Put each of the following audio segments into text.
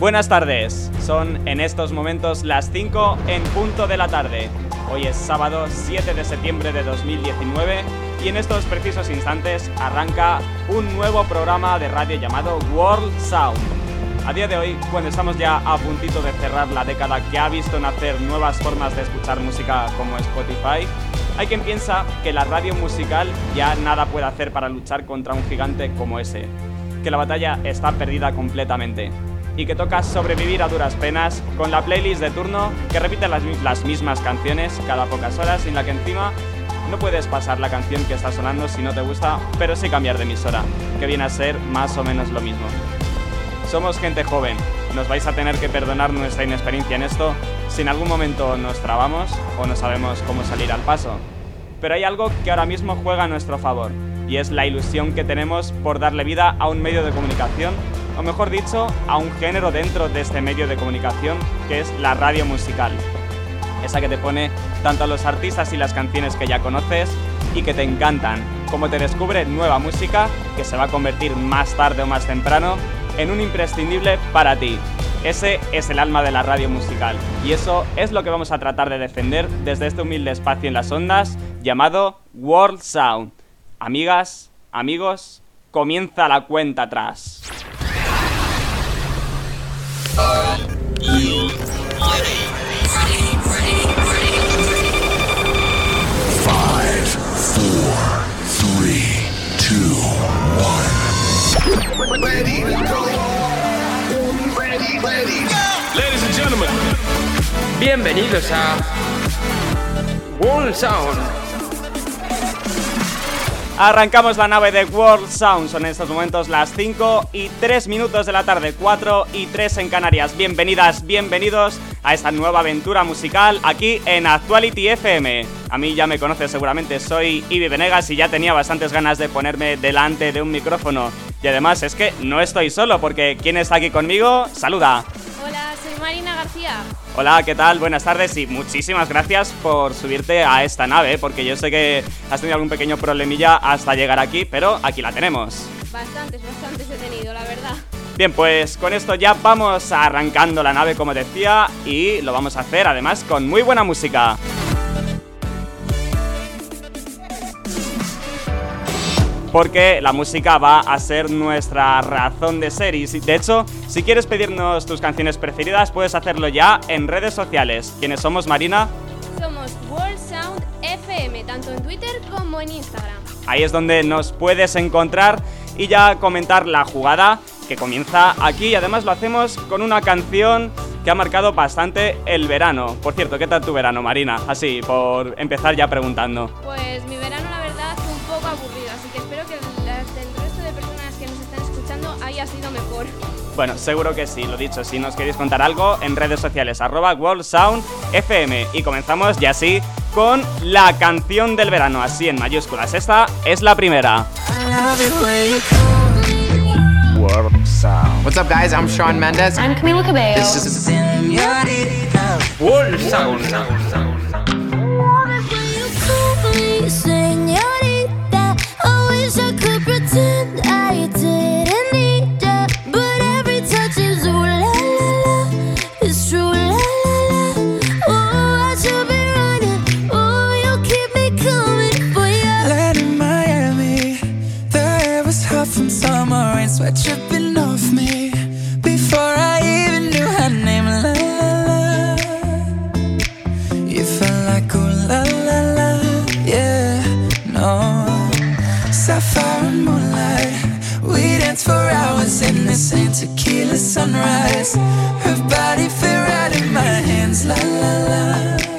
Buenas tardes, son en estos momentos las 5 en punto de la tarde. Hoy es sábado 7 de septiembre de 2019 y en estos precisos instantes arranca un nuevo programa de radio llamado World Sound. A día de hoy, cuando estamos ya a puntito de cerrar la década que ha visto nacer nuevas formas de escuchar música como Spotify, hay quien piensa que la radio musical ya nada puede hacer para luchar contra un gigante como ese, que la batalla está perdida completamente y que toca sobrevivir a duras penas con la playlist de turno que repite las, las mismas canciones cada pocas horas en la que encima no puedes pasar la canción que está sonando si no te gusta, pero sí cambiar de emisora, que viene a ser más o menos lo mismo. Somos gente joven, nos vais a tener que perdonar nuestra inexperiencia en esto si en algún momento nos trabamos o no sabemos cómo salir al paso. Pero hay algo que ahora mismo juega a nuestro favor, y es la ilusión que tenemos por darle vida a un medio de comunicación o mejor dicho, a un género dentro de este medio de comunicación que es la radio musical. Esa que te pone tanto a los artistas y las canciones que ya conoces y que te encantan, como te descubre nueva música que se va a convertir más tarde o más temprano en un imprescindible para ti. Ese es el alma de la radio musical y eso es lo que vamos a tratar de defender desde este humilde espacio en las ondas llamado World Sound. Amigas, amigos, comienza la cuenta atrás. Ready? Ready, ready, ready, ready? Five, four, three, two, one. Ready, ready. Go. Ladies and gentlemen. Bienvenidos a Wall Sound. Arrancamos la nave de World Sound. Son en estos momentos las 5 y 3 minutos de la tarde, 4 y 3 en Canarias. Bienvenidas, bienvenidos a esta nueva aventura musical aquí en Actuality FM. A mí ya me conoces seguramente, soy Ibi Venegas y ya tenía bastantes ganas de ponerme delante de un micrófono. Y además es que no estoy solo porque ¿quién está aquí conmigo? Saluda. Hola, soy Marina García. Hola, ¿qué tal? Buenas tardes y muchísimas gracias por subirte a esta nave, porque yo sé que has tenido algún pequeño problemilla hasta llegar aquí, pero aquí la tenemos. Bastantes, bastantes he tenido, la verdad. Bien, pues con esto ya vamos arrancando la nave, como decía, y lo vamos a hacer además con muy buena música. Porque la música va a ser nuestra razón de ser. Y de hecho, si quieres pedirnos tus canciones preferidas, puedes hacerlo ya en redes sociales. ¿Quiénes somos, Marina? Somos World Sound FM, tanto en Twitter como en Instagram. Ahí es donde nos puedes encontrar y ya comentar la jugada que comienza aquí y además lo hacemos con una canción que ha marcado bastante el verano. Por cierto, ¿qué tal tu verano, Marina? Así, por empezar ya preguntando. Pues mi verano Bueno, seguro que sí, lo dicho, si nos queréis contar algo en redes sociales, arroba World Sound FM. Y comenzamos ya así con la canción del verano, así en mayúsculas. Esta es la primera. World Sound. What's up, guys? I'm Sean Mendes. I'm Camila Cabello. This is World Sound. Señorita, I wish I could pretend I didn't same tequila sunrise. Her body fit right in my hands, la la la.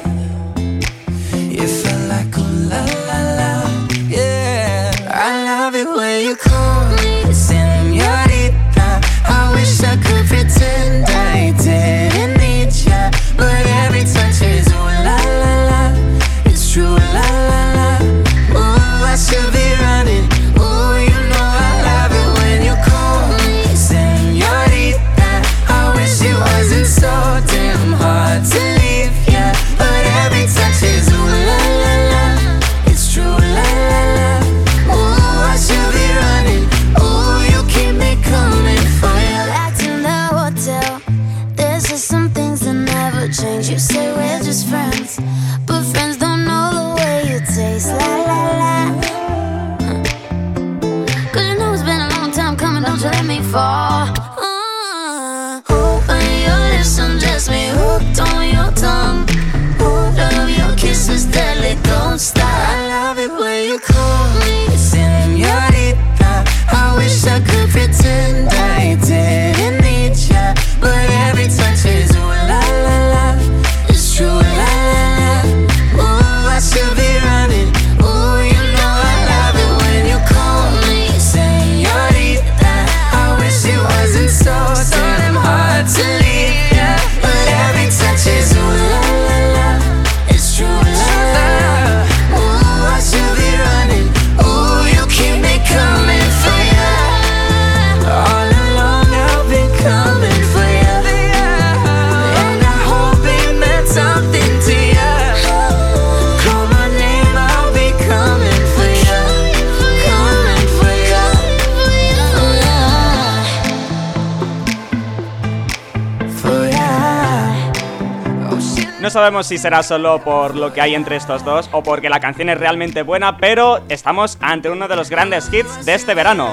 Sabemos si será solo por lo que hay entre estos dos o porque la canción es realmente buena, pero estamos ante uno de los grandes hits de este verano.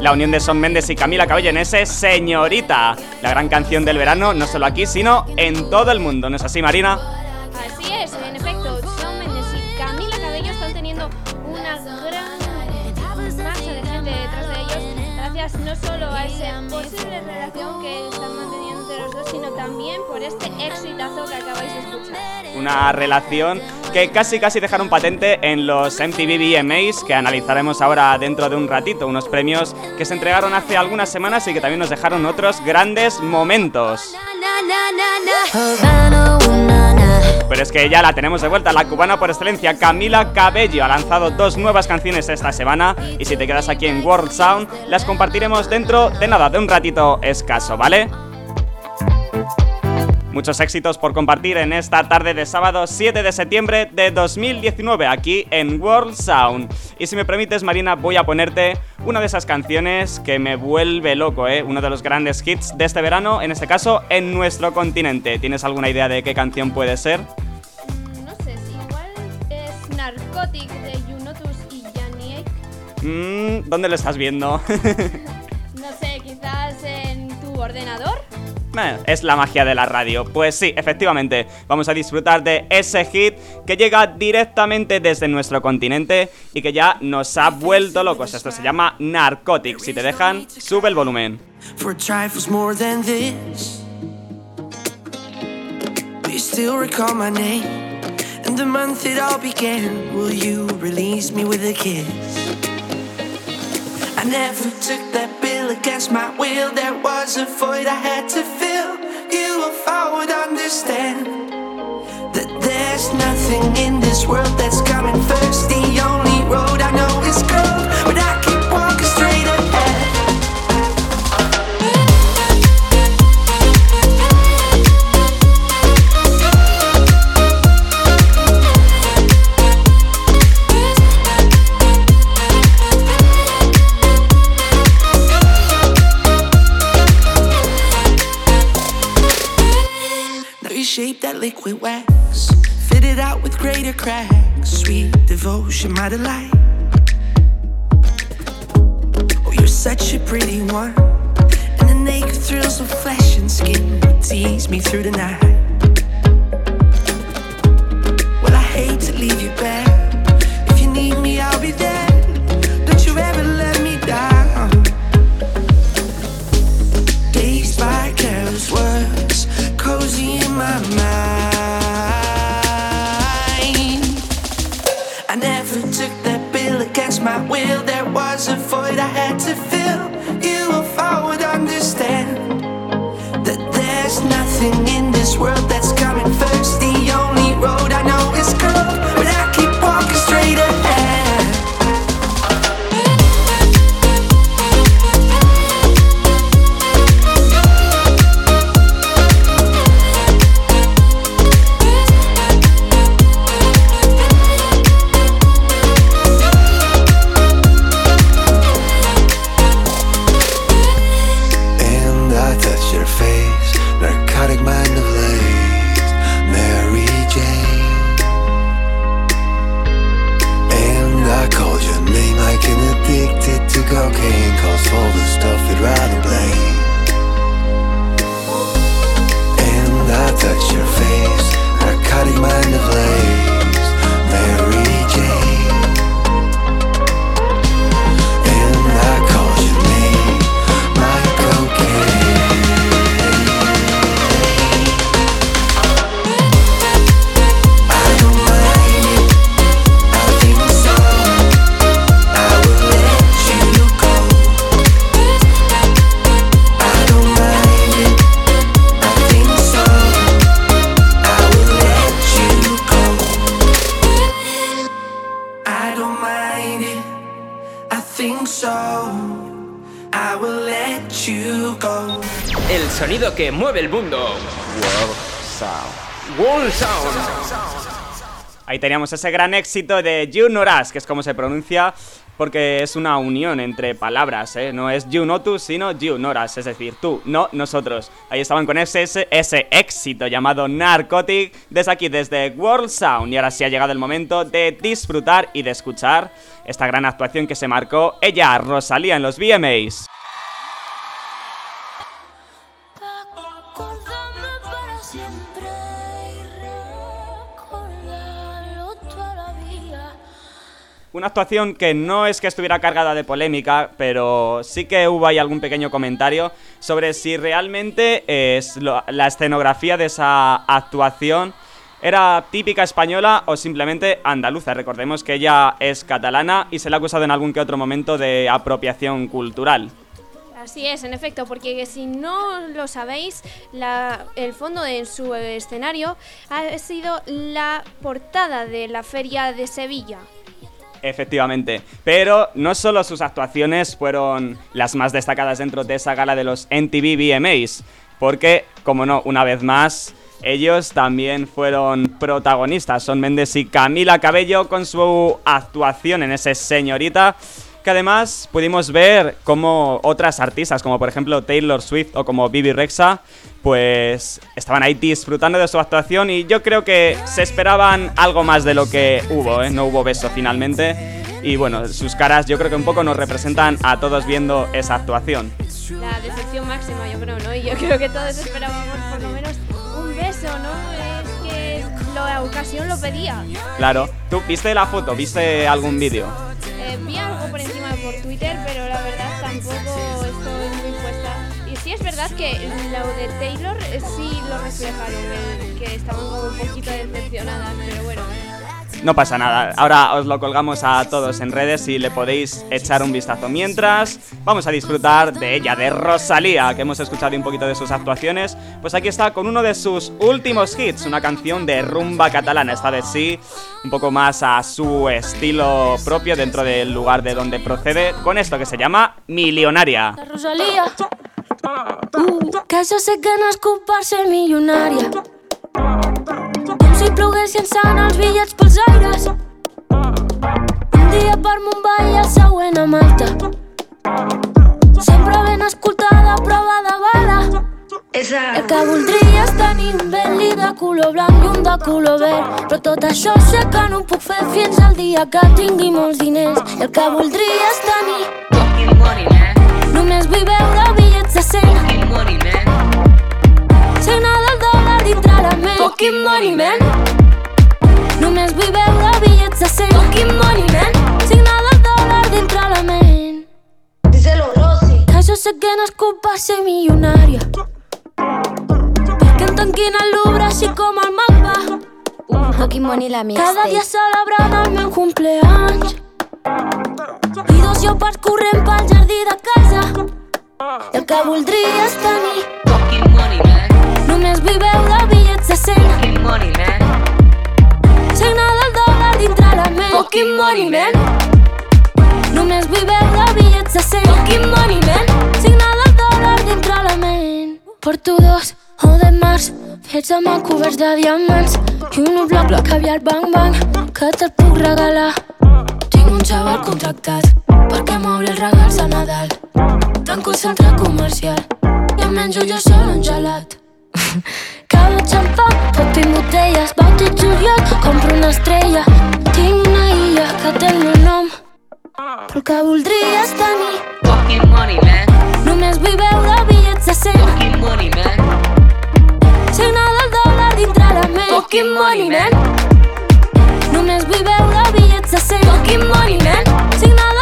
La unión de Son Méndez y Camila Cabello en ese Señorita, la gran canción del verano, no solo aquí, sino en todo el mundo. ¿No es así, Marina? Así es, en efecto, Shawn Mendes y Camila Cabello están teniendo una gran masa de gente detrás de ellos, gracias no solo a esa posible relación también por este exitazo que acabáis de escuchar. Una relación que casi casi dejaron patente en los MTV VMAs que analizaremos ahora dentro de un ratito, unos premios que se entregaron hace algunas semanas y que también nos dejaron otros grandes momentos. Pero es que ya la tenemos de vuelta, la cubana por excelencia, Camila Cabello, ha lanzado dos nuevas canciones esta semana y si te quedas aquí en World Sound, las compartiremos dentro de nada, de un ratito escaso, ¿vale? Muchos éxitos por compartir en esta tarde de sábado 7 de septiembre de 2019 aquí en World Sound. Y si me permites, Marina, voy a ponerte una de esas canciones que me vuelve loco, ¿eh? Uno de los grandes hits de este verano, en este caso en nuestro continente. ¿Tienes alguna idea de qué canción puede ser? No sé, si igual es Narcotic de Yunotus y Yannick. Mm, ¿Dónde lo estás viendo? No sé, quizás en tu ordenador. Eh, Es la magia de la radio. Pues sí, efectivamente, vamos a disfrutar de ese hit que llega directamente desde nuestro continente y que ya nos ha vuelto locos. Esto se llama Narcotics. Si te dejan, sube el volumen. and the month it all began? Will you release me with a kiss? Never took that bill against my will. There was a void I had to fill. You, if I would understand that there's nothing in this world that's coming first. The only shape that liquid wax, fit it out with greater cracks. Sweet devotion, my delight. Oh, you're such a pretty one, and the naked thrills of flesh and skin tease me through the night. My will. There was a void I had to fill. You, if I would understand that there's nothing in mueve el mundo. World Sound. Ahí teníamos ese gran éxito de Us, que es como se pronuncia, porque es una unión entre palabras, ¿eh? No es You sino You Not Us, es decir, tú, no nosotros. Ahí estaban con ese, ese, ese éxito llamado Narcotic, desde aquí, desde World Sound. Y ahora sí ha llegado el momento de disfrutar y de escuchar esta gran actuación que se marcó ella, Rosalía, en los VMAs. Una actuación que no es que estuviera cargada de polémica, pero sí que hubo ahí algún pequeño comentario sobre si realmente es lo- la escenografía de esa actuación era típica española o simplemente andaluza. Recordemos que ella es catalana y se le ha acusado en algún que otro momento de apropiación cultural. Así es, en efecto, porque si no lo sabéis, el fondo de su escenario ha sido la portada de la Feria de Sevilla. Efectivamente. Pero no solo sus actuaciones fueron las más destacadas dentro de esa gala de los NTV VMAs, porque, como no, una vez más, ellos también fueron protagonistas. Son Méndez y Camila Cabello con su actuación en ese señorita. Que además pudimos ver como otras artistas, como por ejemplo Taylor Swift o como Bibi Rexa, pues estaban ahí disfrutando de su actuación y yo creo que se esperaban algo más de lo que hubo, ¿eh? no hubo beso finalmente. Y bueno, sus caras yo creo que un poco nos representan a todos viendo esa actuación. La decepción máxima, yo creo, ¿no? Y yo creo que todos esperábamos por lo menos un beso, ¿no? Es que la ocasión lo pedía. Claro, ¿tú viste la foto? ¿Viste algún vídeo? Eh, vi algo por encima por Twitter, pero la verdad tampoco estoy sí es verdad que lo de Taylor eh, sí lo reflejaron, el que estaban como un poquito decepcionadas, pero bueno. No pasa nada, ahora os lo colgamos a todos en redes y le podéis echar un vistazo. Mientras, vamos a disfrutar de ella, de Rosalía, que hemos escuchado un poquito de sus actuaciones. Pues aquí está con uno de sus últimos hits, una canción de rumba catalana, esta vez sí, un poco más a su estilo propio dentro del lugar de donde procede, con esto que se llama Millonaria. La Rosalía. Uh, que jo sé que nascut per ser milionària. Com si ploguessin sant els bitllets pels aires. Un dia per Mumbai i el següent a Malta. Sempre ben escoltada, prova de bala. El que voldria és tenir un Bentley de color blanc i un de color verd. Però tot això sé que no ho puc fer fins al dia que tingui molts diners. El que voldria és tenir. Només vull veure bitllets 100 Fucking money, man. Signa del dòlar dintre la ment. Fucking money, man. Només vull veure bitllets de 100 Fucking money, man. Signa del dòlar dintre la ment. Díselo, Rosy. Que jo sé que nascut per ser milionària Perquè em tanquin al Louvre així com el mapa. Fucking Money la Cada dia mixtape. celebrant el meu cumpleaños I dos llopards corrent pel jardí de casa I el que voldria és tenir Fucking money, man. Només vull veure bitllets de 100 Fucking money, man. Signa del dòlar dintre la ment. Fucking money, man. Només vull veure bitllets de 100 Fucking money, man. Signa del dòlar dintre la ment. Porto dos o de març. Fets amb el coberts de diamants. I un bloc de caviar bang bang Que te'l puc regalar. Tinc un xaval contractat Perquè m'obri els regals a Nadal tanco el centre comercial i em menjo jo sol un gelat. Cada xampà pot i botelles, va tot juliol, compro una estrella. Tinc una illa que té el meu nom, però que voldries tenir. Fucking money, man. Només vull veure bitllets de cent. Fucking money, man. Cena del dòlar dintre la ment. Fucking money, man. Només vull veure bitllets de cent. Fucking money, man. Signar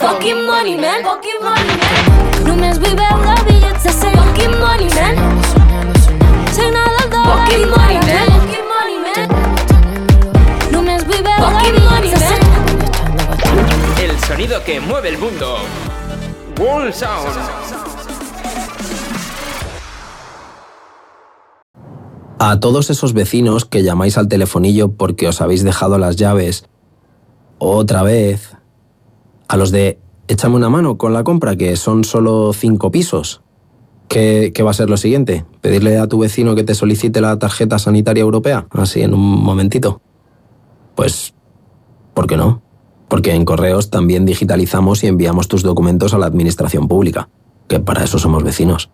Fucking money, man. Fucking money, man. Vull veure bitllets de 100. Fucking money, man. Dòlar Fucking money, man. Fucking money, man. Veure bitllets de 100. El sonido que mueve el mundo. World Sound. A todos esos vecinos que llamáis al telefonillo porque os habéis dejado las llaves otra vez. A los de échame una mano con la compra, que son solo cinco pisos. ¿Qué, qué va a ser lo siguiente? ¿Pedirle a tu vecino que te solicite la tarjeta sanitaria europea? Así en un momentito. Pues, ¿por qué no? Porque en correos también digitalizamos y enviamos tus documentos a la administración pública, que para eso somos vecinos.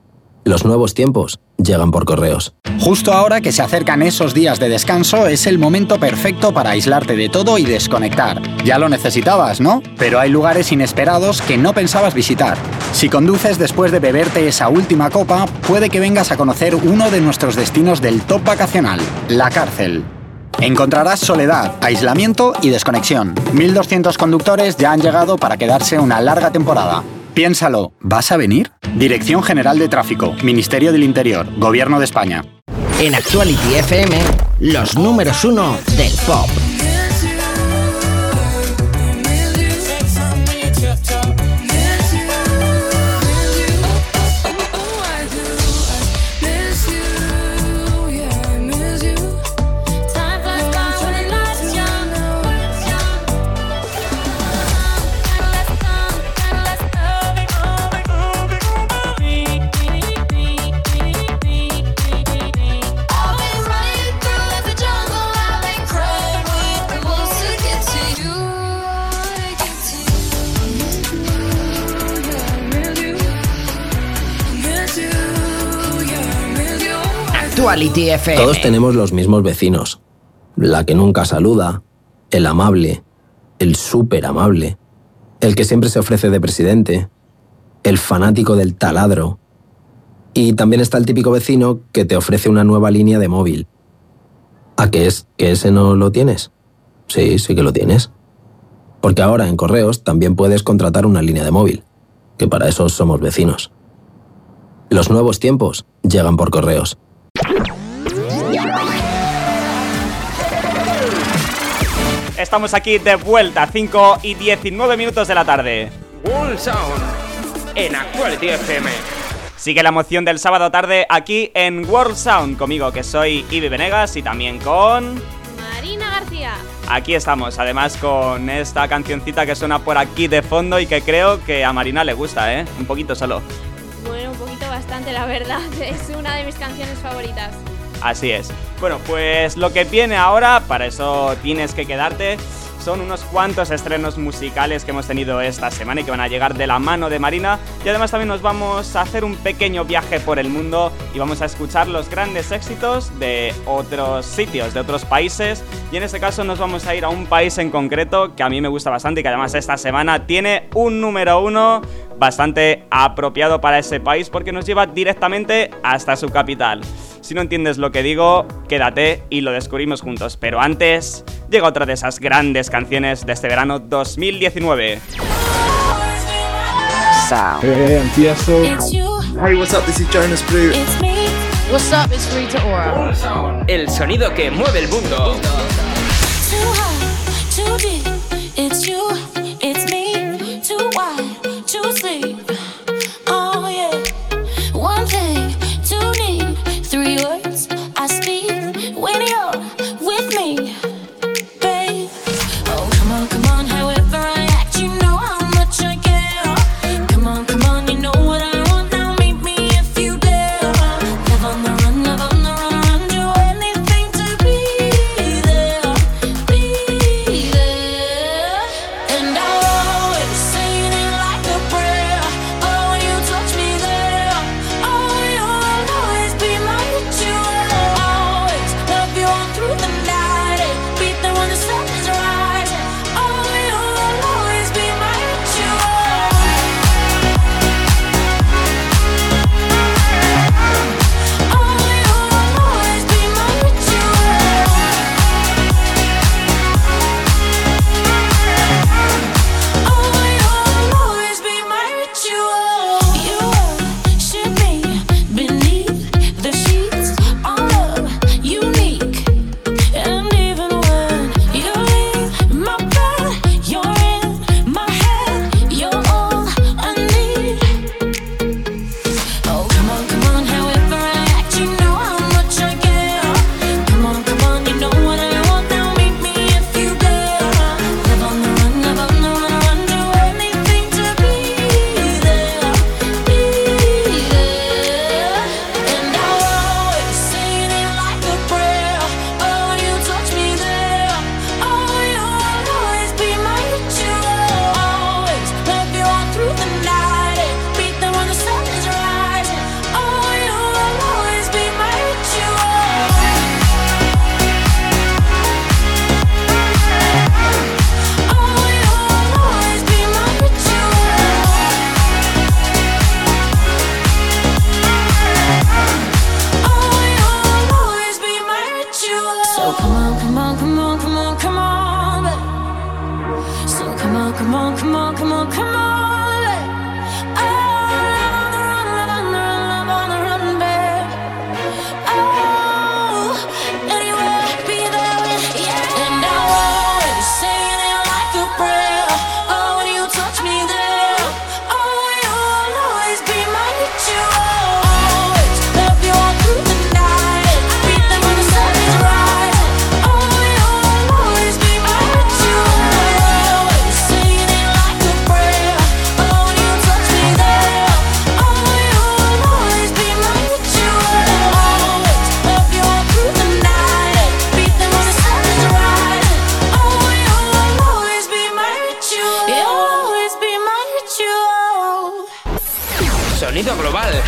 Los nuevos tiempos llegan por correos. Justo ahora que se acercan esos días de descanso es el momento perfecto para aislarte de todo y desconectar. Ya lo necesitabas, ¿no? Pero hay lugares inesperados que no pensabas visitar. Si conduces después de beberte esa última copa, puede que vengas a conocer uno de nuestros destinos del top vacacional, la cárcel. Encontrarás soledad, aislamiento y desconexión. 1.200 conductores ya han llegado para quedarse una larga temporada. Piénsalo, ¿vas a venir? Dirección General de Tráfico, Ministerio del Interior, Gobierno de España. En Actuality FM, los números uno del pop. Todos tenemos los mismos vecinos. La que nunca saluda, el amable, el súper amable, el que siempre se ofrece de presidente, el fanático del taladro. Y también está el típico vecino que te ofrece una nueva línea de móvil. ¿A qué es? ¿Que ese no lo tienes? Sí, sí que lo tienes. Porque ahora en correos también puedes contratar una línea de móvil, que para eso somos vecinos. Los nuevos tiempos llegan por correos. Estamos aquí de vuelta, 5 y 19 minutos de la tarde. World Sound. En Actuality FM. Sigue la emoción del sábado tarde aquí en World Sound conmigo, que soy Ibi Venegas y también con... Marina García. Aquí estamos, además con esta cancioncita que suena por aquí de fondo y que creo que a Marina le gusta, ¿eh? Un poquito solo. Bueno, un poquito bastante, la verdad. Es una de mis canciones favoritas. Así es. Bueno, pues lo que viene ahora, para eso tienes que quedarte, son unos cuantos estrenos musicales que hemos tenido esta semana y que van a llegar de la mano de Marina. Y además también nos vamos a hacer un pequeño viaje por el mundo y vamos a escuchar los grandes éxitos de otros sitios, de otros países. Y en este caso nos vamos a ir a un país en concreto que a mí me gusta bastante y que además esta semana tiene un número uno bastante apropiado para ese país porque nos lleva directamente hasta su capital. Si no entiendes lo que digo, quédate y lo descubrimos juntos. Pero antes, llega otra de esas grandes canciones de este verano 2019. Sound. Hey, I'm Tiesto. It's you, Hey, what's up? This is Jonas Blue. it's me. What's up, it's Rita Ora. El sonido que mueve el mundo. Too high, too deep. It's you, when you're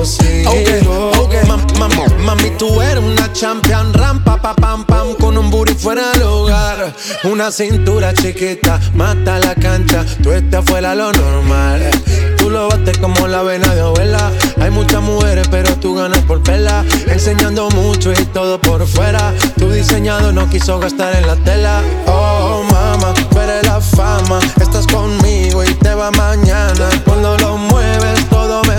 aquí yo sigo. Ok, ok, mam- mam- mami, tú eres una champion, rampa, pa, pam, pam, con un booty fuera del hogar. Una cintura chiquita, mata la cancha, tú estás fuera lo normal. Tú lo bates como la vena de abuela. Hay muchas mujeres, pero tú ganas por pela. Enseñando mucho y todo por fuera. Tu diseñado no quiso gastar en la tela. Oh, mama, tú eres la fama. Estás conmigo y te va mañana. Cuando lo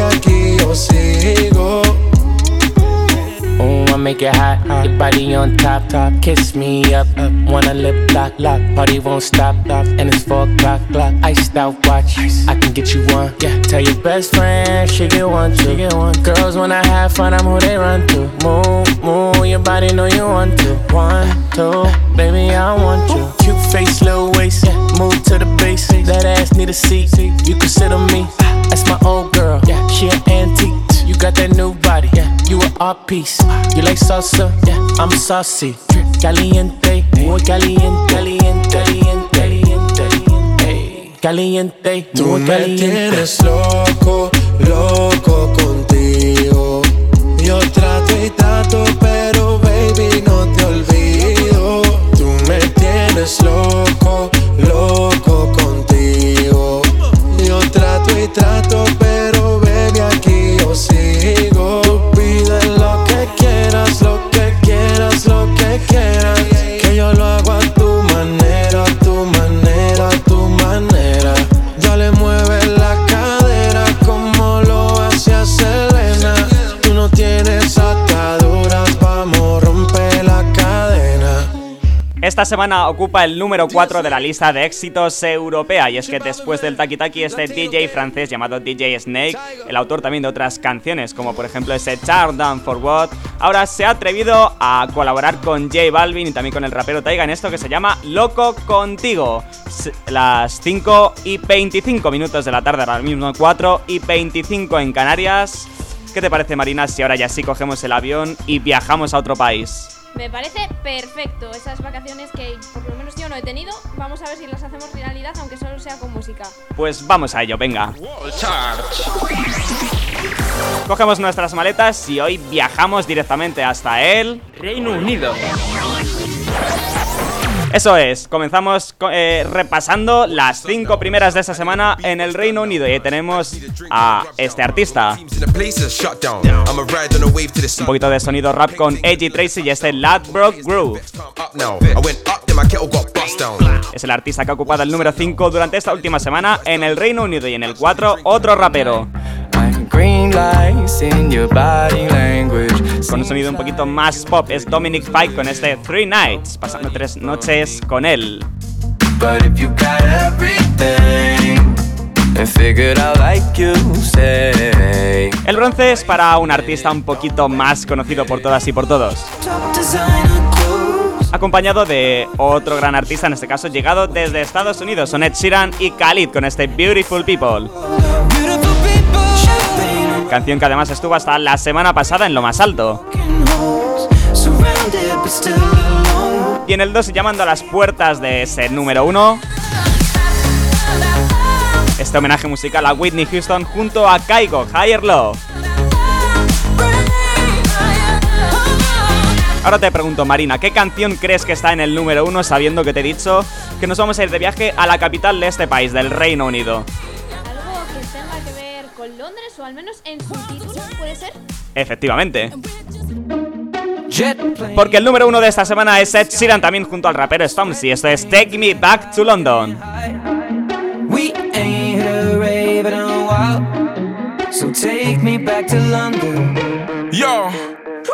aquí yo sigo. Ooh, I make it hot, your body on top, top. Kiss me up, up. Wanna lip lock, lock. Party won't stop, stop. And it's four o'clock, clock. Iced out watch, I can get you one. Yeah, tell your best friend she get one, she get one. Girls wanna have fun, I'm who they run to. Move, move, your body know you want to. One, two, baby I want you. Cute face, little waist, yeah. Move to the base. That ass need a seat, you can sit on me. That's my old girl, yeah. She an antique. You got that new body, yeah. You an art piece. You like salsa, yeah. I'm saucy. Caliente, muy caliente, caliente, caliente, caliente, caliente, Tú muy me caliente. tienes loco, loco contigo. Yo trato y trato, pero baby no te olvido. Tú me tienes loco trato y trato, pero baby aquí yo sigo. Tú pides Esta semana ocupa el número 4 de la lista de éxitos europea y es que después del Taki Taki este DJ francés llamado DJ Snake, el autor también de otras canciones como por ejemplo ese Char Down for What, ahora se ha atrevido a colaborar con J Balvin y también con el rapero Taiga en esto que se llama Loco Contigo. Las 5 y 25 minutos de la tarde, ahora mismo 4 y 25 en Canarias. ¿Qué te parece Marina si ahora ya sí cogemos el avión y viajamos a otro país? Me parece perfecto esas vacaciones que por lo menos yo no he tenido. Vamos a ver si las hacemos realidad, aunque solo sea con música. Pues vamos a ello, venga. Cogemos nuestras maletas y hoy viajamos directamente hasta el Reino Unido. Eso es, comenzamos co- eh, repasando las cinco primeras de esta semana en el Reino Unido y tenemos a este artista. Un poquito de sonido rap con Edgy Tracy y este Ladbroke Groove. Es el artista que ha ocupado el número 5 durante esta última semana en el Reino Unido y en el 4 otro rapero. Con un sonido un poquito más pop es Dominic Fike con este Three Nights, pasando tres noches con él. But if you got everything and figured out like you say, El bronce es para un artista un poquito más conocido por todas y por todos. Acompañado de otro gran artista, en este caso llegado desde Estados Unidos, son Ed Sheeran y Khalid con este Beautiful People. Beautiful Canción que además estuvo hasta la semana pasada en lo más alto. Y en el 2 llamando a las puertas de ese número 1. Este homenaje musical a Whitney Houston junto a Kaigo Higher Love. Ahora te pregunto, Marina, ¿qué canción crees que está en el número 1 sabiendo que te he dicho que nos vamos a ir de viaje a la capital de este país, del Reino Unido? Algo que tenga que ver con Londres o al menos en su título, ¿puede ser? Efectivamente. Porque el número uno de esta semana es Ed Sheeran también junto al rapero Stormzy. Esto es Take Me Back to London. We ain't hit a rave in a while. So take me back to London. Yo,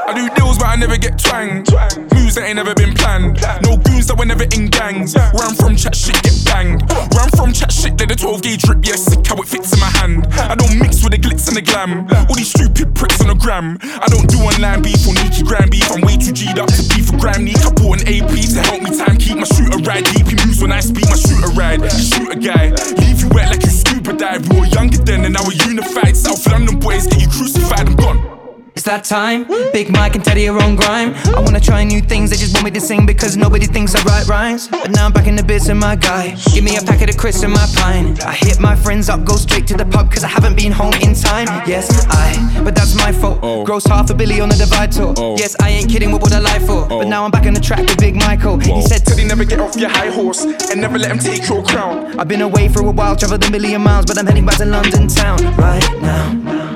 I do deals, but I never get twanged. Moves that ain't never been planned. No goons that were never in gangs. Where I'm from, chat shit get banged. Where I'm from, chat shit, let the 12 gauge drip. Yeah, sick how it fits in my hand. I don't mix with the glitz and the glam. All these stupid pricks on the gram. I don't do online beef or Nikki gram beef. I'm way too G'd up to beef for gram. Need I bought an AP to help me time keep my shooter ride. Deep moves when I speak my shooter ride. Shoot a guy, leave you wet like you scuba dive. We were younger then and now we're unified. South London boys get you crucified. I'm gone. It's that time. Big Mike and Teddy are on grime. I wanna try new things, they just want me to sing because nobody thinks I write rhymes. But now I'm back in the bits of my guy. Give me a packet of crisps and my pine. I hit my friends up, go straight to the pub cause I haven't been home in time. Yes, I, but that's my fault. Oh. Gross half a billy on the divide tour. Oh. Yes, I ain't kidding, what would I lie for? But oh. now I'm back on the track with Big Michael. He said, Teddy, never get off your high horse and never let him take your crown. I've been away for a while, traveled a million miles, but I'm heading back to London town right now.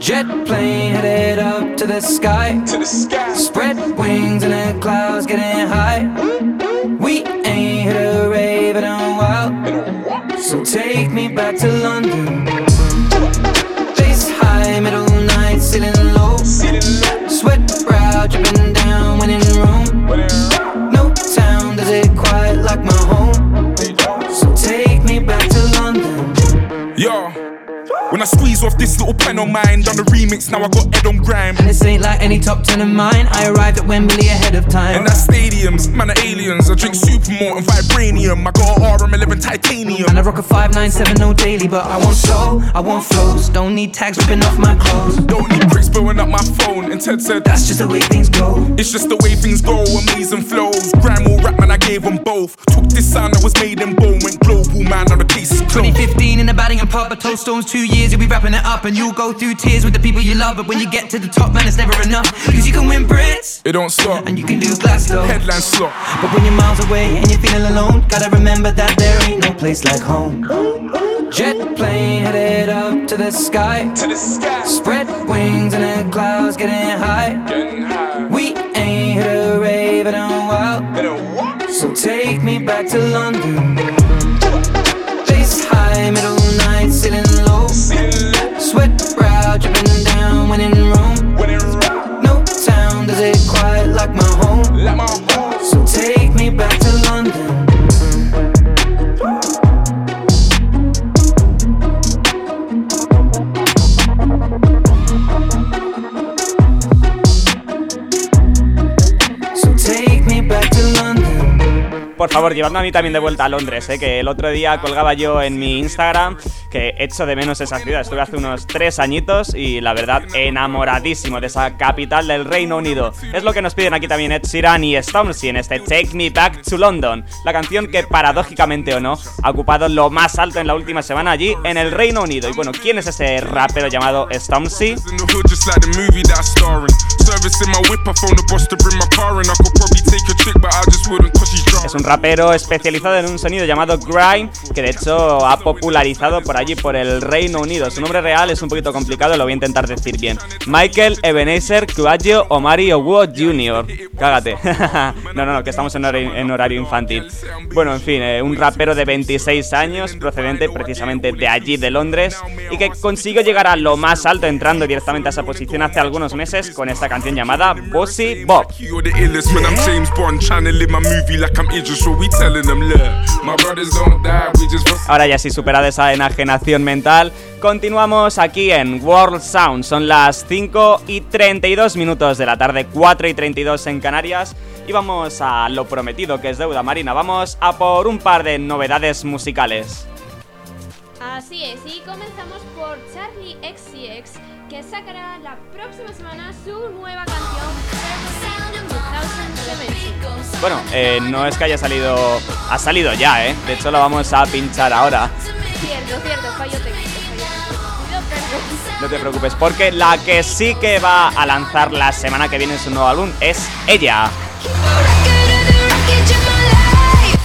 Jet plane headed up to the sky. To the sky. Spread wings in the clouds, getting high. We ain't hit a rave in a while. So take me back to London. Bass high, middle night, ceiling low. Sweat brow dripping down when in room. No town does it quite like my home. When I squeeze off this little pen on mine, done the remix, now I got Ed on grime. And this ain't like any top ten of mine. I arrived at Wembley ahead of time. And that's stadiums, man, are aliens. I drink supermalt and vibranium. I got a RM11 titanium. And I rock a 597 no daily, but I want soul, I want flows. Don't need tags ripping off my clothes. Don't need bricks blowing up my phone. And Ted said, That's just the way things go. It's just the way things go. Amazing flows. Grime or rap, man, I gave them both. Took this sound that was made in bone, went global, man. Now the case is closed. 2015 in the batting and pub, a toast stones two years, you'll be wrapping it up. And you'll go through tears with the people you love. But when you get to the top, man, it's never enough. Cause you can win Brits. It don't stop. And you can do Glasgow. Headline slot. But when you're miles away and you're feeling alone, gotta remember that there ain't no place like home. Jet plane headed up to the sky. To the sky. Spread wings in the clouds, getting high. Getting high. We ain't hit a rave in a while. In a what? So take me back to London. Bass high, middle brow dripping down when in room. When in room. No town does it quite like my home. Like my home. So take me back to London. Por favor, llevadme a mí también de vuelta a Londres, ¿eh? que el otro día colgaba yo en mi Instagram que echo de menos esa ciudad. Estuve hace unos tres añitos y la verdad enamoradísimo de esa capital del Reino Unido. Es lo que nos piden aquí también Ed Sheeran y Stormzy en este Take Me Back to London, la canción que paradójicamente o no ha ocupado lo más alto en la última semana allí en el Reino Unido. Y bueno, ¿quién es ese rapero llamado Stormzy? Es un rapero especializado en un sonido llamado grime, que de hecho ha popularizado por allí, por el Reino Unido. Su nombre real es un poquito complicado, lo voy a intentar decir bien. Michael Ebenezer Cuaggio Omari Owo Jr. Cágate. no, no, no, que estamos en horario, en horario infantil. Bueno, en fin, eh, un rapero de 26 años, procedente precisamente de allí, de Londres, y que consiguió llegar a lo más alto entrando directamente a esa posición hace algunos meses con esta canción llamada Bossy Bob. Ahora ya sí superada esa enajenación mental, continuamos aquí en World Sound. Son las 5 y 32 minutos de la tarde, 4 y 32 en Canarias. Y vamos a lo prometido, que es deuda marina. Vamos a por un par de novedades musicales. Así es, y comenzamos por Charlie XCX, que sacará la próxima semana su nueva canción, February 2017. Bueno, eh, no es que haya salido... Ha salido ya, ¿eh? De hecho, lo vamos a pinchar ahora. Cierto, cierto, fallo técnico, fallo técnico. No te preocupes, porque la que sí que va a lanzar la semana que viene su nuevo álbum es ella.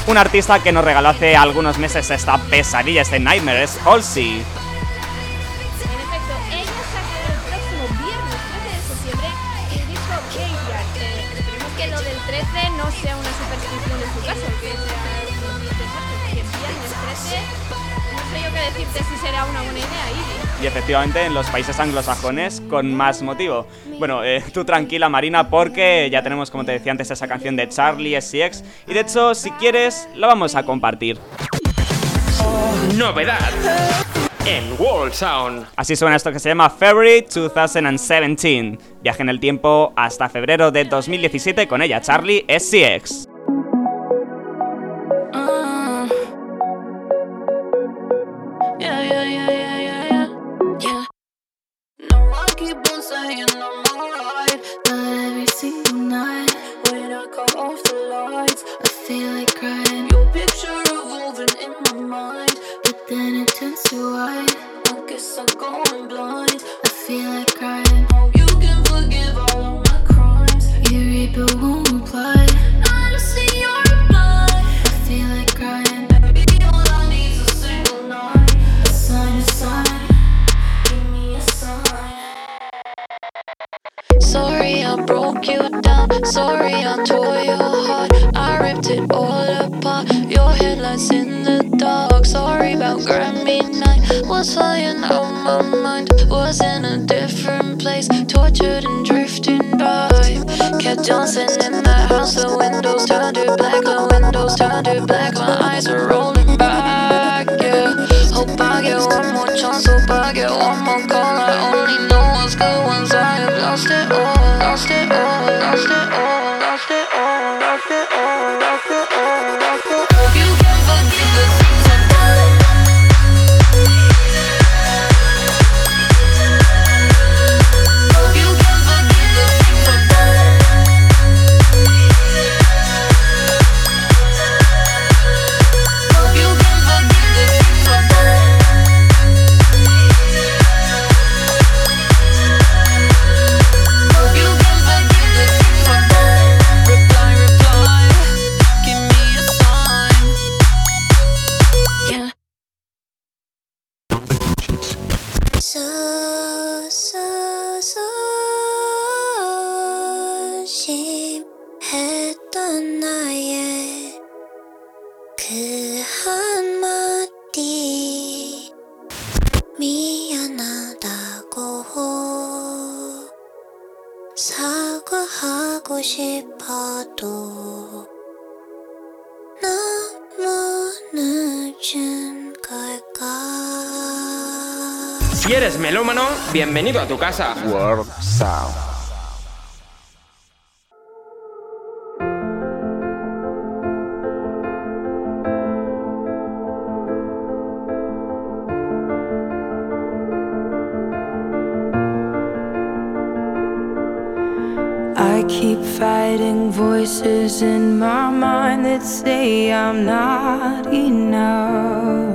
Un artista que nos regaló hace algunos meses esta pesadilla, este Nightmare, es Halsey. Si será una buena idea. Y efectivamente en los países anglosajones con más motivo. Bueno, eh, tú tranquila Marina porque ya tenemos como te decía antes esa canción de Charlie SCX y de hecho si quieres la vamos a compartir. Novedad en Wall Sound. Así suena esto que se llama February 2017. Viaje en el tiempo hasta febrero de 2017 con ella Charlie SCX. Broke you down. Sorry, I tore your heart. I ripped it all apart. Your headlights in the dark. Sorry about Grammy night. Was flying out my mind. Was in a different place. Tortured and drifting by. Kept dancing in that house. The windows turned to black. The windows turned to black. My eyes are rolling Lost it all. Lost it all. Bienvenido a tu casa. World Sound. I keep fighting voices in my mind that say I'm not enough.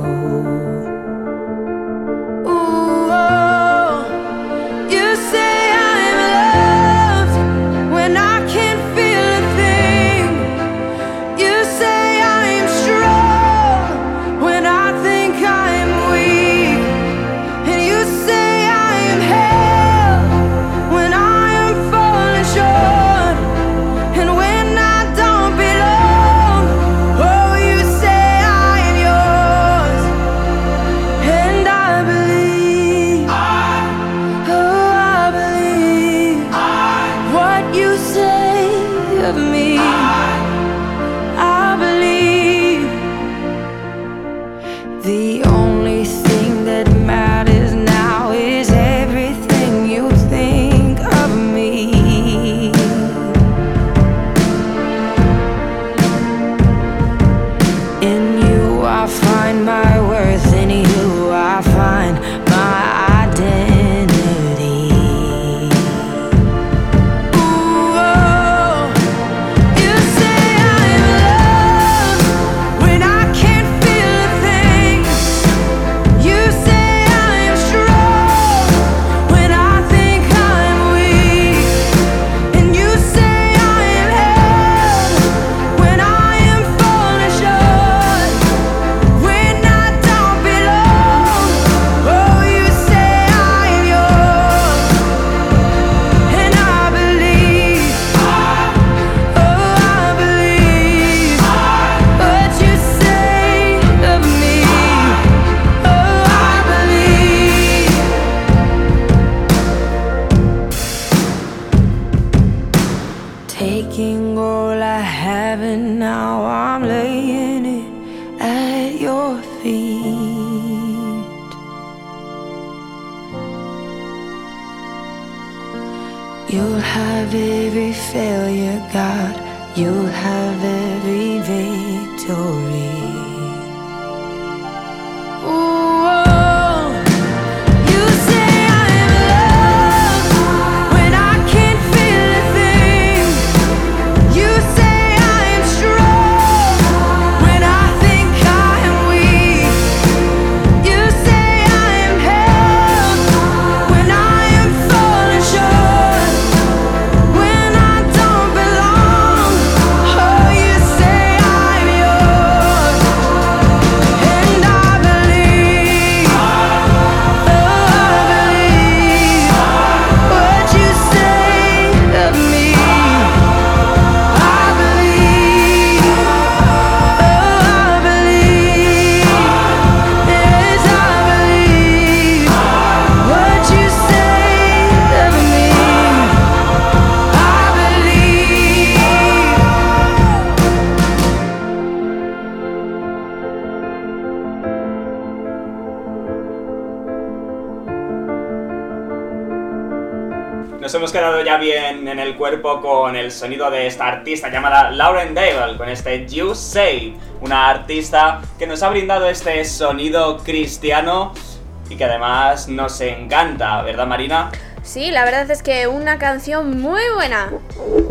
Bien en el cuerpo con el sonido de esta artista llamada Lauren Daigle, con este You Say, una artista que nos ha brindado este sonido cristiano y que además nos encanta, ¿verdad Marina? Sí, la verdad es que una canción muy buena.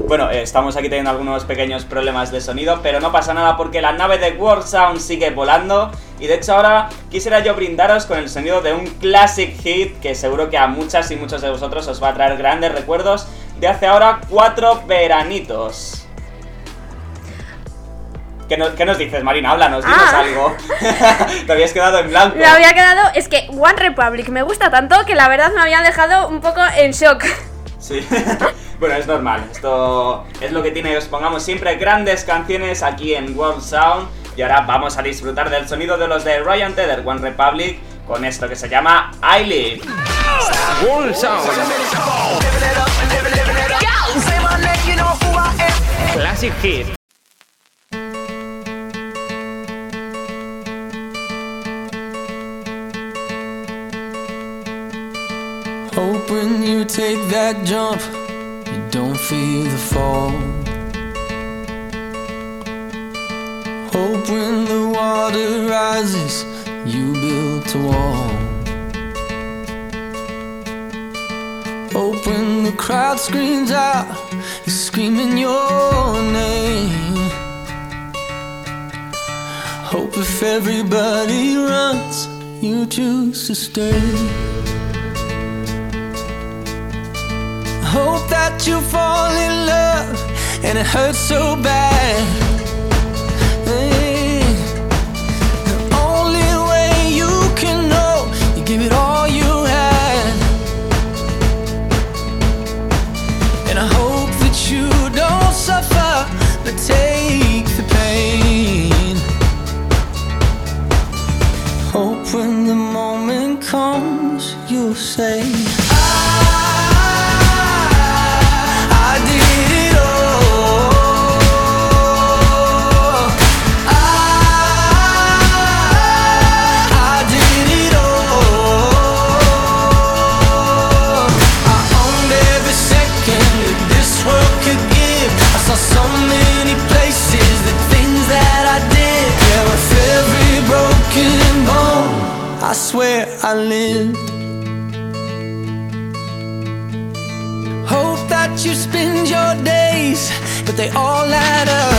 Bueno, eh, estamos aquí teniendo algunos pequeños problemas de sonido, pero no pasa nada porque la nave de World Sound sigue volando. Y de hecho ahora quisiera yo brindaros con el sonido de un classic hit que seguro que a muchas y muchos de vosotros os va a traer grandes recuerdos de hace ahora cuatro veranitos. ¿Qué nos, qué nos dices, Marina? Háblanos, dinos Ah. algo. Te habías quedado en blanco. Me había quedado. Es que One Republic me gusta tanto que la verdad me había dejado un poco en shock. Sí. bueno, es normal. Esto es lo que tiene os pongamos siempre grandes canciones aquí en World Sound. Y ahora vamos a disfrutar del sonido de los de Ryan Tedder, One Republic, con esto que se llama I Live. World Sound. Classic Hit. When you take that jump, you don't feel the fall. Hope when the water rises, you build a wall. Hope when the crowd screams out, you're screaming your name. Hope if everybody runs, you choose to stay. Hope that you fall in love and it hurts so bad. The only way you can know, you give it all you had. And I hope that you don't suffer, but take the pain. Hope when the moment comes, you'll say. I. Hope that you spend your days, but they all add up.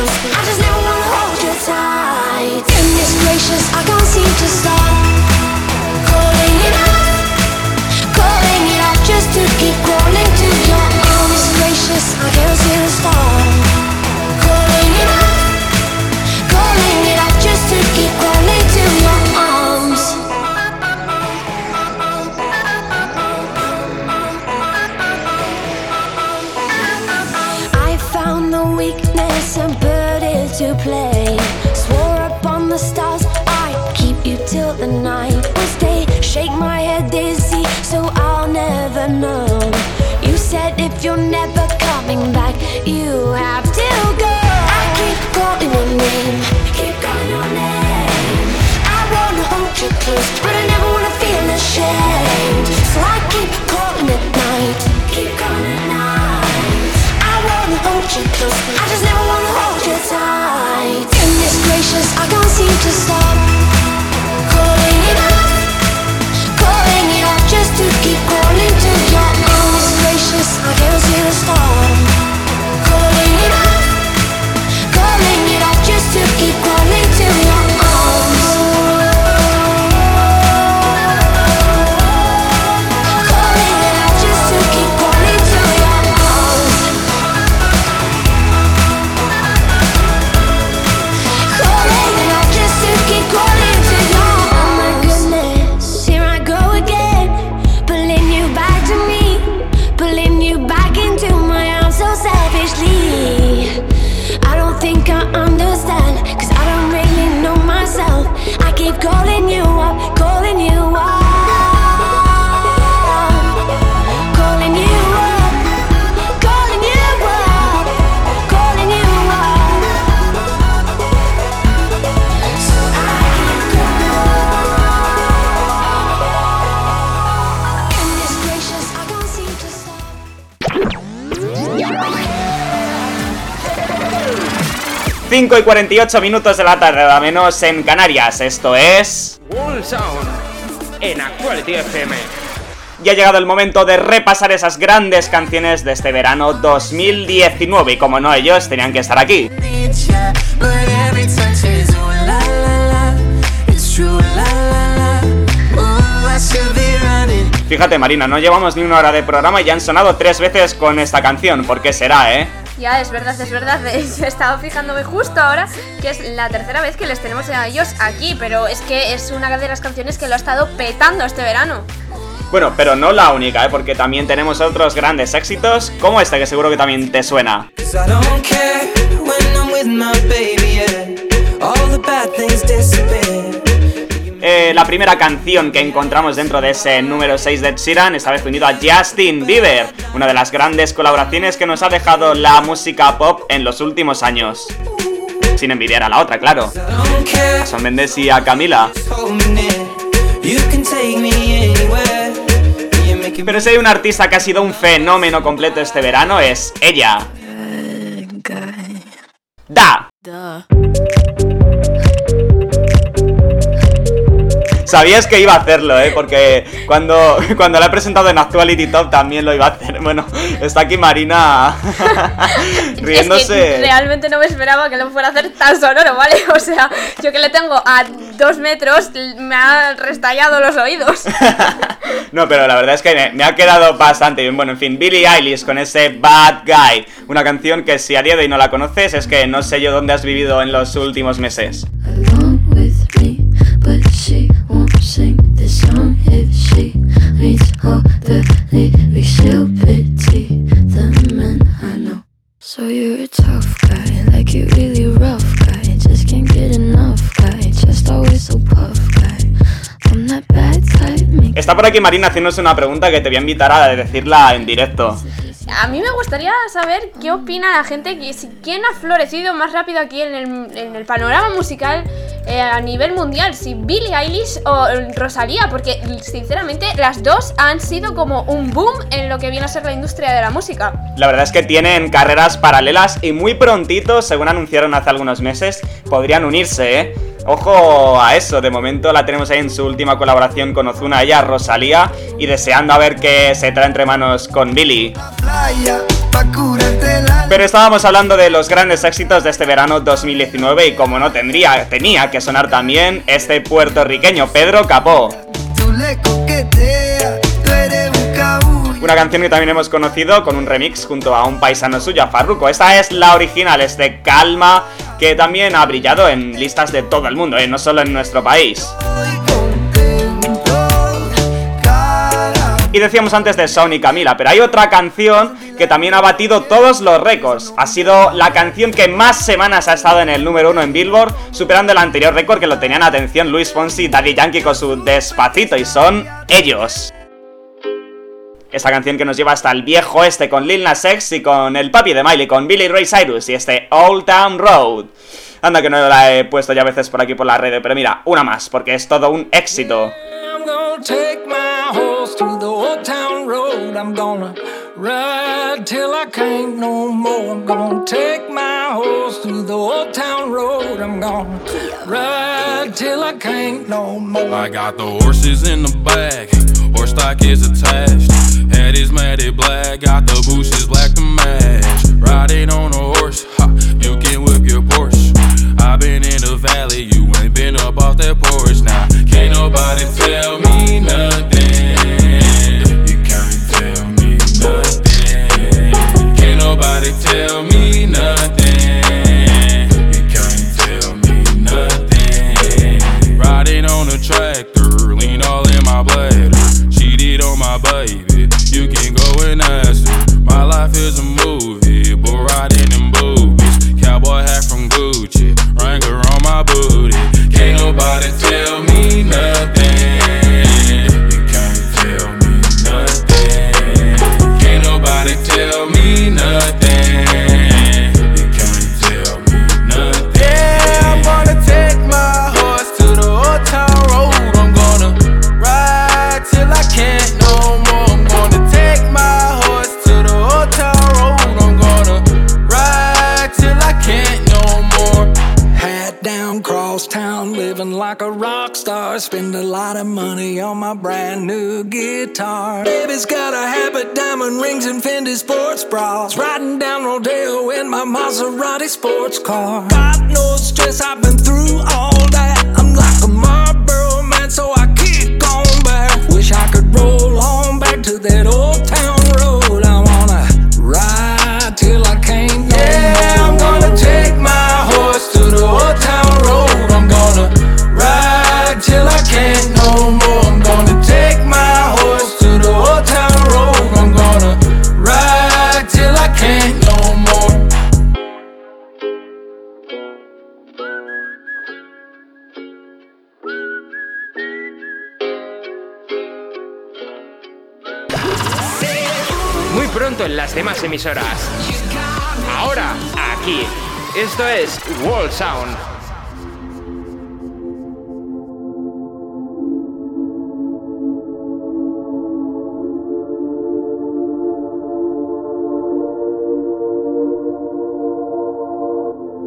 so sweet. 5 y 48 minutos de la tarde, a menos en Canarias. Esto es. En Actuality FM. Ya ha llegado el momento de repasar esas grandes canciones de este verano 2019. Y como no, ellos tenían que estar aquí. Fíjate, Marina, no llevamos ni una hora de programa y ya han sonado tres veces con esta canción. ¿Por qué será, eh? Ya, es verdad, es verdad. Yo estaba fijándome justo ahora que es la tercera vez que les tenemos a ellos aquí, pero es que es una de las canciones que lo ha estado petando este verano. Bueno, pero no la única, ¿eh? porque también tenemos otros grandes éxitos, como esta que seguro que también te suena. Eh, la primera canción que encontramos dentro de ese número 6 de Ed Sheeran, esta vez unido a Justin Bieber, una de las grandes colaboraciones que nos ha dejado la música pop en los últimos años. Sin envidiar a la otra, claro. A Son Mendes y a Camila. Pero si hay un artista que ha sido un fenómeno completo este verano es ella. Da. Sabías que iba a hacerlo, ¿eh? Porque cuando, cuando la he presentado en Actuality Top también lo iba a hacer. Bueno, está aquí Marina riéndose. Es que realmente no me esperaba que lo fuera a hacer tan sonoro, ¿vale? O sea, yo que le tengo a dos metros, me ha restallado los oídos. No, pero la verdad es que me, me ha quedado bastante bien. Bueno, en fin, Billie Eilish con ese Bad Guy. Una canción que si a día de hoy no la conoces es que no sé yo dónde has vivido en los últimos meses. I know. So you're a tough guy, like really rough guy. Just can't get enough guy, just always so guy. Está por aquí Marina haciéndose una pregunta que te voy a invitar a decirla en directo. A mí me gustaría saber qué opina la gente, quién ha florecido más rápido aquí en el, en el panorama musical eh, a nivel mundial, si Billie Eilish o Rosalía, porque sinceramente las dos han sido como un boom en lo que viene a ser la industria de la música. La verdad es que tienen carreras paralelas y muy prontito, según anunciaron hace algunos meses, podrían unirse, ¿eh? Ojo a eso, de momento la tenemos ahí en su última colaboración con Ozuna, ella, Rosalía, y deseando a ver qué se trae entre manos con Billy. Pero estábamos hablando de los grandes éxitos de este verano 2019 y como no tendría, tenía que sonar también este puertorriqueño Pedro Capó. Una canción que también hemos conocido con un remix junto a un paisano suyo, a Farruko. Esta es la original, es de Calma, que también ha brillado en listas de todo el mundo, ¿eh? no solo en nuestro país. Y decíamos antes de Son y Camila, pero hay otra canción que también ha batido todos los récords. Ha sido la canción que más semanas ha estado en el número uno en Billboard, superando el anterior récord que lo tenían atención Luis Fonsi y Daddy Yankee con su Despacito, y son ellos. Esta canción que nos lleva hasta el viejo este con Lil Nas X y con el papi de Miley, con Billy Ray Cyrus y este Old Town Road. Anda que no la he puesto ya a veces por aquí por la red, pero mira, una más, porque es todo un éxito. I'm gonna take my horse through the old town road. I'm gonna ride till I can't no more. I'm gonna take my horse through the old town road. I'm gonna ride till I can't no more. I got the horses in the back, horse stock is attached. Head is matted black, got the bushes black to match. Riding on a horse, ha, you can whip your Porsche. i been in the valley, you ain't been up off that porch now. Can't nobody tell me nothing. You can't tell me nothing. Can't nobody tell me nothing. You can't tell me nothing. Riding on a tractor, lean all in my bladder. My baby, you can go and ask her. My life is a movie, but riding in boobies. Cowboy hat from Gucci, Wrangler on my booty. Can't nobody tell me nothing. Like a rock star. Spend a lot of money on my brand new guitar. Baby's got a habit, diamond rings, and Fendi sports bras. Riding down Rodeo in my Maserati sports car. Got no stress, I've been through all that. I'm like a Marlboro man, so I en las demás emisoras. Ahora, aquí. Esto es Wall Sound.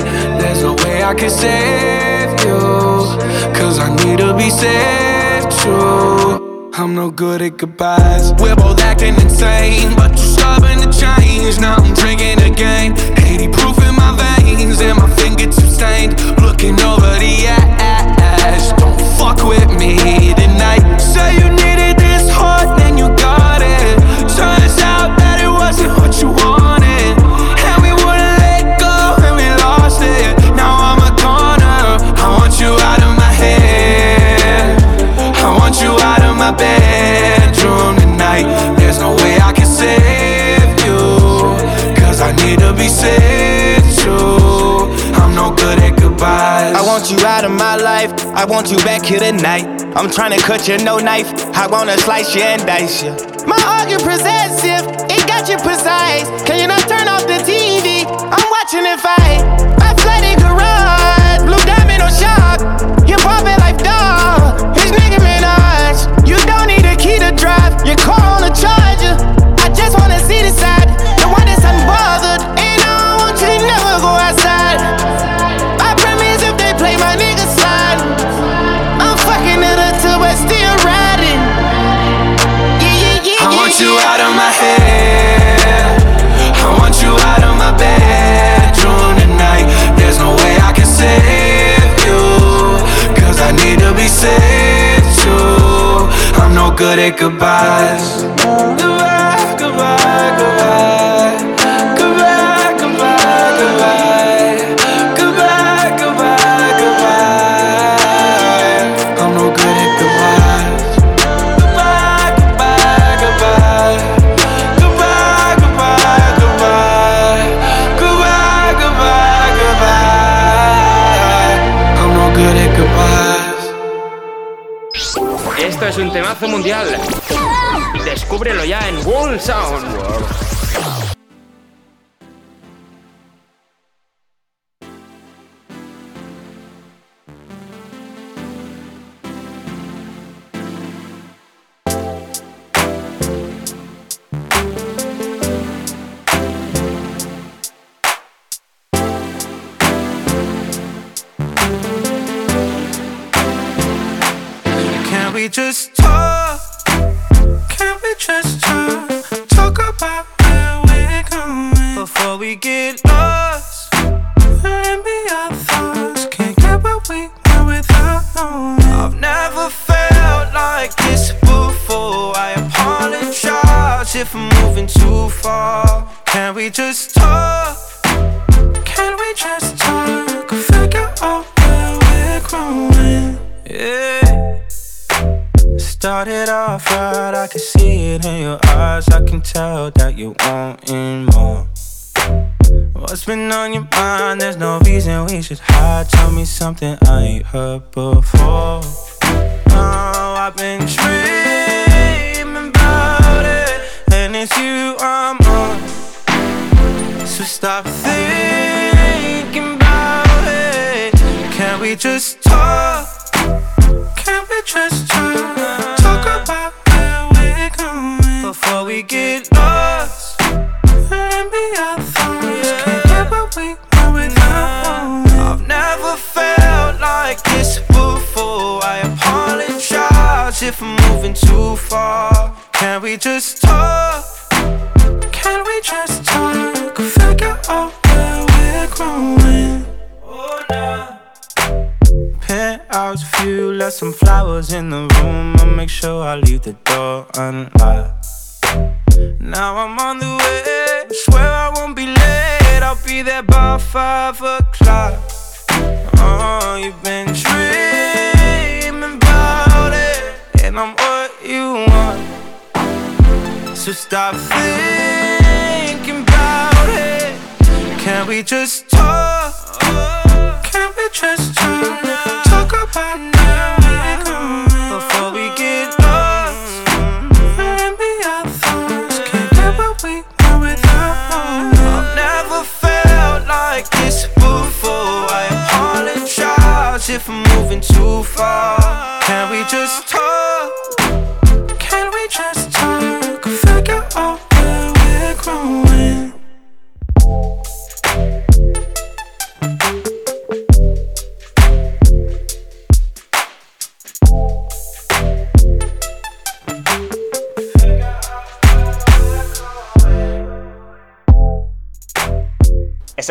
tonight. There's no way I can save you. Cause I need to be saved too. I'm no good at goodbyes. We're both acting insane, but you're stubborn to change. Now I'm drinking again. 80 proof in my veins, and my fingertips stained. Looking over the ash. Don't fuck with me tonight. Say you needed this hard, then you got it. Turns out that it wasn't what you wanted. Tonight. There's no way I can save you. Cause I need to be saved too. I'm no good at goodbyes. I want you out of my life. I want you back here tonight. I'm trying to cut you no knife. I wanna slice you and dice you. My argument possessive, it got you precise. Can you not turn off the TV? I'm watching it fight. Drive. Car on a charger. I just wanna see the side, the one that's unbothered. And I don't want you to never go outside. I promise if they play my nigga slide, I'm fucking it up till but still riding. Yeah, yeah, yeah. I want you out of my head. I want you out of my bedroom tonight. There's no way I can save you. Cause I need to be saved no good at goodbyes. Descúbrelo ya en Wall Sound.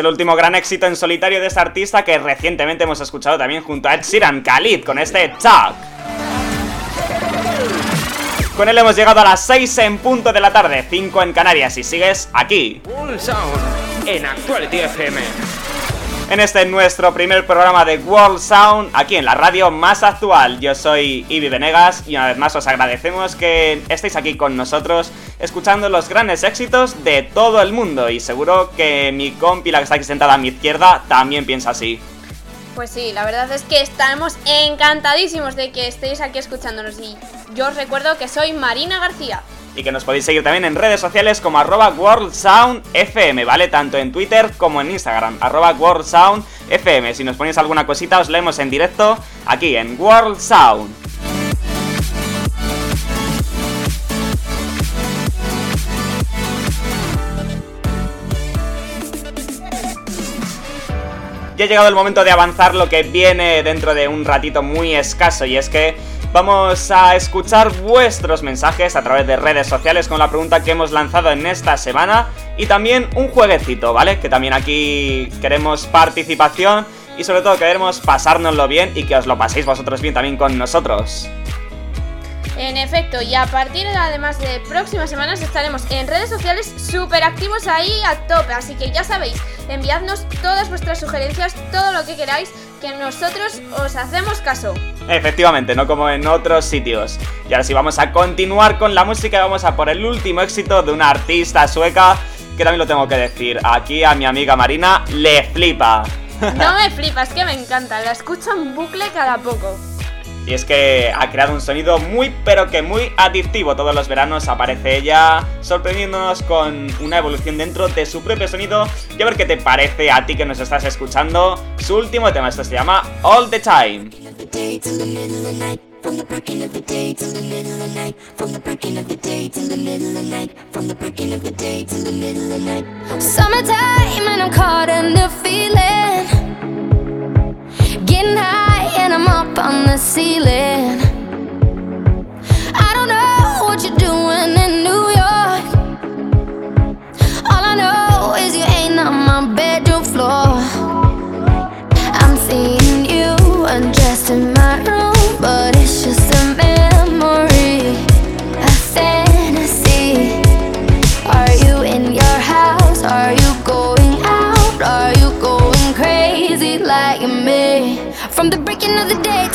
El último gran éxito en solitario de este artista que recientemente hemos escuchado también junto a Ed Sheeran Khalid con este Talk. Con él hemos llegado a las 6 en punto de la tarde, 5 en Canarias y sigues aquí. World Sound en Actuality FM. En este nuestro primer programa de World Sound, aquí en la radio más actual. Yo soy Ibi Venegas y una vez más os agradecemos que estéis aquí con nosotros escuchando los grandes éxitos de todo el mundo. Y seguro que mi compi, la que está aquí sentada a mi izquierda, también piensa así. Pues sí, la verdad es que estamos encantadísimos de que estéis aquí escuchándonos y yo os recuerdo que soy Marina García. Y que nos podéis seguir también en redes sociales como arroba WorldSoundFM, ¿vale? Tanto en Twitter como en Instagram, arroba WorldSoundFM. Si nos ponéis alguna cosita os leemos en directo aquí en World Sound. Ya ha llegado el momento de avanzar lo que viene dentro de un ratito muy escaso y es que vamos a escuchar vuestros mensajes a través de redes sociales con la pregunta que hemos lanzado en esta semana y también un jueguecito, ¿vale? Que también aquí queremos participación y sobre todo queremos pasárnoslo bien y que os lo paséis vosotros bien también con nosotros. En efecto, y a partir de además de próximas semanas estaremos en redes sociales súper activos ahí a tope, así que ya sabéis, enviadnos todas vuestras sugerencias, todo lo que queráis, que nosotros os hacemos caso. Efectivamente, no como en otros sitios. Y ahora sí vamos a continuar con la música y vamos a por el último éxito de una artista sueca que también lo tengo que decir. Aquí a mi amiga Marina le flipa. No me flipas, que me encanta, la escucho en bucle cada poco. Y es que ha creado un sonido muy pero que muy adictivo. Todos los veranos aparece ella sorprendiéndonos con una evolución dentro de su propio sonido. Y a ver qué te parece a ti que nos estás escuchando. Su último tema, esto se llama All the Time. The. Summertime and I'm caught in the feeling. I'm up on the ceiling.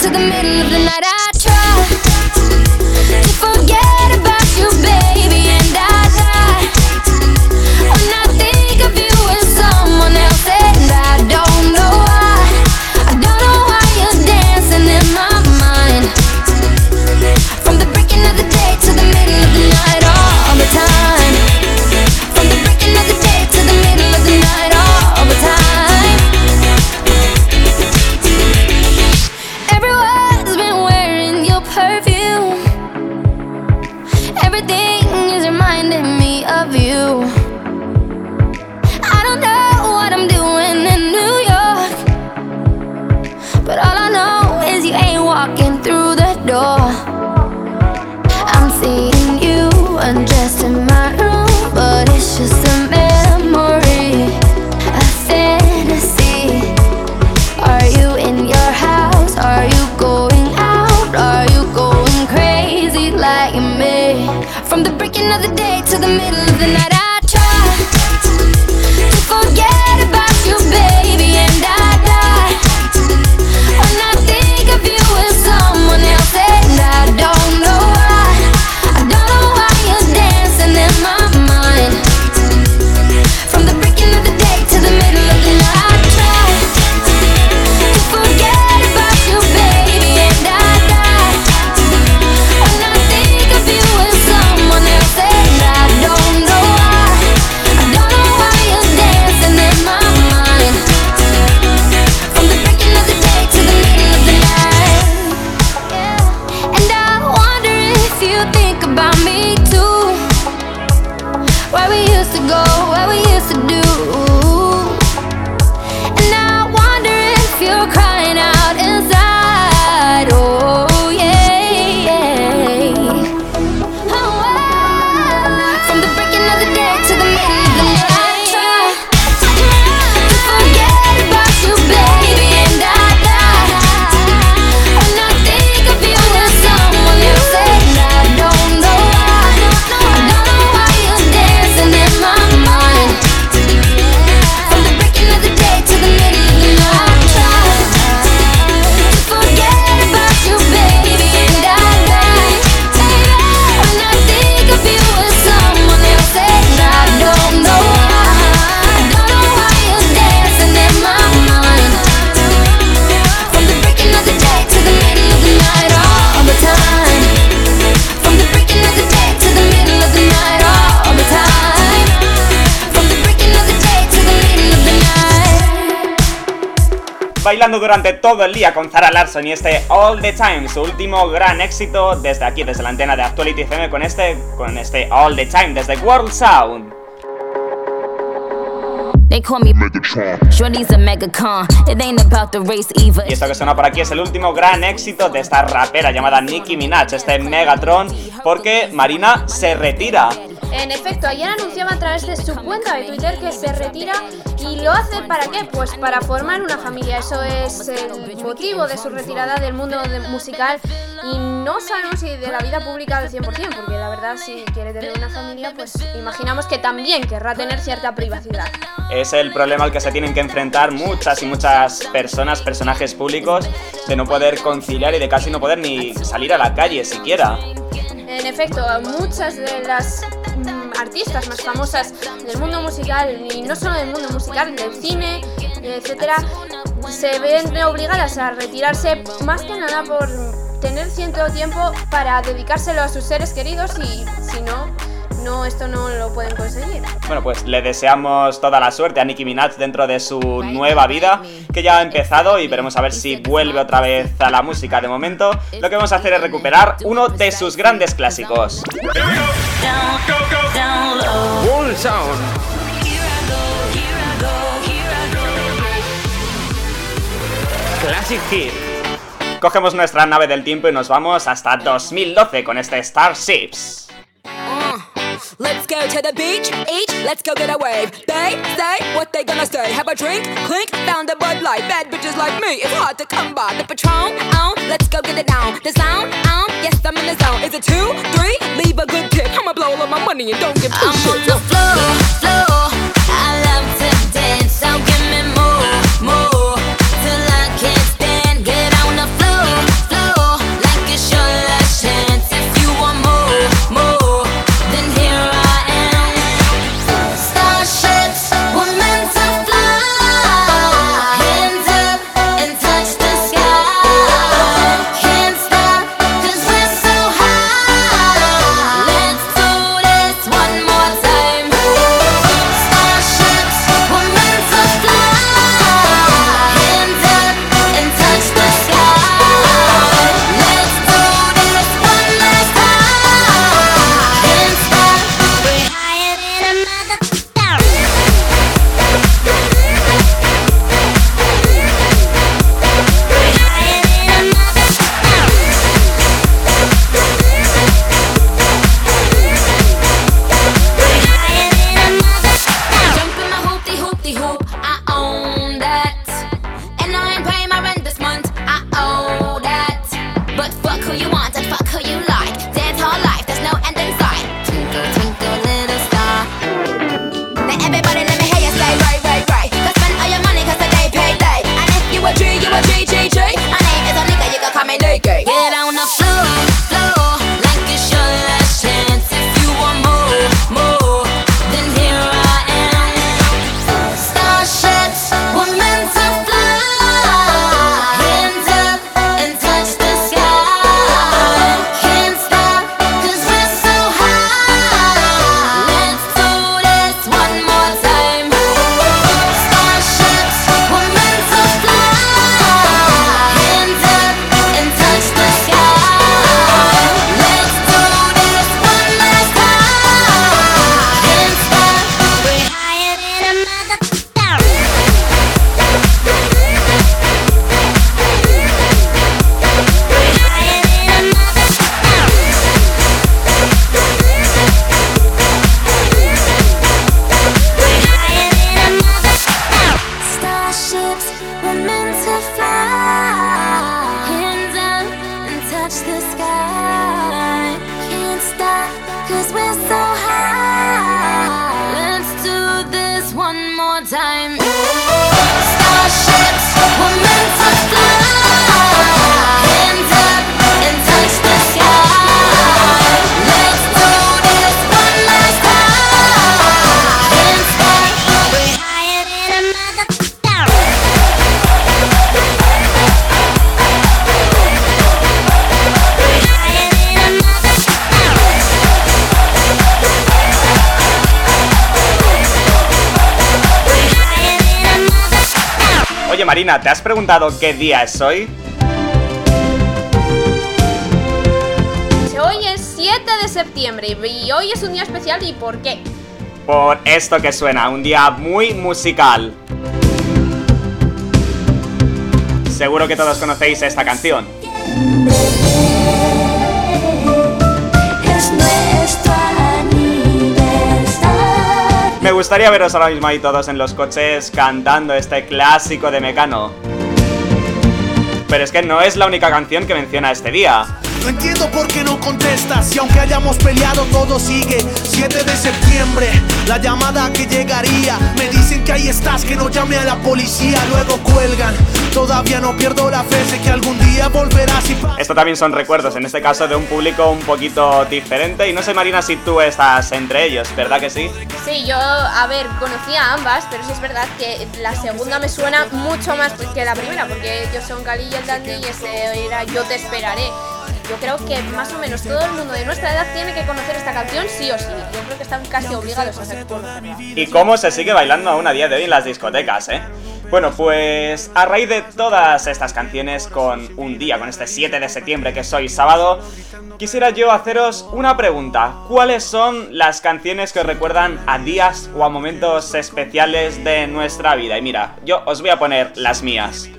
To the middle of the night, I try to forget about the middle of the night. Bailando durante todo el día con Zara Larson y este All the Time, su último gran éxito desde aquí, desde la antena de Actuality FM con este, con este All the Time, desde World Sound. They call me Megatron. Shorty's a megacon. It ain't about the race either. Y esto que suena por aquí es el último gran éxito de esta rapera llamada Nicki Minaj, este Megatron, porque Marina se retira. En efecto, ayer anunciaba a través de su cuenta de Twitter que se retira y lo hace para qué? Pues para formar una familia. Eso es el motivo de su retirada del mundo musical y no sabemos si de la vida pública al 100%, porque la verdad si quiere tener una familia, pues imaginamos que también querrá tener cierta privacidad. Es el problema al que se tienen que enfrentar muchas y muchas personas, personajes públicos, de no poder conciliar y de casi no poder ni salir a la calle siquiera. En efecto, muchas de las mm, artistas más famosas del mundo musical, y no solo del mundo musical, del cine, etcétera, se ven obligadas a retirarse más que nada por tener cierto tiempo para dedicárselo a sus seres queridos y si no, no esto no lo pueden conseguir. Bueno, pues le deseamos toda la suerte a Nicki Minaj dentro de su nueva vida, que ya ha empezado y veremos a ver si vuelve otra vez a la música. De momento, lo que vamos a hacer es recuperar uno de sus grandes clásicos. Wall Sound. Classic Hit. Cogemos nuestra nave del tiempo y nos vamos hasta 2012 con este Starships. Let's go to the beach, each, let's go get a wave. They say what they gonna say. Have a drink, clink, found a Bud Light. Bad bitches like me, it's hard to come by. The Patron, on, let's go get it down. The sound, on, yes, I'm in the zone. Is it two, three? Leave a good tip. I'ma blow all of my money and don't give two I'm on the floor, floor. Marina, ¿te has preguntado qué día es hoy? Hoy es 7 de septiembre y hoy es un día especial ¿y por qué? Por esto que suena, un día muy musical. Seguro que todos conocéis esta canción. Me gustaría veros ahora mismo ahí todos en los coches cantando este clásico de Mecano. Pero es que no es la única canción que menciona este día. No entiendo por qué no contestas y aunque hayamos peleado todo sigue 7 de septiembre, la llamada que llegaría Me dicen que ahí estás, que no llame a la policía Luego cuelgan, todavía no pierdo la fe Sé que algún día volverás y... Esto también son recuerdos, en este caso de un público un poquito diferente Y no sé Marina si tú estás entre ellos, ¿verdad que sí? Sí, yo, a ver, conocía ambas Pero sí es verdad que la segunda me suena mucho más que la primera Porque yo son Cali y el Dandy y ese era Yo te esperaré yo creo que más o menos todo el mundo de nuestra edad tiene que conocer esta canción sí o sí. Yo creo que están casi obligados a hacer ¿Y cómo se sigue bailando aún a día de hoy en las discotecas, eh? Bueno, pues a raíz de todas estas canciones con un día, con este 7 de septiembre que soy sábado, quisiera yo haceros una pregunta. ¿Cuáles son las canciones que os recuerdan a días o a momentos especiales de nuestra vida? Y mira, yo os voy a poner las mías.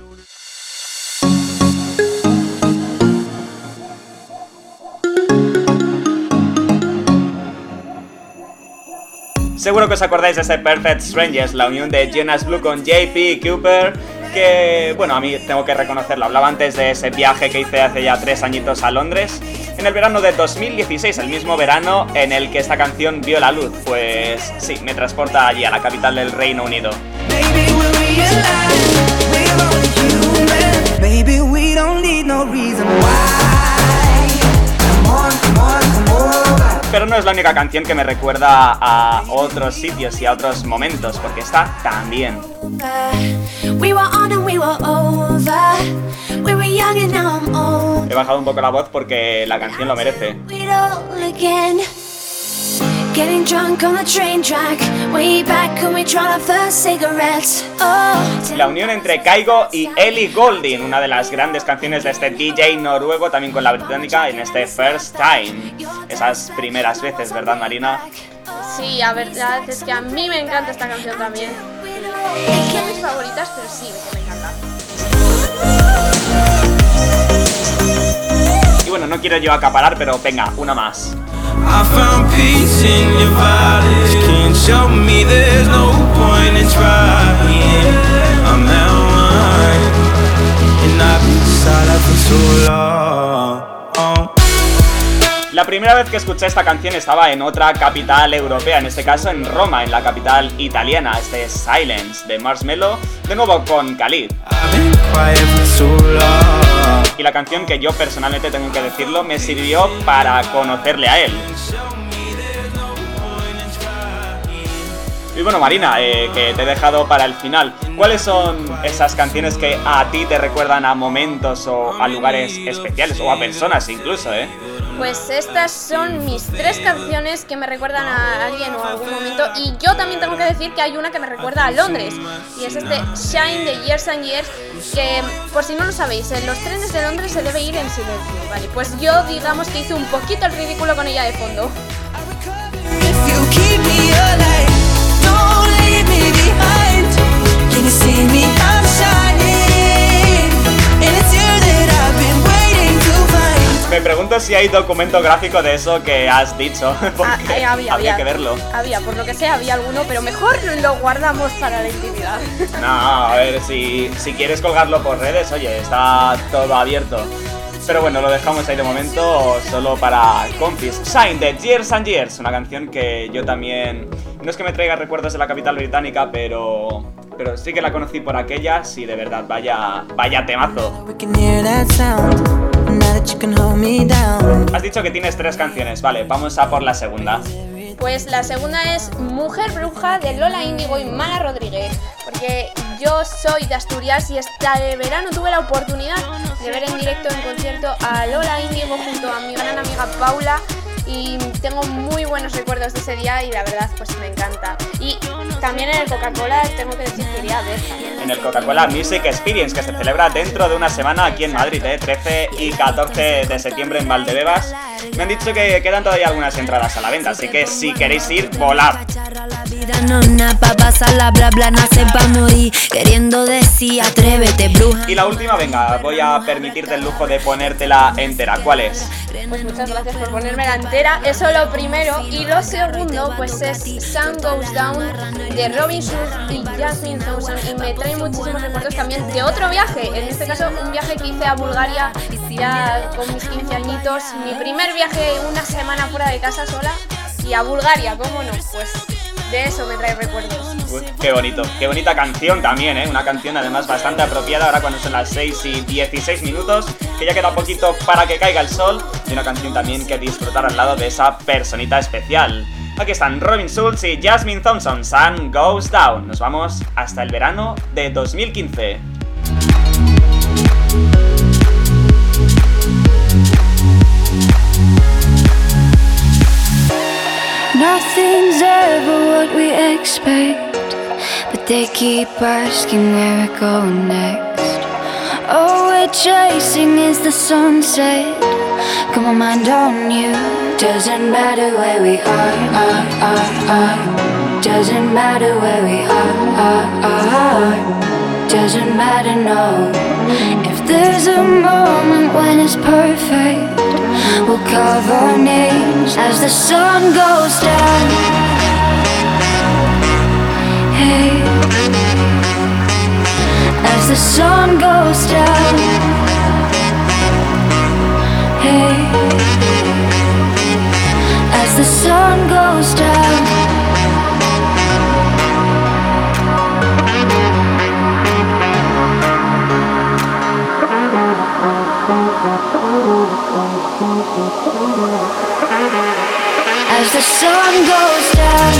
Seguro que os acordáis de ese Perfect Strangers, la unión de Jonas Blue con JP Cooper, que, bueno, a mí tengo que reconocerlo, hablaba antes de ese viaje que hice hace ya tres añitos a Londres, en el verano de 2016, el mismo verano en el que esta canción vio la luz, pues sí, me transporta allí, a la capital del Reino Unido. Pero no es la única canción que me recuerda a otros sitios y a otros momentos, porque está tan bien. He bajado un poco la voz porque la canción lo merece. Getting drunk on the train track, way back when we tried our first cigarettes. Oh, la unión entre Kaigo y Ellie Goulding, una de las grandes canciones de este DJ noruego, también con la británica en este First Time. Esas primeras veces, ¿verdad, Marina? Sí, la verdad es que a mí me encanta esta canción también. Es de mis favoritas, pero sí, me encanta. Y bueno, no quiero yo acaparar, pero venga, una más. I found peace in your violence. Can't show me there's no point in trying. I'm that one, and I've been silent for so long. La primera vez que escuché esta canción estaba en otra capital europea, en este caso en Roma, en la capital italiana. Este es Silence de Marshmello, de nuevo con Khalid. Y la canción que yo personalmente tengo que decirlo me sirvió para conocerle a él. Y bueno, Marina, eh, que te he dejado para el final. ¿Cuáles son esas canciones que a ti te recuerdan a momentos o a lugares especiales o a personas incluso, eh? Pues estas son mis tres canciones que me recuerdan a alguien o a algún momento. Y yo también tengo que decir que hay una que me recuerda a Londres. Y es este Shine de Years and Years. Que, por si no lo sabéis, en los trenes de Londres se debe ir en silencio. Vale, pues yo digamos que hice un poquito el ridículo con ella de fondo. Me pregunto si hay documento gráfico de eso que has dicho. Porque ah, había, había, que verlo. Había, por lo que sea, había alguno, pero mejor lo guardamos para la intimidad. No, a ver, si, si quieres colgarlo por redes, oye, está todo abierto. Pero bueno, lo dejamos ahí de momento solo para confis. Shine de Years and Years, una canción que yo también. No es que me traiga recuerdos de la capital británica, pero. Pero sí que la conocí por aquellas y de verdad, vaya, vaya temazo. Has dicho que tienes tres canciones, vale, vamos a por la segunda. Pues la segunda es Mujer Bruja de Lola Índigo y Mala Rodríguez. Porque yo soy de Asturias y este verano tuve la oportunidad de ver en directo en concierto a Lola Índigo junto a mi gran amiga Paula y tengo muy buenos recuerdos de ese día y la verdad pues me encanta. Y también en el Coca-Cola tengo que decir que iría a ver también. En el Coca-Cola Music Experience, que se celebra dentro de una semana aquí en Madrid, ¿eh? 13 y 14 de septiembre en Valdebebas. Me han dicho que quedan todavía algunas entradas a la venta, así que si queréis ir, volad. Y la última, venga, voy a permitirte el lujo de ponértela entera. ¿Cuál es? Pues muchas gracias por ponerme la entera. Eso lo primero. Y lo segundo, pues es Sun Goes Down de Robin Schulz y Jasmine Thompson. Y me trae muchísimos recuerdos también de otro viaje. En este caso, un viaje que hice a Bulgaria ya con mis 15 añitos. Mi primer viaje, una semana fuera de casa sola. Y a Bulgaria, ¿cómo no? Pues de eso me trae recuerdos. Qué bonito, qué bonita canción también, ¿eh? Una canción además bastante apropiada ahora cuando son las 6 y 16 minutos, que ya queda poquito para que caiga el sol, y una canción también que disfrutar al lado de esa personita especial. Aquí están Robin Schulz y Jasmine Thompson, Sun Goes Down. Nos vamos hasta el verano de 2015. Nothing's ever what we expect, but they keep asking where we're going next. All we're chasing is the sunset. Got my mind on you. Doesn't matter where we are, are, are, are. Doesn't matter where we are, are, are. Doesn't matter, no. If there's a moment when it's perfect, we'll carve our names as the sun goes down. Hey, as the sun goes down. Hey, as the sun goes down. As the sun goes down.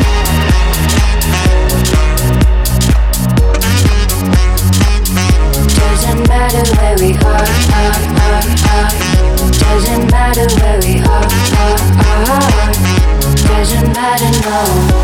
Doesn't matter where we are, are, are, are. Doesn't matter where we are, are, are. Doesn't matter, no.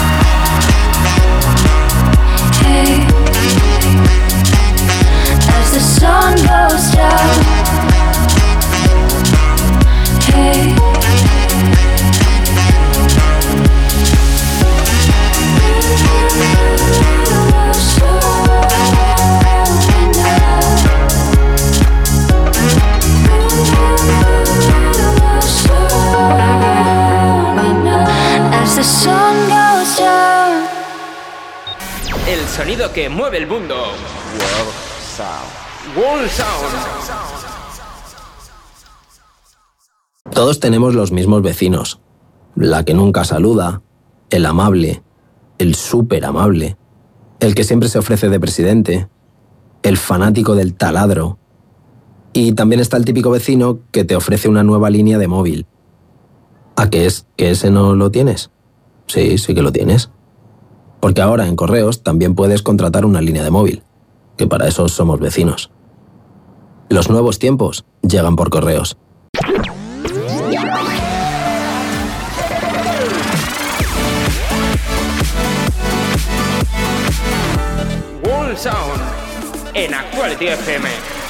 Tenemos los mismos vecinos. La que nunca saluda, el amable, el súper amable, el que siempre se ofrece de presidente, el fanático del taladro. Y también está el típico vecino que te ofrece una nueva línea de móvil. ¿A qué es? ¿Que ese no lo tienes? Sí, sí que lo tienes. Porque ahora en correos también puedes contratar una línea de móvil, que para eso somos vecinos. Los nuevos tiempos llegan por correos. Sound. En Actuality FM.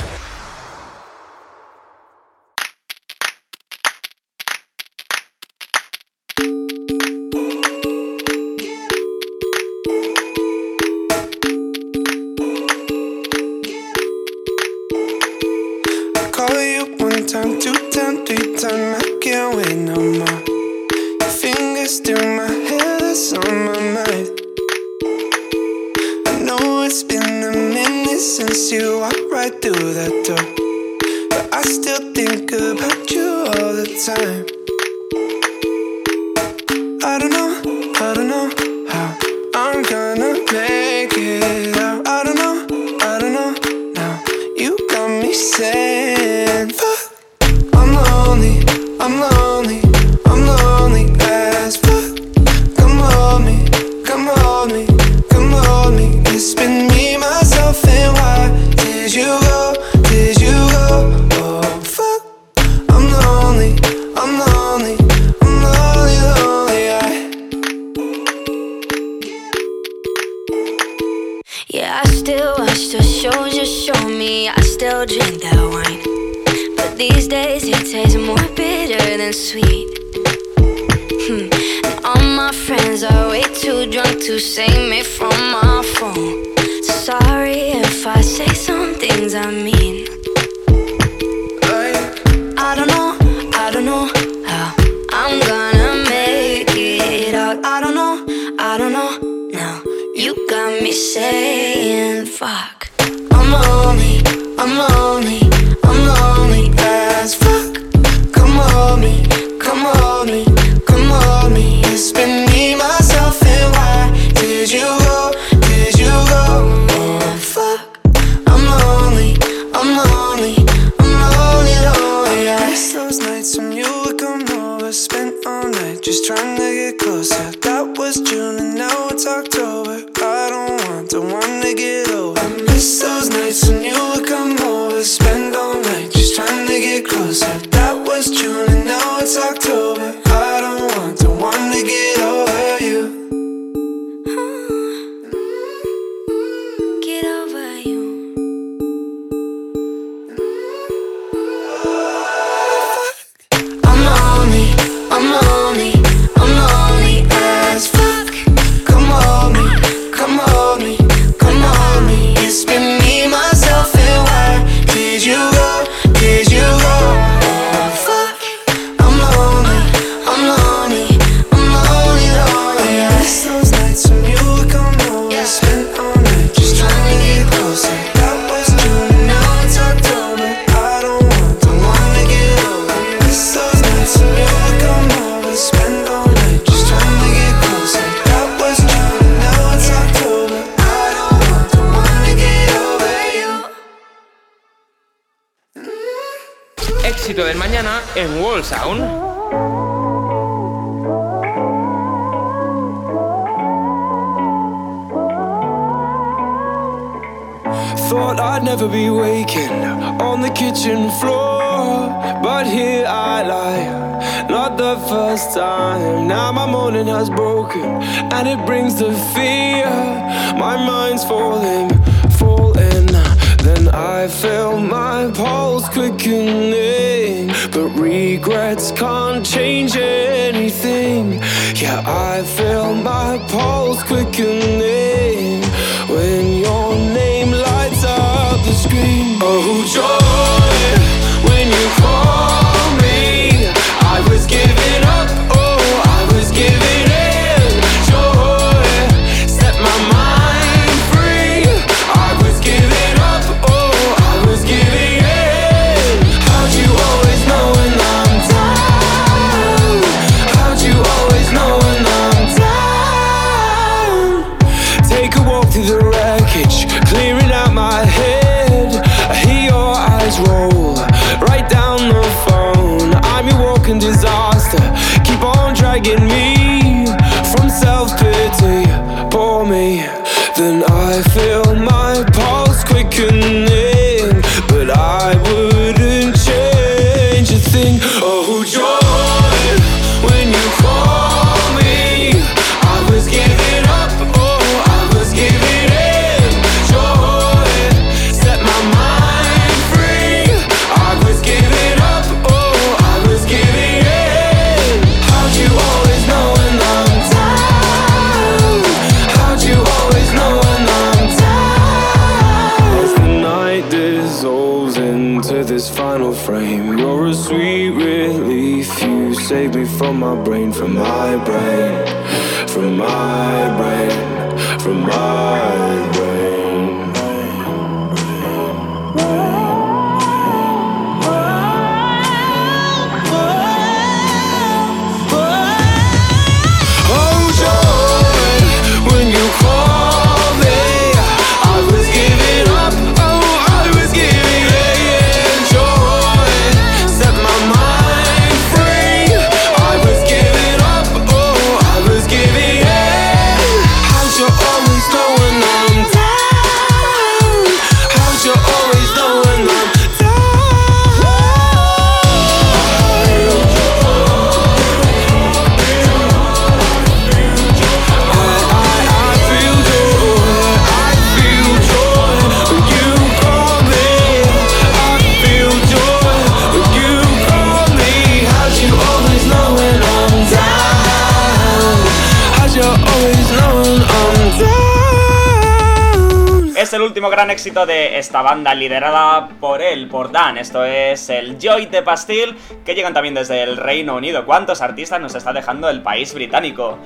Éxito de esta banda liderada por él, por Dan. Esto es el Joy de Pastil, que llegan también desde el Reino Unido. ¿Cuántos artistas nos está dejando el país británico?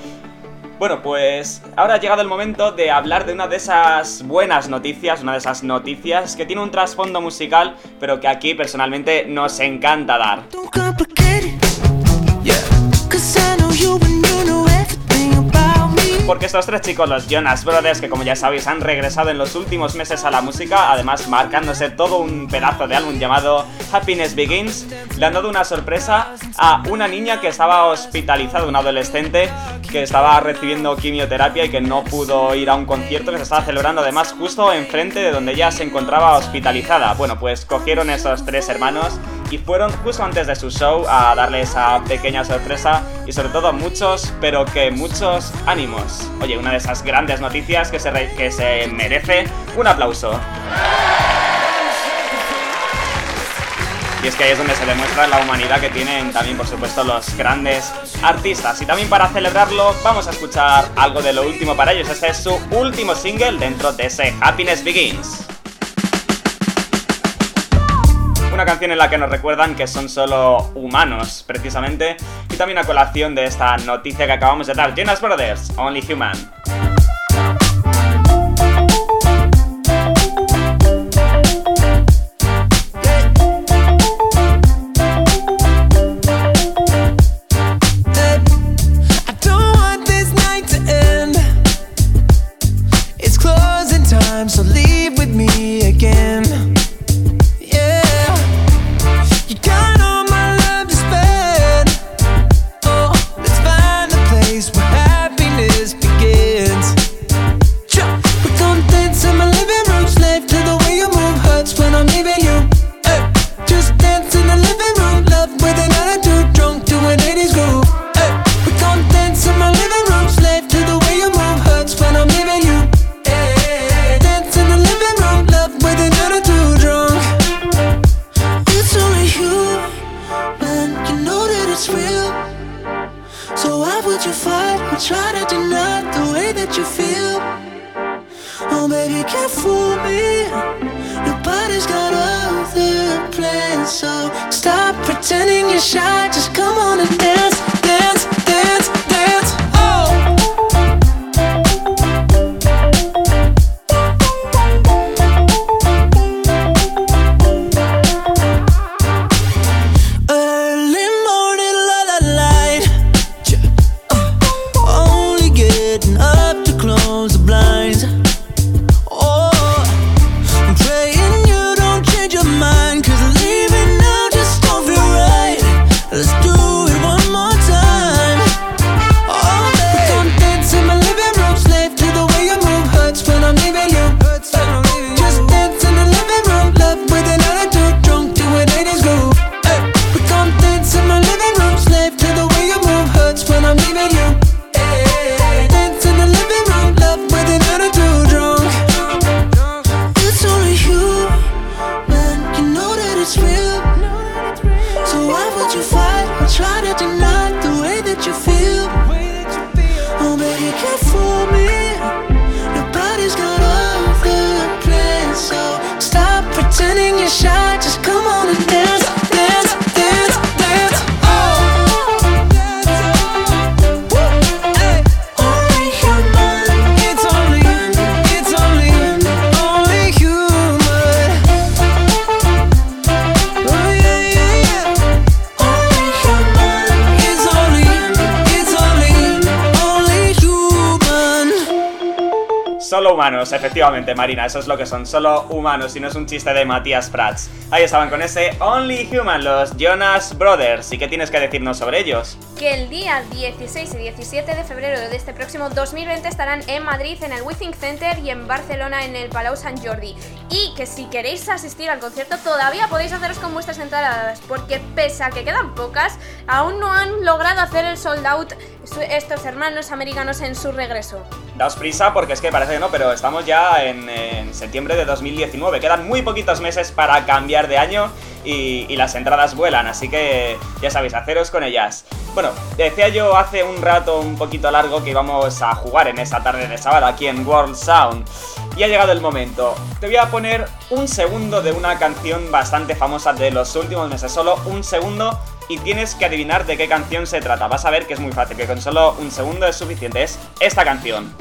Bueno, pues ahora ha llegado el momento de hablar de una de esas buenas noticias, una de esas noticias que tiene un trasfondo musical, pero que aquí personalmente nos encanta dar. Porque estos tres chicos, los Jonas Brothers, que como ya sabéis han regresado en los últimos meses a la música, además marcándose todo un pedazo de álbum llamado Happiness Begins, le han dado una sorpresa a una niña que estaba hospitalizada, una adolescente que estaba recibiendo quimioterapia y que no pudo ir a un concierto que se estaba celebrando además justo enfrente de donde ella se encontraba hospitalizada. Bueno, pues cogieron esos tres hermanos y fueron justo antes de su show a darle esa pequeña sorpresa y sobre todo muchos, pero que muchos ánimos. Oye, una de esas grandes noticias que se, que se merece un aplauso. Y es que ahí es donde se demuestra la humanidad que tienen también, por supuesto, los grandes artistas. Y también para celebrarlo, vamos a escuchar algo de lo último para ellos. Este es su último single dentro de ese Happiness Begins. Una canción en la que nos recuerdan que son solo humanos, precisamente, y también a colación de esta noticia que acabamos de dar. Jonas Brothers, Only Human. Efectivamente, Marina, eso es lo que son, solo humanos y no es un chiste de Matías Prats. Ahí estaban con ese Only Human, los Jonas Brothers. ¿Y qué tienes que decirnos sobre ellos? Que el día 16 y 17 de febrero de este próximo 2020 estarán en Madrid en el Withing Center y en Barcelona en el Palau Sant Jordi. Y que si queréis asistir al concierto todavía podéis haceros con vuestras entradas, porque pese a que quedan pocas, aún no han logrado hacer el sold out estos hermanos americanos en su regreso. Daos prisa porque es que parece que no, pero estamos ya en, septiembre de 2019. Quedan muy poquitos meses para cambiar de año y, y, las entradas vuelan, así que ya sabéis, haceros con ellas. Bueno, decía yo hace un rato un poquito largo que íbamos a jugar en esa tarde de sábado aquí en World Sound. Y ha llegado el momento. Te voy a poner un segundo de una canción bastante famosa de los últimos meses, solo un segundo y tienes que adivinar de qué canción se trata. Vas a ver que es muy fácil, que con solo un segundo es suficiente. Es esta canción.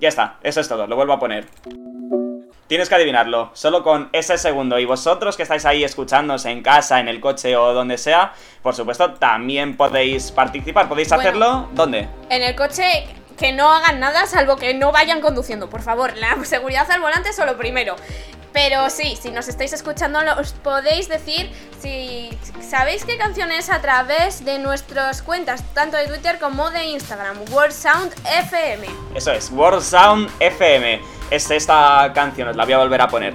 Ya está, eso es todo, lo vuelvo a poner. Tienes que adivinarlo, solo con ese segundo. Y vosotros que estáis ahí escuchándonos en casa, en el coche o donde sea, por supuesto, también podéis participar. ¿Podéis bueno, hacerlo? ¿Dónde? En el coche que no hagan nada salvo que no vayan conduciendo, por favor. La seguridad al volante es lo primero. Pero sí, si nos estáis escuchando, os podéis decir si sabéis qué canción es a través de nuestras cuentas, tanto de Twitter como de Instagram, World Sound FM. Eso es, World Sound FM. Es esta canción, os la voy a volver a poner.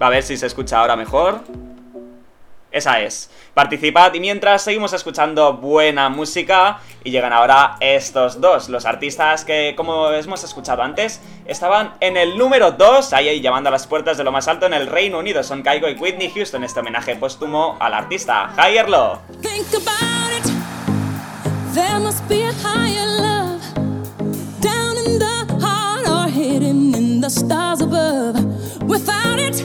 Va a ver si se escucha ahora mejor. Esa es. Participad y mientras seguimos escuchando buena música y llegan ahora estos dos, los artistas que como hemos escuchado antes, estaban en el número 2, ahí, ahí llamando a las puertas de lo más alto en el Reino Unido, son Kaigo y Whitney Houston, este homenaje póstumo al artista Higher Low. Think about it. There must be a higher love down in the heart or hidden in the stars above. Without it,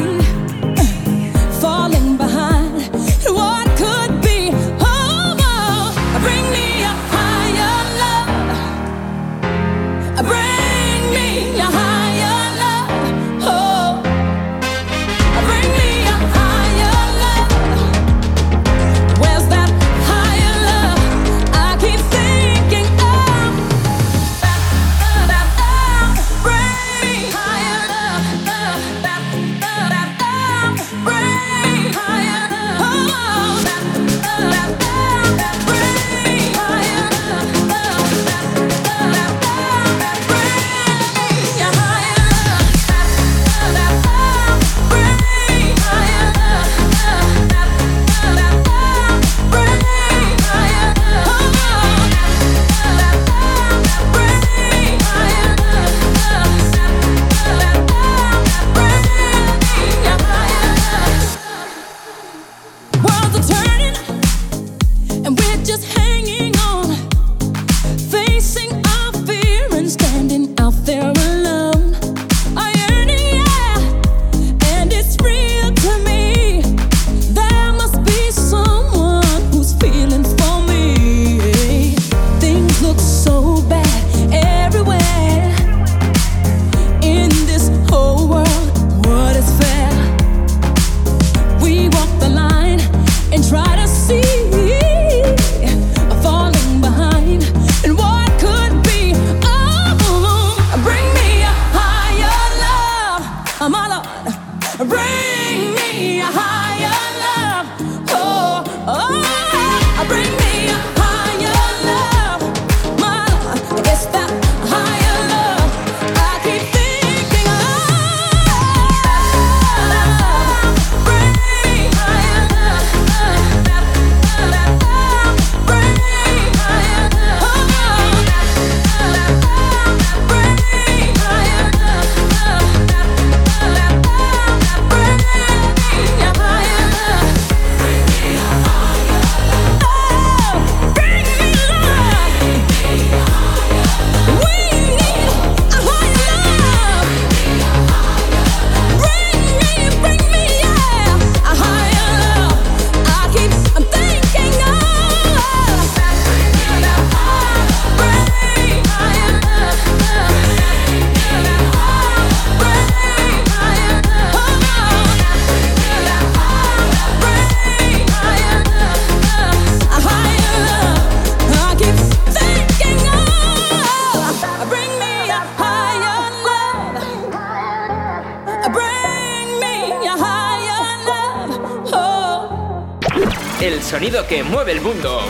sonido que mueve el mundo.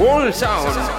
World Sound.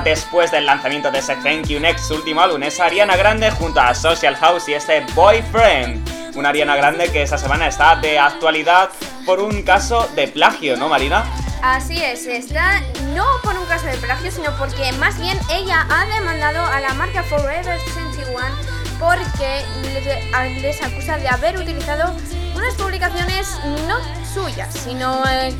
Después del lanzamiento de ese Thank You Next último álbum. Es Ariana Grande junto a Social House y este Boyfriend. Una Ariana Grande que esta semana está de actualidad por un caso de plagio, ¿no, Marina? Así es, está no por un caso de plagio, sino porque más bien ella ha demandado a la marca Forever 21 porque les, les acusa de haber utilizado unas publicaciones no suyas, sino eh,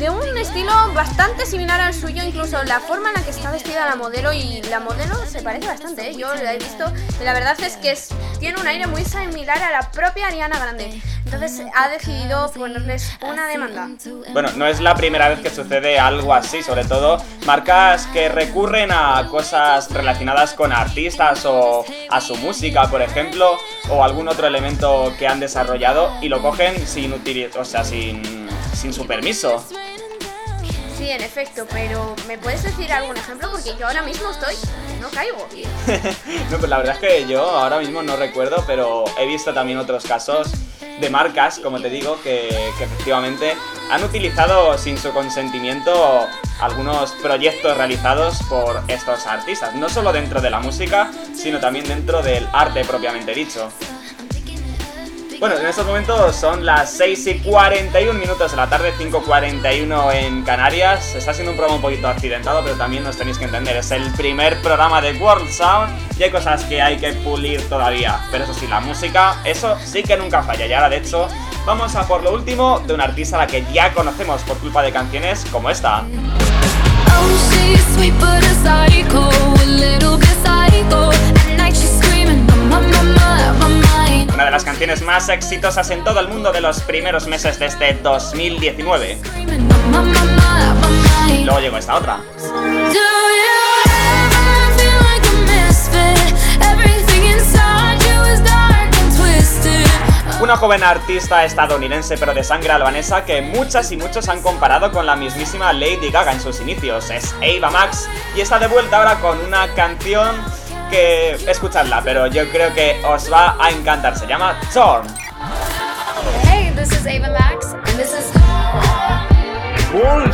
de un estilo bastante similar al suyo, incluso la forma en la que está vestida la modelo y la modelo se parece bastante, ¿eh? yo la he visto la verdad es que es- tiene un aire muy similar a la propia Ariana Grande. Entonces ha decidido ponerles una demanda. Bueno, no es la primera vez que sucede algo así, sobre todo marcas que recurren a cosas relacionadas con artistas o a su música, por ejemplo, o algún otro elemento que han desarrollado y lo cogen sin utili- o sea, sin, sin su permiso. Sí, en efecto, pero ¿me puedes decir algún ejemplo? Porque yo ahora mismo estoy, no caigo. No, pues la verdad es que yo ahora mismo no recuerdo, pero he visto también otros casos de marcas, como te digo, que, que efectivamente han utilizado sin su consentimiento algunos proyectos realizados por estos artistas, no solo dentro de la música, sino también dentro del arte propiamente dicho. Bueno, en estos momentos son las 6 y 41 minutos de la tarde, 5.41 en Canarias. Está siendo un programa un poquito accidentado, pero también nos tenéis que entender, es el primer programa de World Sound y hay cosas que hay que pulir todavía. Pero eso sí, la música, eso sí que nunca falla. Y ahora, de hecho, vamos a por lo último de una artista a la que ya conocemos por culpa de canciones como esta. Oh, Una de las canciones más exitosas en todo el mundo de los primeros meses de este 2019. Luego llegó esta otra. Una joven artista estadounidense pero de sangre albanesa que muchas y muchos han comparado con la mismísima Lady Gaga en sus inicios. Es Ava Max y está de vuelta ahora con una canción que escuchadla, pero yo creo que os va a encantar. Se llama Torn. Hey, this is Ava Max, and this is World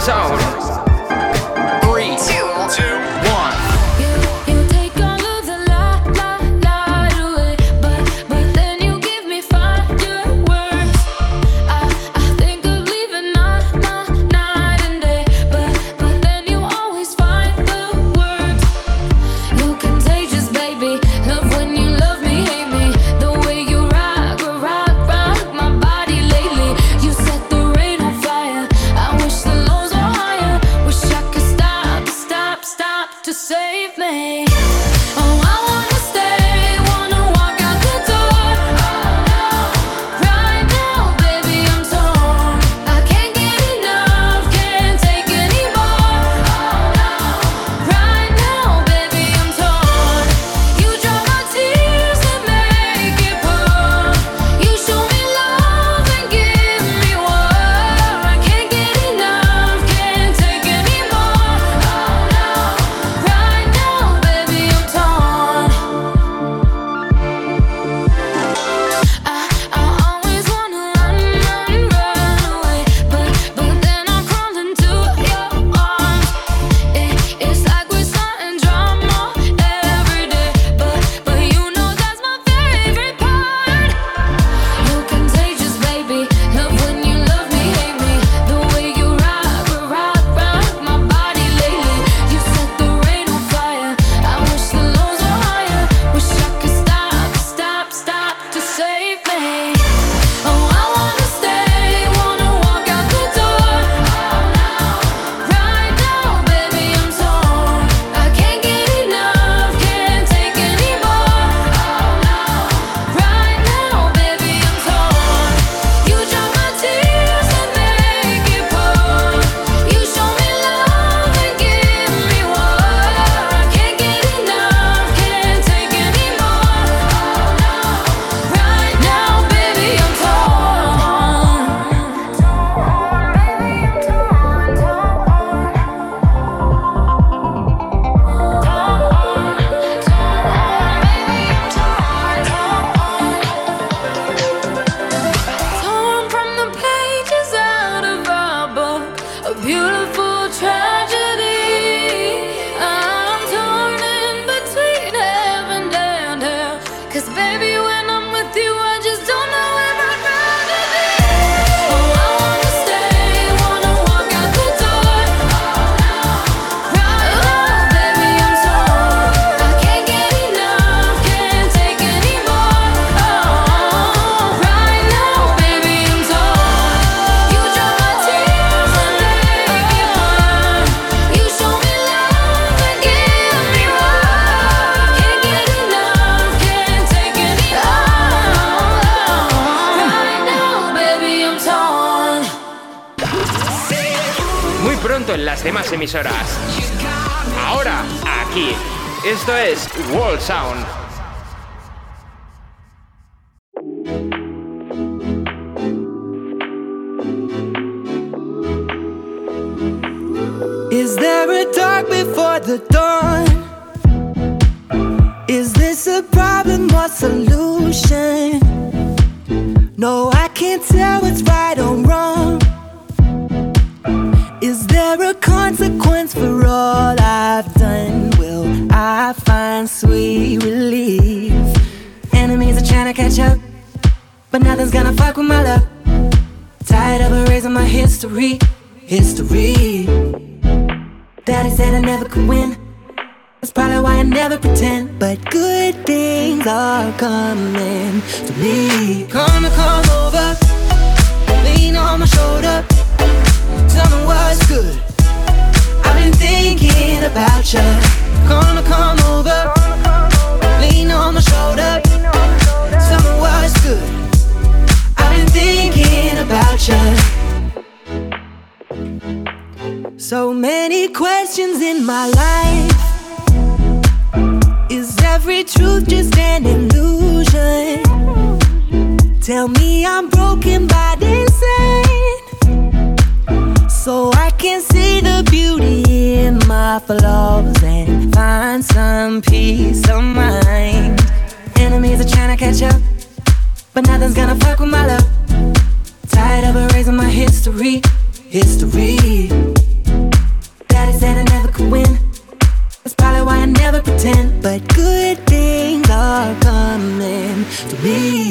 But good things are coming to me.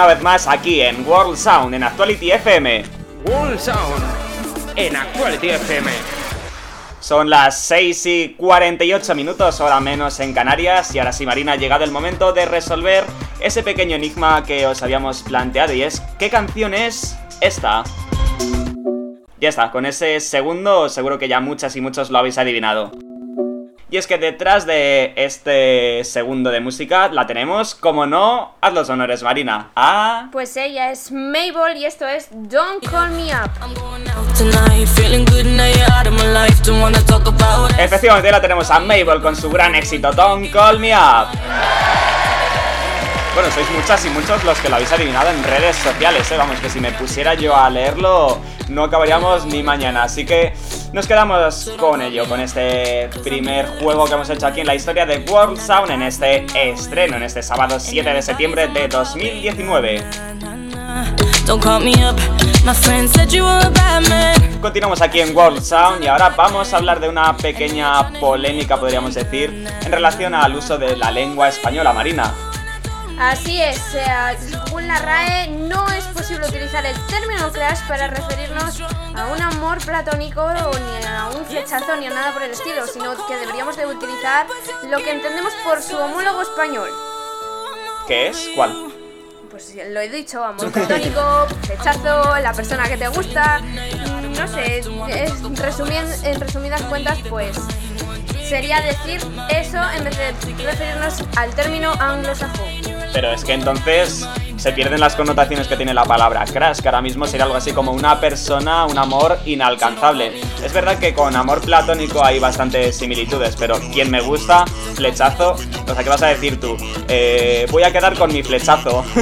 Una vez más aquí en World Sound, en Actuality FM. World Sound en Actuality FM. Son las 6 y 48 minutos, hora menos en Canarias, y ahora sí, Marina, ha llegado el momento de resolver ese pequeño enigma que os habíamos planteado, y es, ¿qué canción es esta? Ya está, con ese segundo seguro que ya muchas y muchos lo habéis adivinado. Y es que detrás de este segundo de música la tenemos, como no, haz los honores, Marina. Ah, Pues ella es Mabel y esto es Don't Call Me Up. Efectivamente la tenemos a Mabel con su gran éxito, Don't Call Me Up. Bueno, sois muchas y muchos los que lo habéis adivinado en redes sociales, ¿eh? Vamos, que si me pusiera yo a leerlo no acabaríamos ni mañana. Así que nos quedamos con ello, con este primer juego que hemos hecho aquí en la historia de World Sound en este estreno, en este sábado 7 de septiembre de 2019. Don't call me up. My friend said you were a bad man. Continuamos aquí en World Sound y ahora vamos a hablar de una pequeña polémica, podríamos decir, en relación al uso de la lengua española marina. Así es, eh, según la RAE no es posible utilizar el término crash para referirnos a un amor platónico o ni a un flechazo ni a nada por el estilo, sino que deberíamos de utilizar lo que entendemos por su homólogo español. ¿Qué es? ¿Cuál? Pues lo he dicho, amor platónico, flechazo, la persona que te gusta, mm, no sé, es, resumien- en resumidas cuentas pues sería decir eso en vez de referirnos al término anglosajón. Pero es que entonces se pierden las connotaciones que tiene la palabra crash, que ahora mismo sería algo así como una persona, un amor inalcanzable. Es verdad que con amor platónico hay bastantes similitudes, pero quien me gusta, flechazo, o sea, ¿qué vas a decir tú? Eh, voy a quedar con mi flechazo.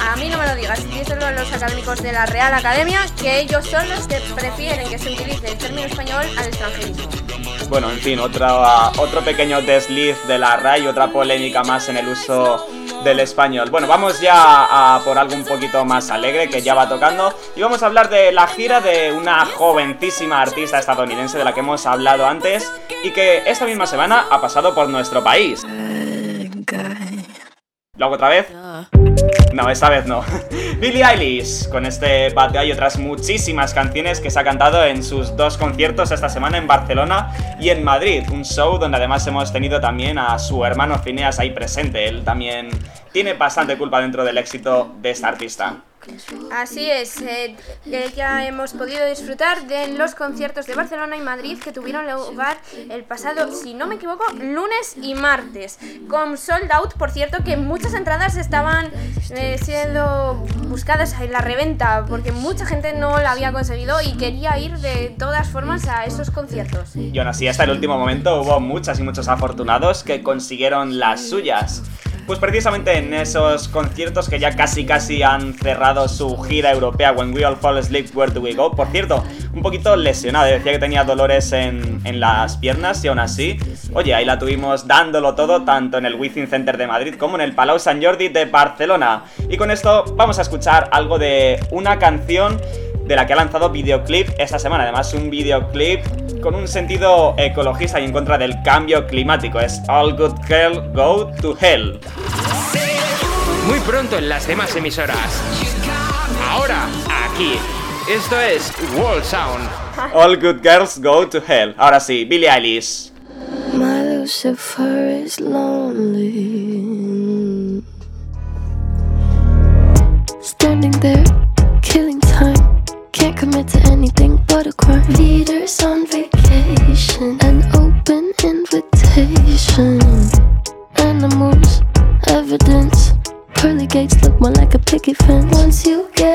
A mí no me lo digas, díselo a los académicos de la Real Academia, que ellos son los que prefieren que se utilice el término español al extranjerismo. Bueno, en fin, otra, otro pequeño desliz de la RAI, otra polémica más en el uso del español. Bueno, vamos ya a por algo un poquito más alegre que ya va tocando y vamos a hablar de la gira de una jovencísima artista estadounidense de la que hemos hablado antes y que esta misma semana ha pasado por nuestro país. ¿Lo hago otra vez? No, esta vez no. Billie Eilish, con este Bad Guy y otras muchísimas canciones que se ha cantado en sus dos conciertos esta semana en Barcelona y en Madrid. Un show donde además hemos tenido también a su hermano Phineas ahí presente. Él también tiene bastante culpa dentro del éxito de esta artista. Así es, eh, eh, ya hemos podido disfrutar de los conciertos de Barcelona y Madrid que tuvieron lugar el pasado, si no me equivoco, lunes y martes, con sold out, por cierto, que muchas entradas estaban eh, siendo buscadas en la reventa, porque mucha gente no la había conseguido y quería ir de todas formas a esos conciertos. Y aún así, hasta el último momento hubo muchas y muchos afortunados que consiguieron las suyas. Pues precisamente en esos conciertos que ya casi casi han cerrado su gira europea When We All Fall Asleep, Where Do We Go. Por cierto, un poquito lesionada, decía que tenía dolores en, en las piernas y aún así, oye, ahí la tuvimos dándolo todo tanto en el Within Center de Madrid como en el Palau Sant Jordi de Barcelona. Y con esto vamos a escuchar algo de una canción de la que ha lanzado videoclip esta semana. Además, un videoclip con un sentido ecologista y en contra del cambio climático. Es All Good Girl Go to Hell. Muy pronto en las demás emisoras. Ahora, aquí. Esto es Wall Sound. All Good Girls Go to Hell. Ahora sí, Billie Eilish. My Lucifer is lonely. Standing there, commit to anything but a crime. Leaders on vacation, an open invitation. Animals, evidence. Pearly gates look more like a picket fence. Once you get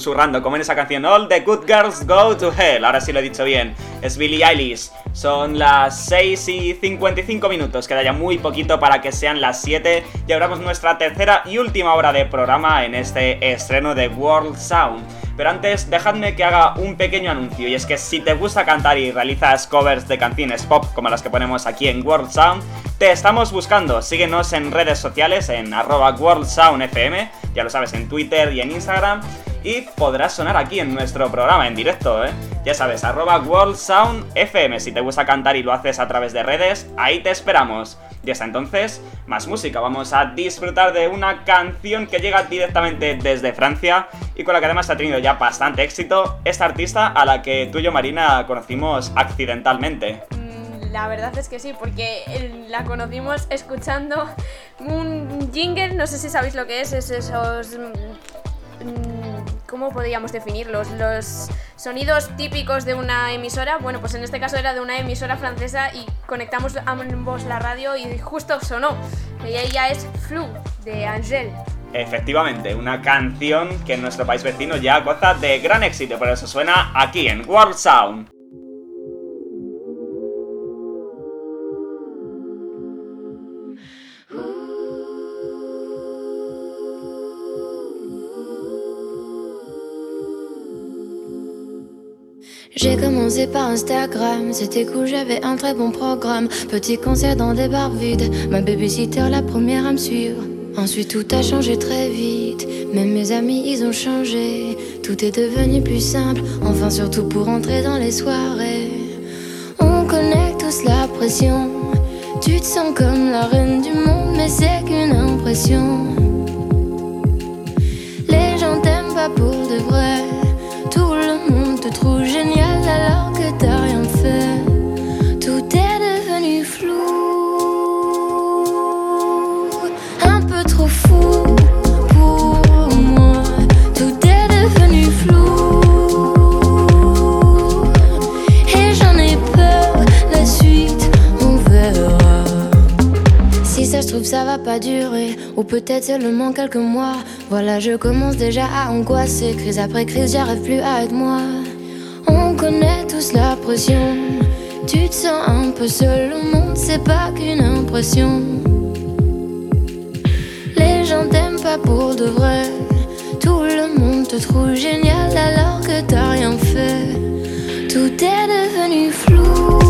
susurrando, como en esa canción All the Good Girls Go to Hell. Ahora sí lo he dicho bien. Es Billie Eilish. Son las 6 y 55 minutos. Queda ya muy poquito para que sean las 7. Y abramos nuestra tercera y última hora de programa en este estreno de World Sound. Pero antes, dejadme que haga un pequeño anuncio. Y es que si te gusta cantar y realizas covers de canciones pop como las que ponemos aquí en World Sound, te estamos buscando. Síguenos en redes sociales en arroba WorldSoundFM, ya lo sabes, en Twitter y en Instagram. Y podrás sonar aquí en nuestro programa en directo, ¿eh? Ya sabes, arroba WorldSoundFM. Si te gusta cantar y lo haces a través de redes, ahí te esperamos. Y hasta entonces, más música. Vamos a disfrutar de una canción que llega directamente desde Francia y con la que además ha tenido ya bastante éxito. Esta artista a la que tú y yo, Marina, conocimos accidentalmente. La verdad es que sí, porque eh, la conocimos escuchando un jingle, no sé si sabéis lo que es, es esos... mm, ¿Cómo podríamos definirlos? Los sonidos típicos de una emisora. Bueno, pues en este caso era de una emisora francesa y conectamos ambos la radio y justo sonó. Y ella es Flu, de Angel. Efectivamente, una canción que en nuestro país vecino ya goza de gran éxito, por eso suena aquí en World Sound. J'ai commencé par Instagram, c'était cool, j'avais un très bon programme. Petit concert dans des bars vides, ma babysitter la première à me suivre. Ensuite tout a changé très vite, même mes amis ils ont changé. Tout est devenu plus simple, enfin surtout pour entrer dans les soirées. On connaît tous la pression, tu te sens comme la reine du monde, mais c'est qu'une impression. Te trouve génial alors que t'as rien fait. Tout est devenu flou, un peu trop fou pour moi. Tout est devenu flou et j'en ai peur. La suite, on verra. Si ça se trouve, ça va pas durer, ou peut-être seulement quelques mois. Voilà, je commence déjà à angoisser. Crise après crise, j'arrive plus à être moi. On connaît tous la pression. Tu te sens un peu seul au monde, c'est pas qu'une impression. Les gens t'aiment pas pour de vrai. Tout le monde te trouve génial alors que t'as rien fait. Tout est devenu flou.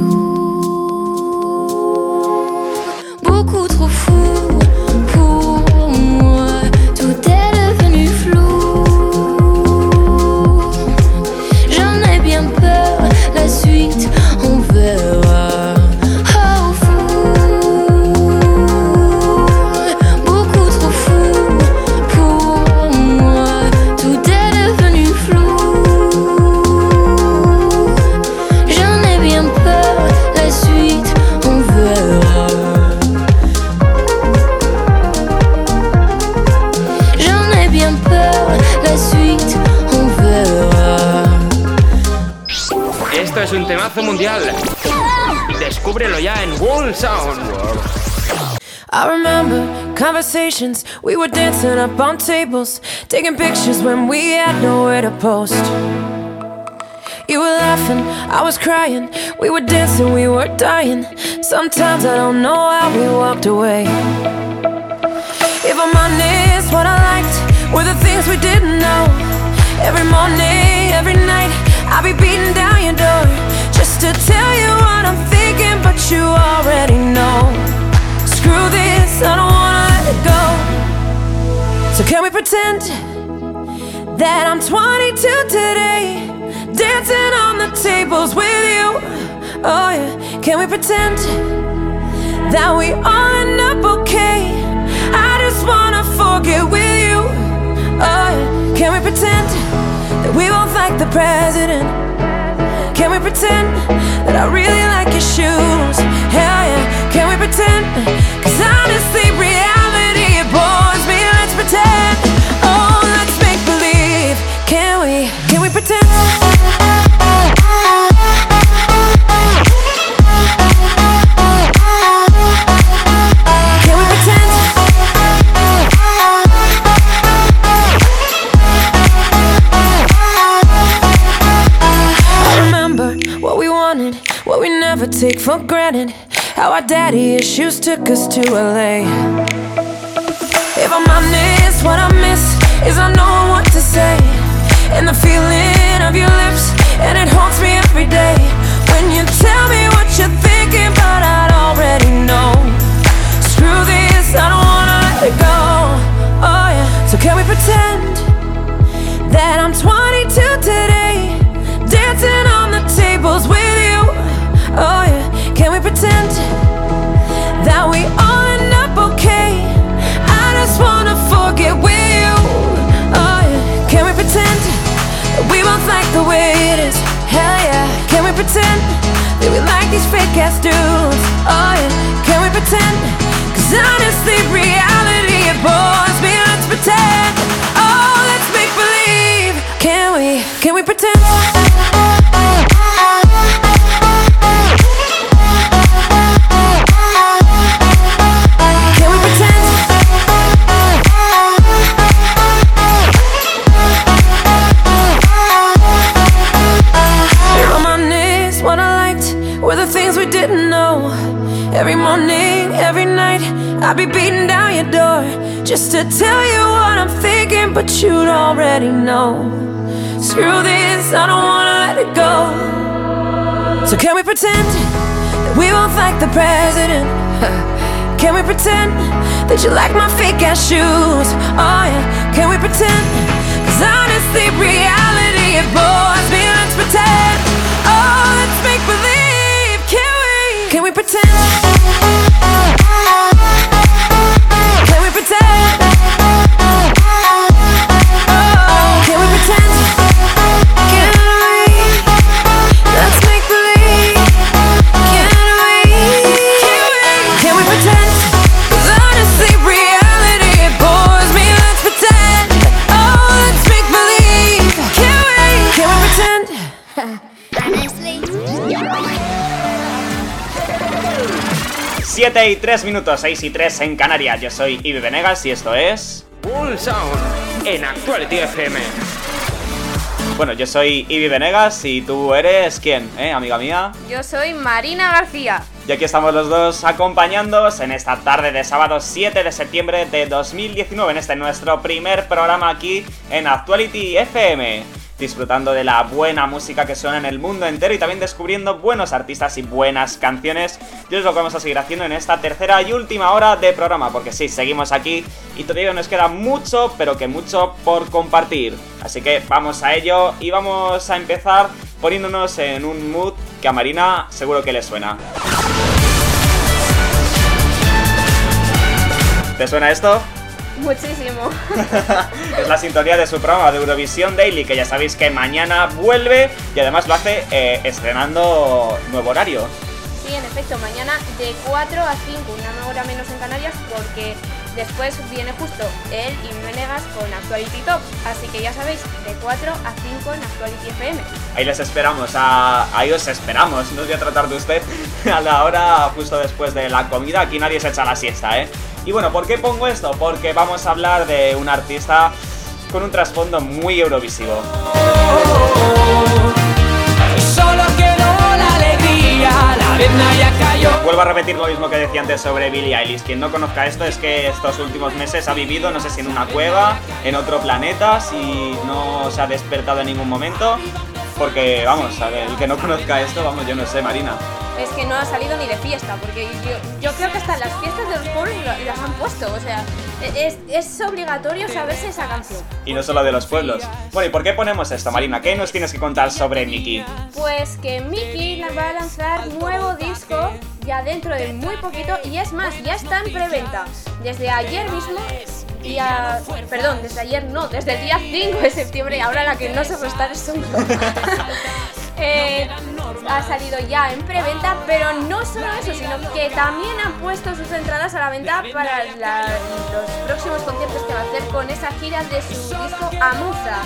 Temazo mundial. Descúbrelo ya en World Sound. I remember conversations, we were dancing up on tables, taking pictures when we had nowhere to post. You were laughing, I was crying, we were dancing, we were dying. Sometimes I don't know how we walked away. If I'm honest, what I liked were the things we didn't know. Every morning, every night, I'll be beating down your door just to tell you what I'm thinking, but you already know. Screw this, I don't wanna let it go. So can we pretend that I'm 22 today, dancing on the tables with you? Oh yeah, can we pretend that we all end up okay? I just wanna forget with you. Oh yeah, can we pretend that we both like the president? Pretend that I really like your shoes? Hell yeah, can we pretend? Cause honestly, reality it bores me. Let's pretend. Oh, let's make believe. Can we? Can we pretend? For granted. How our daddy issues took us to LA. If I'm honest, what I miss is I know what to say. And the feeling of your lips, and it haunts me every day. When you tell me what you're thinking, but I already know. Screw this, I don't wanna let it go. Oh yeah, so can we pretend ass dudes? Oh yeah, can we pretend? Cause honestly, reality it bores me. Let's pretend. Oh, let's make believe. Can we? Can we pretend? Just to tell you what I'm thinking, but you'd already know. Screw this, I don't wanna let it go. So can we pretend that we both like the president? Can we pretend that you like my fake ass shoes? Oh yeah, can we pretend? Cause honestly, reality it bores me. Let's pretend. Oh, let's make believe. Can we? Can we pretend? say. 7 y 3 minutos, 6 y 3 en Canarias. Yo soy Ibi Venegas y esto es. Full Sound en Actuality FM. Bueno, yo soy Ibi Venegas y tú eres quién, ¿eh, amiga mía? Yo soy Marina García. Y aquí estamos los dos acompañándoos en esta tarde de sábado 7 de septiembre de 2019, en este nuestro primer programa aquí en Actuality FM. Disfrutando de la buena música que suena en el mundo entero y también descubriendo buenos artistas y buenas canciones. Y es lo que vamos a seguir haciendo en esta tercera y última hora de programa, porque sí, seguimos aquí y todavía nos queda mucho, pero que mucho por compartir. Así que vamos a ello y vamos a empezar poniéndonos en un mood que a Marina seguro que le suena. ¿Te suena esto? Muchísimo. es la sintonía de su programa de Eurovisión Daily, que ya sabéis que mañana vuelve y además lo hace eh, estrenando nuevo horario. Sí, en efecto, mañana de 4 a 5, una hora menos en Canarias, porque después viene justo él y Menegas con Actuality Top. Así que ya sabéis, de 4 a 5 en Actuality FM. Ahí les esperamos, ahí os esperamos. No os voy a tratar de usted a la hora justo después de la comida. Aquí nadie se echa la siesta, ¿eh? Y bueno, ¿por qué pongo esto? Porque vamos a hablar de un artista con un trasfondo muy eurovisivo. Vuelvo a repetir lo mismo que decía antes sobre Billie Eilish. Quien no conozca esto es que estos últimos meses ha vivido, no sé si en una cueva, en otro planeta, si no se ha despertado en ningún momento. Porque, vamos, a el que no conozca esto, vamos, yo no sé, Marina. Es que no ha salido ni de fiesta, porque yo, yo creo que hasta las fiestas de los pueblos lo- las han puesto. O sea, es, es obligatorio saberse esa canción. Y no solo de los pueblos. Bueno, ¿y por qué ponemos esto, Marina? ¿Qué nos tienes que contar sobre Nicky? Pues que Mickey nos va a lanzar nuevo disco ya dentro de muy poquito y es más, ya está en preventa. Desde ayer mismo y a- perdón, desde ayer no, desde el día 5 de septiembre, ahora la que no se prestar es un Eh, ha salido ya en preventa, pero no solo eso, sino que también han puesto sus entradas a la venta para los próximos conciertos que va a hacer con esa gira de su disco Amuza,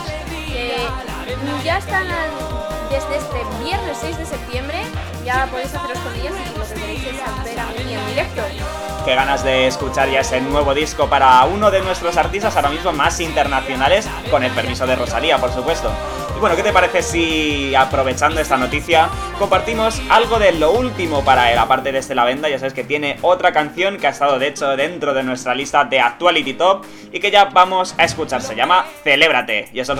que ya están desde este viernes 6 de septiembre, ya podéis haceros con ellas y lo que queréis es ver a mí en directo. Qué ganas de escuchar ya ese nuevo disco para uno de nuestros artistas ahora mismo más internacionales, con el permiso de Rosalía, por supuesto. Y bueno, ¿qué te parece si aprovechando esta noticia compartimos algo de lo último para él? Aparte de este La Venda, ya sabes que tiene otra canción que ha estado de hecho dentro de nuestra lista de Actuality Top y que ya vamos a escuchar. Se llama Celébrate. Y eso es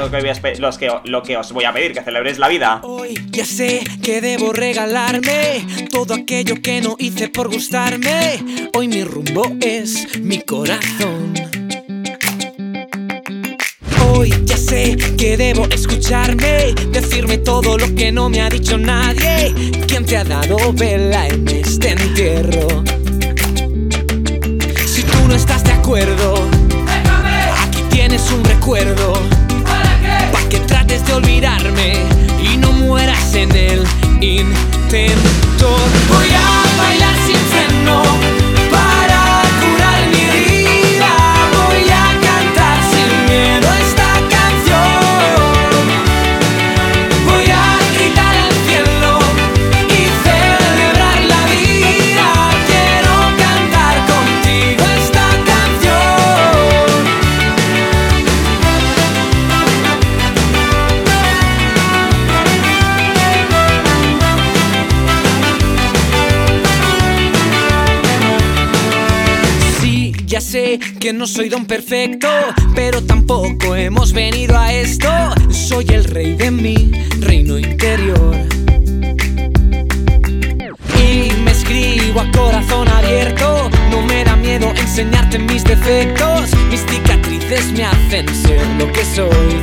lo que, os voy a pedir, que celebréis la vida. Ya sé que debo regalarme todo aquello que no hice por gustarme. Hoy mi rumbo es mi corazón. Hoy ya sé que debo escucharme, decirme todo lo que no me ha dicho nadie. ¿Quién te ha dado vela en este entierro? Si tú no estás de acuerdo, aquí tienes un recuerdo. Pa' que trates de olvidarme y no mueras en el intento. Voy a bailar sin freno que no soy don perfecto, pero tampoco hemos venido a esto. Soy el rey de mi reino interior. Y me escribo a corazón abierto. No me da miedo enseñarte mis defectos. Mis cicatrices me hacen ser lo que soy.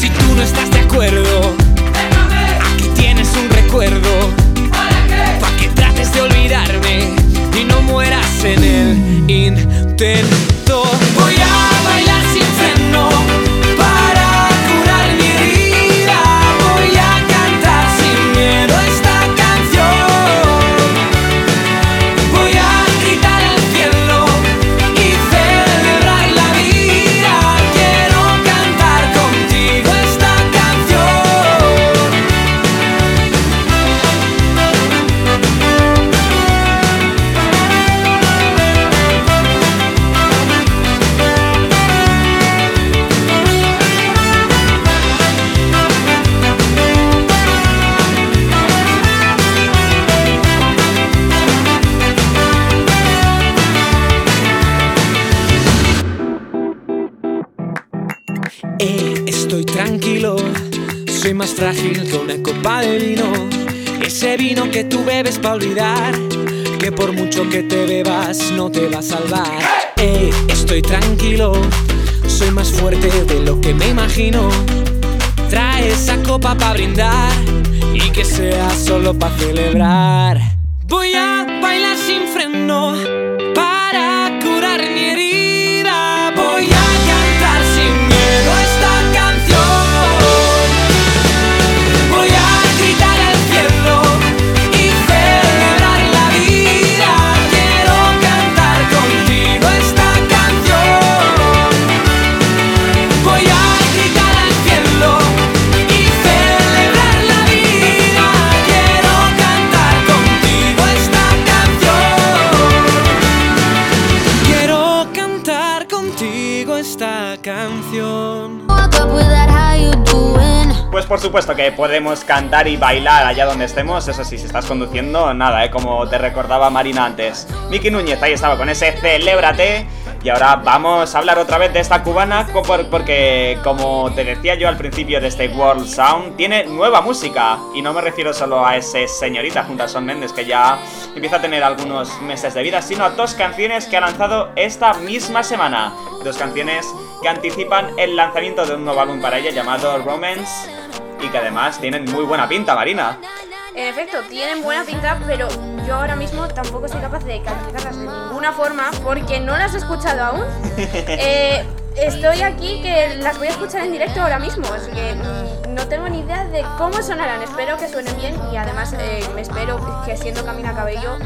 Si tú no estás de acuerdo, mueras en el intento. Voy a más frágil una copa de vino. Ese vino que tú bebes para olvidar, que por mucho que te bebas no te va a salvar. Estoy tranquilo, soy más fuerte de lo que me imagino. Trae esa copa para brindar y que sea solo para celebrar. Voy a bailar sin freno esta canción. Pues por supuesto que podemos cantar y bailar allá donde estemos, eso sí, si estás conduciendo, nada, ¿eh? como te recordaba Marina antes. Miki Núñez ahí estaba con ese Celébrate. Y ahora vamos a hablar otra vez de esta cubana porque, como te decía yo al principio de este World Sound, tiene nueva música. Y no me refiero solo a ese señorita junto a Son Méndez que ya empieza a tener algunos meses de vida, sino a dos canciones que ha lanzado esta misma semana. Dos canciones que anticipan el lanzamiento de un nuevo álbum para ella llamado Romance y que además tienen muy buena pinta, Marina. En efecto, tienen buena pinta, pero yo ahora mismo tampoco soy capaz de calificarlas de ninguna forma porque no las he escuchado aún. Eh, estoy aquí que las voy a escuchar en directo ahora mismo, así que no tengo ni idea de cómo sonarán. Espero que suenen bien y además eh, me espero que siendo Camila Cabello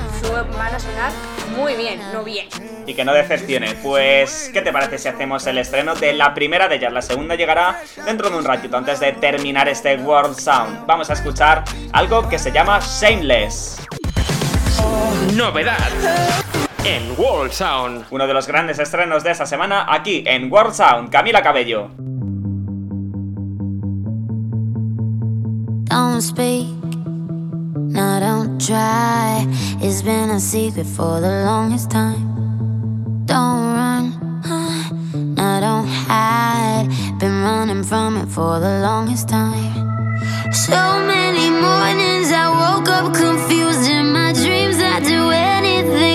van a sonar muy bien, no bien. y que no decepcione. Pues, ¿qué te parece si hacemos el estreno de la primera de ellas? La segunda llegará dentro de un ratito, antes de terminar este World Sound. Vamos a escuchar algo que se llama Shameless. Novedad en World Sound. Uno de los grandes estrenos de esta semana aquí en World Sound, Camila Cabello. Don't speak, no, don't try. It's been a secret for the longest time. Don't run, huh, no, don't hide. Been running from it for the longest time. So many mornings I woke up confused in my dreams. I do anything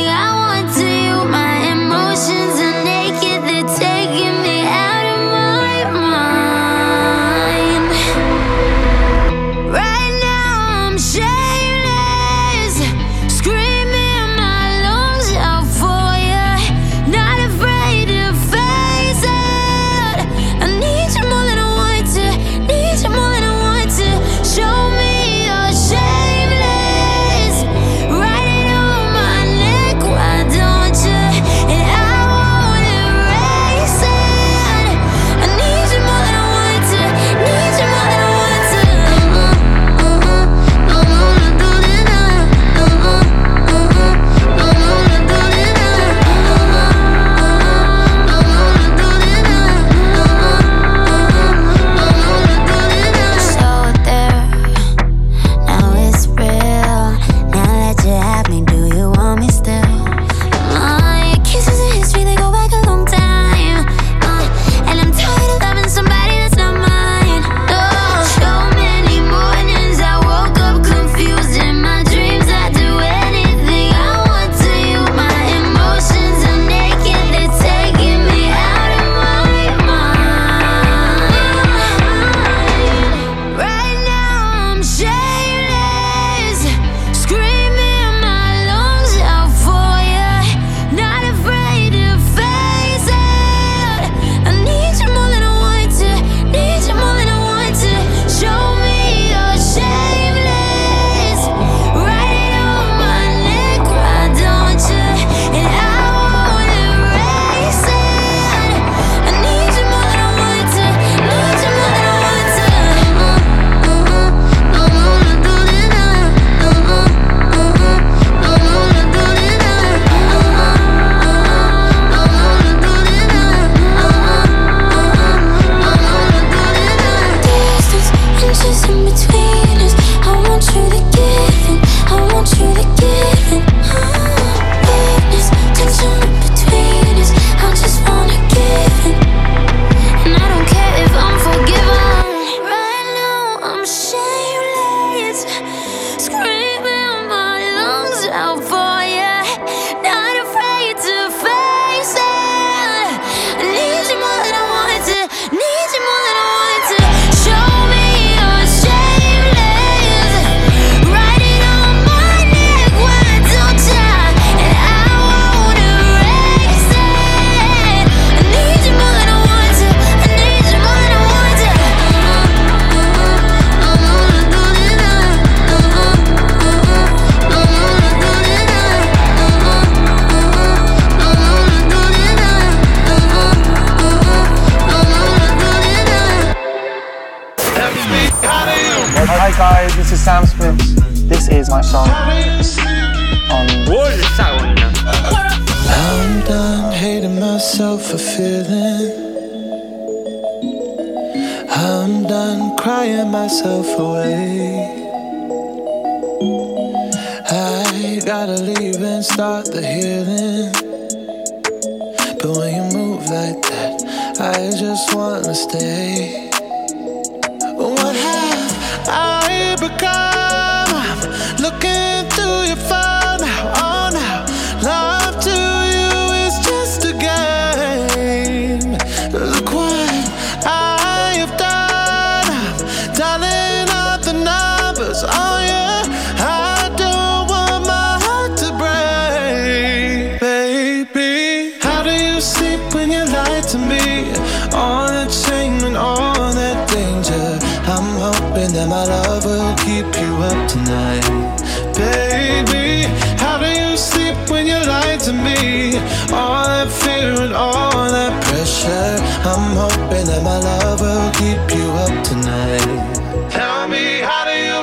All that fear and all that pressure. I'm hoping that my love will keep you up tonight. Tell me, how do you?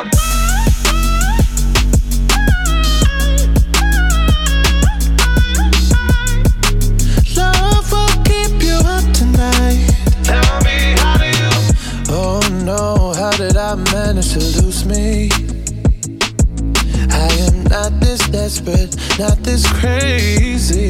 Love will keep you up tonight. Tell me, how do you? Oh no, how did I manage to lose me? I am not this desperate, not this crazy.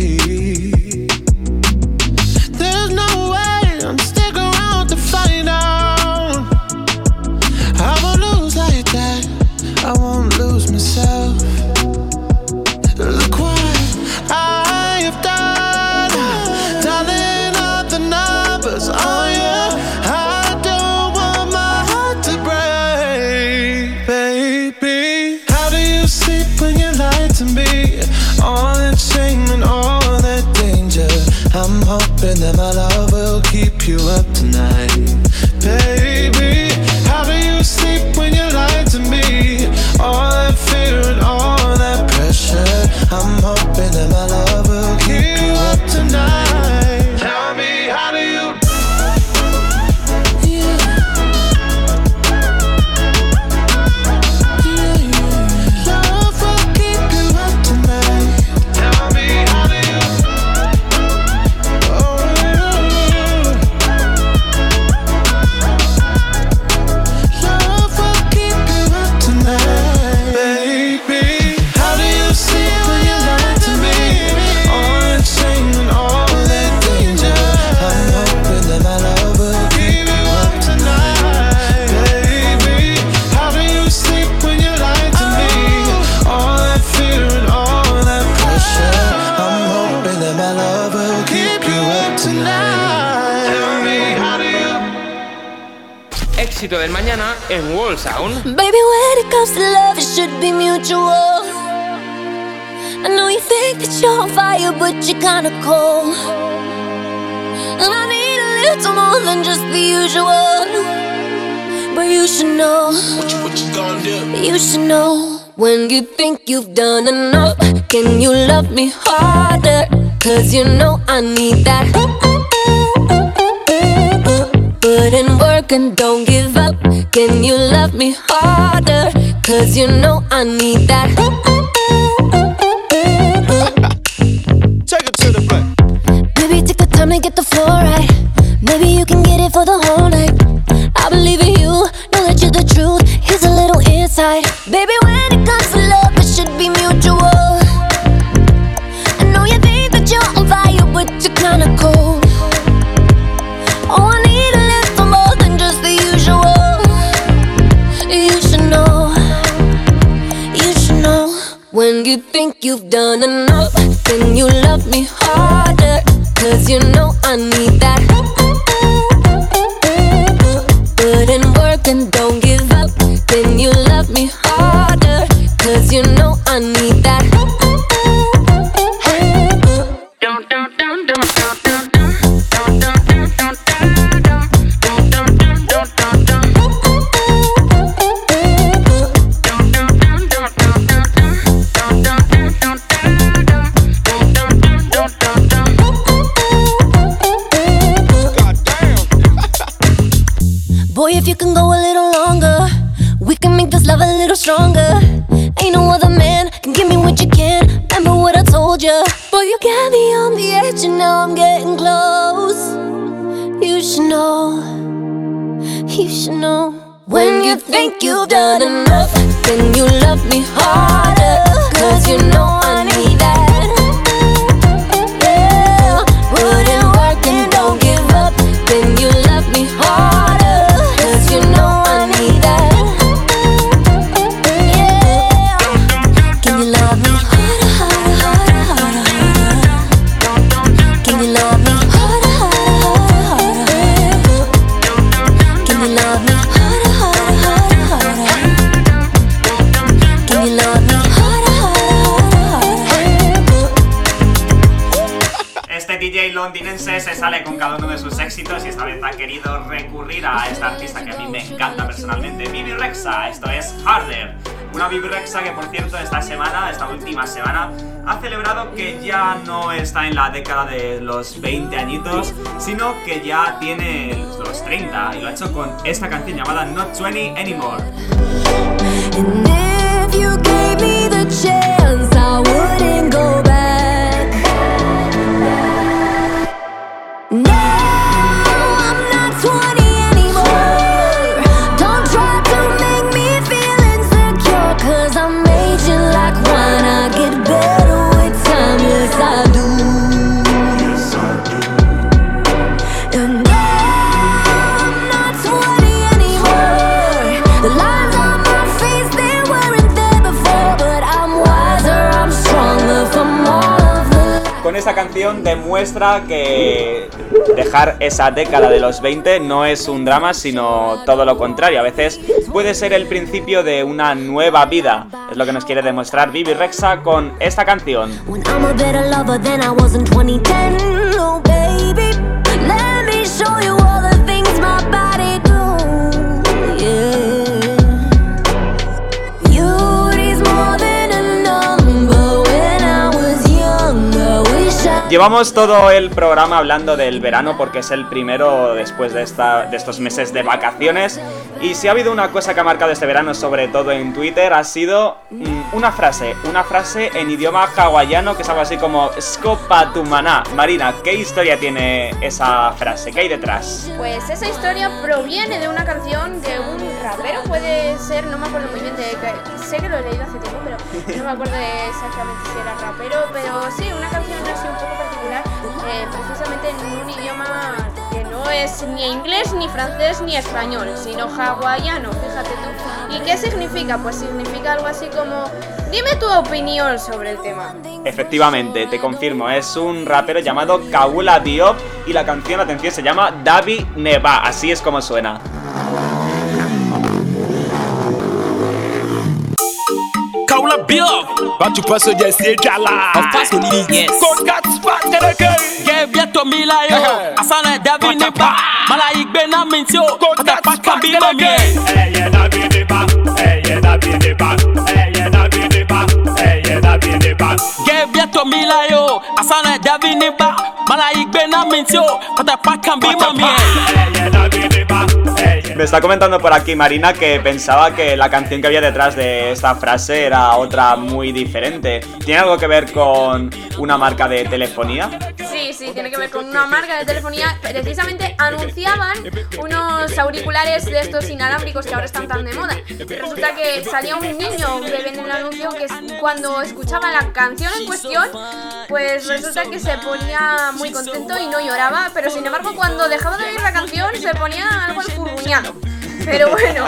En Wall Sound. Baby, when it comes to love, it should be mutual. I know you think that you're on fire, but you're kinda cold. And I need a little more than just the usual. But you should know. What you, what you gonna do? You should know. When you think you've done enough, can you love me harder? Cause you know I need that. Put in and don't give up. Can you love me harder? Cause you know I need that. Take it to the back. Baby, take the time to get the floor right. Maybe you can get it for the whole night. I believe in you, know that you're the truth. Here's a little insight. You think you've done enough, then you love me harder. Cause you know I need that. Put in work and don't give up. Then you love me harder. Cause you know ya no está en la década de los 20 añitos, sino que ya tiene los 30 y lo ha hecho con esta canción llamada Not 20 Anymore. Que dejar esa década de los 20 no es un drama, sino todo lo contrario. A veces puede ser el principio de una nueva vida. Es lo que nos quiere demostrar Bibi Rexa con esta canción. Llevamos todo el programa hablando del verano porque es el primero después de, estos meses de vacaciones. Y si ha habido una cosa que ha marcado este verano, sobre todo en Twitter, ha sido mm, una frase. Una frase en idioma hawaiano que es algo así como Scopa tu maná. Marina, ¿qué historia tiene esa frase? ¿Qué hay detrás? Pues esa historia proviene de una canción de un rapero, puede ser, no me acuerdo muy bien de sé que lo he leído hace tiempo, no me acuerdo exactamente si era rapero, pero sí, una canción así un poco particular, eh, precisamente en un idioma que no es ni inglés, ni francés, ni español, sino hawaiano, fíjate tú. ¿Y qué significa? Pues significa algo así como, dime tu opinión sobre el tema. Efectivamente, te confirmo, es un rapero llamado Kaula Diop y la canción, atención, se llama Davi Neva, así es como suena. Raoul Bill. But you pass your Jala. Of course, only yes. Congrats, Fatereke. Gave ya to me like yo. Asana Davi Nipa. Malaik Benamintio. Congrats, Fatereke. Hey, yeah, Davi Nipa. Hey, yeah, Davi Nipa. Hey, yeah, Davi Nipa. Hey, yeah, Davi Nipa. Gave ya to me like yo. Asana Davi Nipa. Malaik Benamintio. But the pack can be my man. Hey, yeah, Davi Nipa. Me está comentando por aquí Marina que pensaba que la canción que había detrás de esta frase era otra muy diferente. ¿Tiene algo que ver con una marca de telefonía? Sí, sí, tiene que ver con una marca de telefonía. Precisamente anunciaban unos auriculares de estos inalámbricos que ahora están tan de moda. Resulta que salía un niño que ven en el anuncio que cuando escuchaba la canción en cuestión, pues resulta que se ponía muy contento y no lloraba, pero sin embargo cuando dejaba de oír la canción se ponía algo enfurruñado. plus. Pero bueno,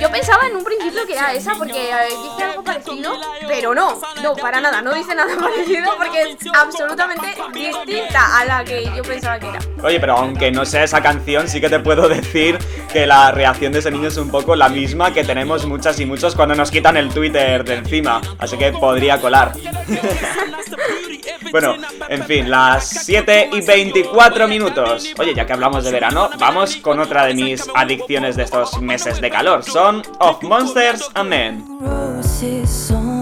yo pensaba en un principio que era esa porque eh, dice algo parecido, pero no, no, para nada, no dice nada parecido porque es absolutamente distinta a la que yo pensaba que era. Oye, pero aunque no sea esa canción, sí que te puedo decir que la reacción de ese niño es un poco la misma que tenemos muchas y muchos cuando nos quitan el Twitter de encima. Así que podría colar. Bueno, en fin, las 7 y 24 minutos. Oye, ya que hablamos de verano, vamos con otra de mis adicciones de estos meses de calor. Son Of Monsters and Men.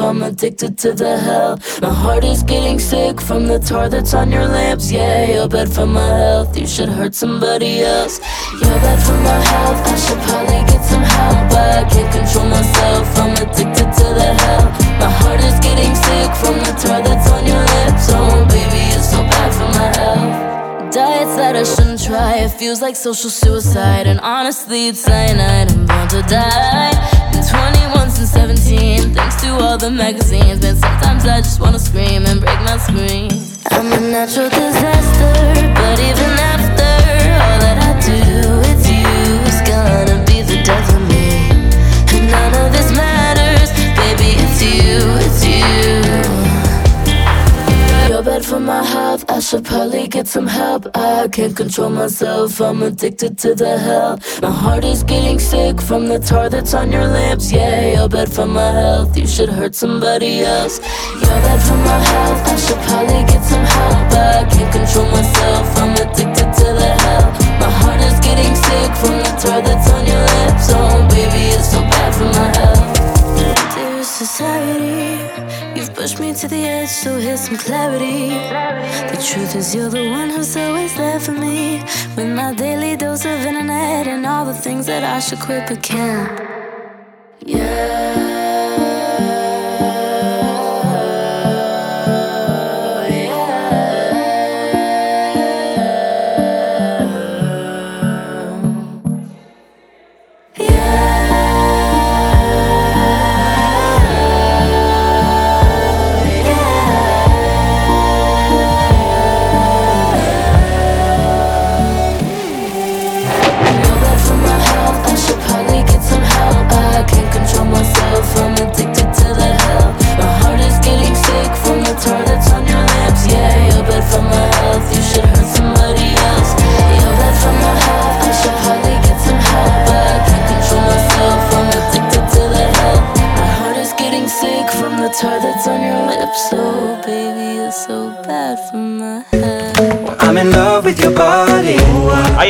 I'm addicted to the hell. My heart is getting sick from the tar that's on your lips. Yeah, you're bad for my health. You should hurt somebody else. You're bad for my health. I should probably get some help. But I can't control myself. I'm addicted to the hell. My heart is getting sick from the tar that's on your lips. Oh, baby, it's so bad for my health. Diets that I shouldn't try. It feels like social suicide. And honestly, it's cyanide. I'm born to die. Been 21 since 17. Thanks to all the magazines. But sometimes I just wanna scream and break my screen. I'm a natural disaster. But even after all that I do, it's you. It's gonna be the death of me. And none of this matters. Baby, it's you. It's you. You're bad for my health. I should probably get some help. I can't control myself. I'm addicted to the hell. My heart is getting sick from the tar that's on your lips. Yeah, you're bad for my health. You should hurt somebody else. You're bad for my health. I should probably get some help. I can't control myself. I'm addicted to the hell. My heart is getting sick from the tar that's on your lips. Oh, baby, it's so bad for my health. Dear society, you've me to the edge, so here's some clarity. The truth is, you're the one who's always there for me. With my daily dose of internet and all the things that I should quit but can't.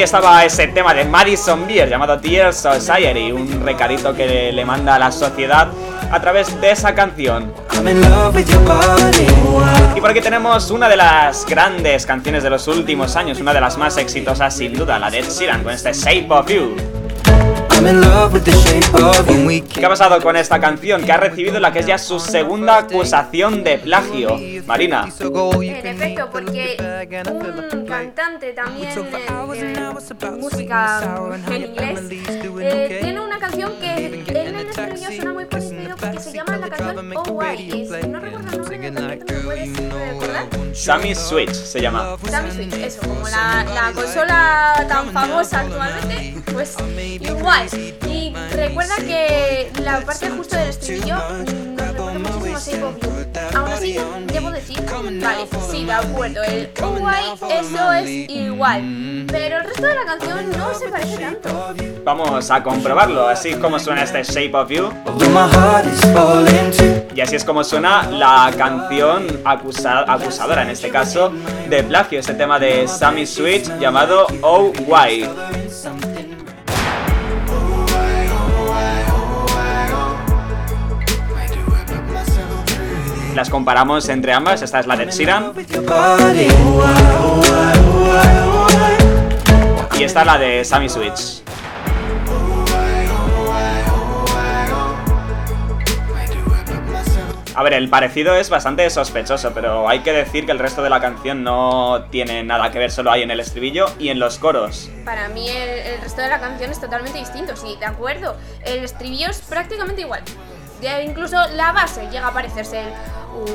Estaba ese tema de Madison Beer llamado Tear Society, un recadito que le manda a la sociedad a través de esa canción. Y por aquí tenemos una de las grandes canciones de los últimos años, una de las más exitosas sin duda, la de Sheeran con este shape of you. ¿Qué ha pasado con esta canción? Que ha recibido la que es ya su segunda acusación de plagio. Marina, En efecto, porque un cantante también eh, de música en inglés eh, tiene una canción que en el estribillo suena muy parecido porque se llama la canción Oh Why. Es- no recuerdo el nombre del cantante, ¿me puedes recordar? Sammy Switch se llama. Sammy Switch, eso, como la, la consola tan famosa actualmente, pues igual. Y recuerda que la parte justo del estribillo recuerda muchísimo of You. Aún así, debo decir, vale, sí, de acuerdo, el Why, eso es igual. Pero el resto de la canción no se parece tanto. Vamos a comprobarlo, así como suena este Shape of You. Although my heart is falling too. Y así es como suena la canción acusa- acusadora, en este caso, de plagio, este tema de Sammy Switch llamado Oh Why. Las comparamos entre ambas, esta es la de Sheeran y esta la de Sammy Switch. A ver, el parecido es bastante sospechoso, pero hay que decir que el resto de la canción no tiene nada que ver, solo hay en el estribillo y en los coros. Para mí el resto de la canción es totalmente distinto, sí, de acuerdo. El estribillo es prácticamente igual. Ya incluso la base llega a parecerse el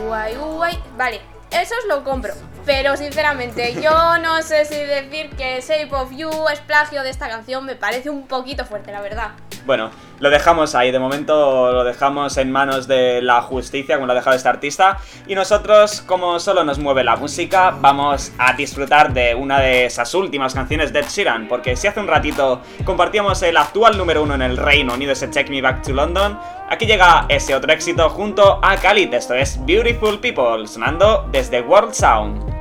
uay, uay. Vale, eso os lo compro. Pero sinceramente, yo no sé si decir que Shape of You es plagio de esta canción, me parece un poquito fuerte, la verdad. Bueno, lo dejamos ahí, de momento lo dejamos en manos de la justicia, como lo ha dejado este artista. Y nosotros, como solo nos mueve la música, vamos a disfrutar de una de esas últimas canciones de Ed Sheeran. Porque si hace un ratito compartíamos el actual número uno en el Reino Unido, ese Take Me Back to London, aquí llega ese otro éxito junto a Khalid. Esto es Beautiful People, sonando desde World Sound.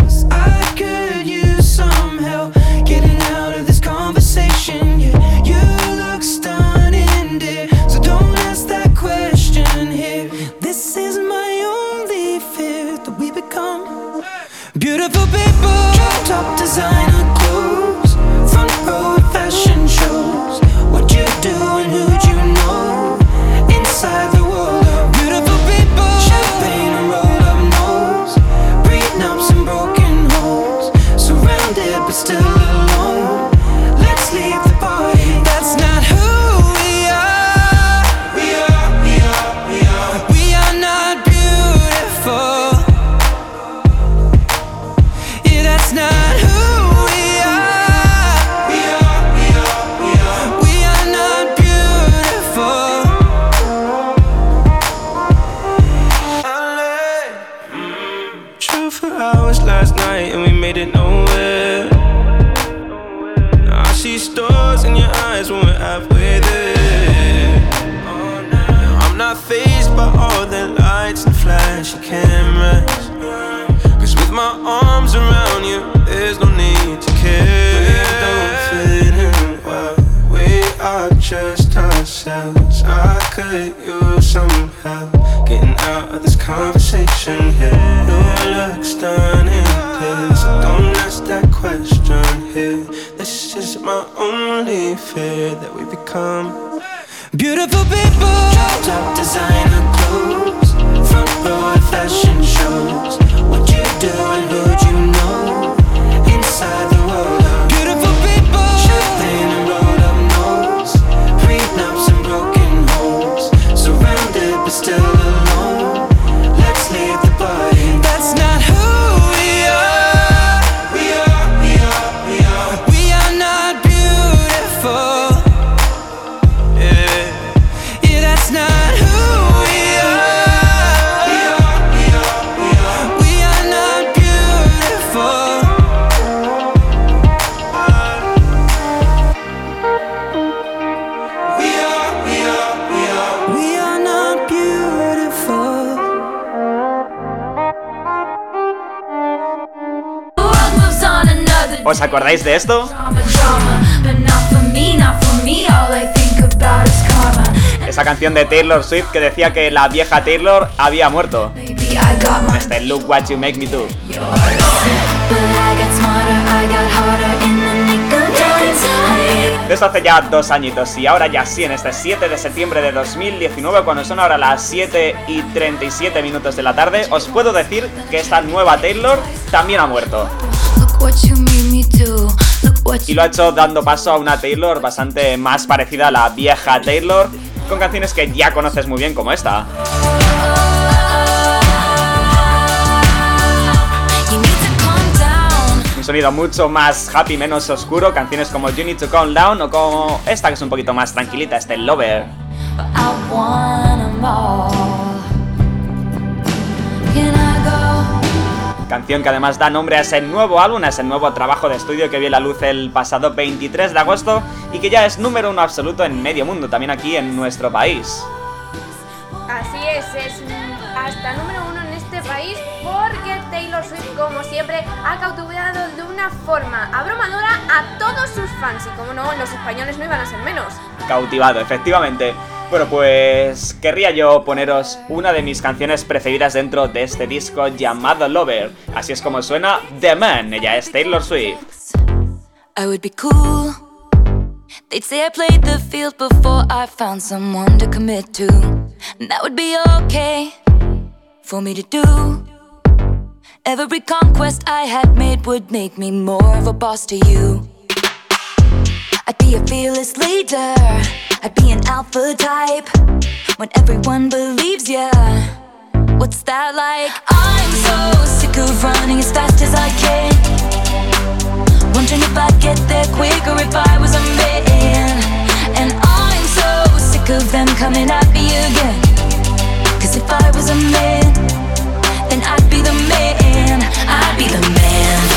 cause know cameras. Cause with my arms around you, there's no need to care. We don't fit in well. We are just ourselves. I could use some help getting out of this conversation here. Your looks done in this. Don't ask that question here. This is my only fear that we become beautiful people. Dropped up designer clothes, at fashion shows. What you do and who'd you know? Inside ¿Os acordáis de esto? Esa canción de Taylor Swift que decía que la vieja Taylor había muerto. Este Look What You Make Me Do. But I got smarter, I got harder in the nick of time. De esto hace ya dos añitos y ahora ya sí, en este 7 de septiembre de 2019, cuando son ahora las 7 y 37 minutos de la tarde, os puedo decir que esta nueva Taylor también ha muerto. Y lo ha hecho dando paso a una Taylor bastante más parecida a la vieja Taylor, con canciones que ya conoces muy bien como esta. Un sonido mucho más happy, menos oscuro, canciones como You Need to Calm Down o como esta que es un poquito más tranquilita, este Lover. Canción que además da nombre a ese nuevo álbum, a ese nuevo trabajo de estudio que vio la luz el pasado 23 de agosto y que ya es número uno absoluto en medio mundo, también aquí en nuestro país. Así es, es hasta número uno en este país porque Taylor Swift, como siempre, ha cautivado de una forma abrumadora a todos sus fans. Y como no, los españoles no iban a ser menos. Cautivado, efectivamente. Bueno, pues querría yo poneros una de mis canciones preferidas dentro de este disco llamado Lover. Así es como suena The Man, ella es Taylor Swift. I would be cool. They'd say I played the field before I found someone to commit to. And that would be okay for me to do. Every conquest I had made would make me more of a boss to you. I'd be a fearless leader. I'd be an alpha type. When everyone believes ya. What's that like? I'm so sick of running as fast as I can. Wondering if I'd get there quicker if I was a man. And I'm so sick of them coming at me again. Cause if I was a man, then I'd be the man. I'd be the man.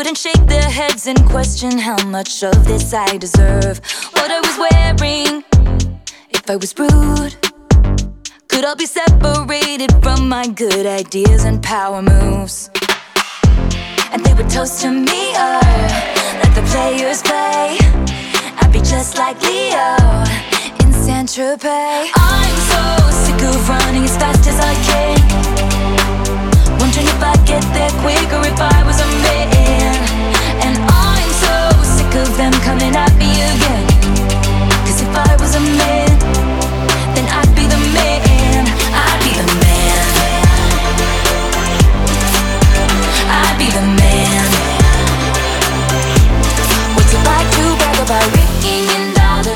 Wouldn't shake their heads and question how much of this I deserve. What I was wearing, if I was rude, could I be separated from my good ideas and power moves. And they would toast to me, uh, let the players play. I'd be just like Leo Saint Tropez. I'm so sick of running as fast as I can. Wondering if I'd get there quicker if I was a man. And I'm so sick of them coming at me again. Cause if I was a man, then I'd be the man. I'd be the man. I'd be the man.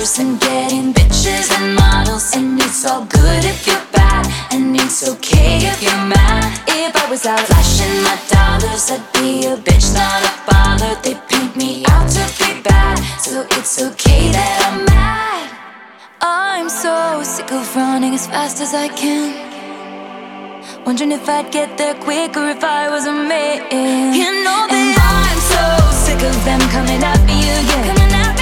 and getting bitches and models. And it's all good if you're bad, and it's okay if you're mad. If I was out flashing my dollars, I'd be a bitch, not a bother. They paint me out to be bad, so it's okay that I'm mad. I'm so sick of running as fast as I can. Wondering if I'd get there quicker if I was a man. You know that and I'm so sick of them coming after you.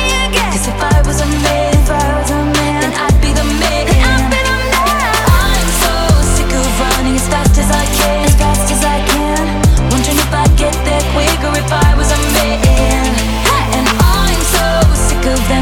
Cause if I was a man, if I was a man, then I'd be the man. Then I'd be the man. I'm so sick of running as fast as I can, as fast as I can. Wondering if I'd get there quicker if I was a man. And I'm so sick of them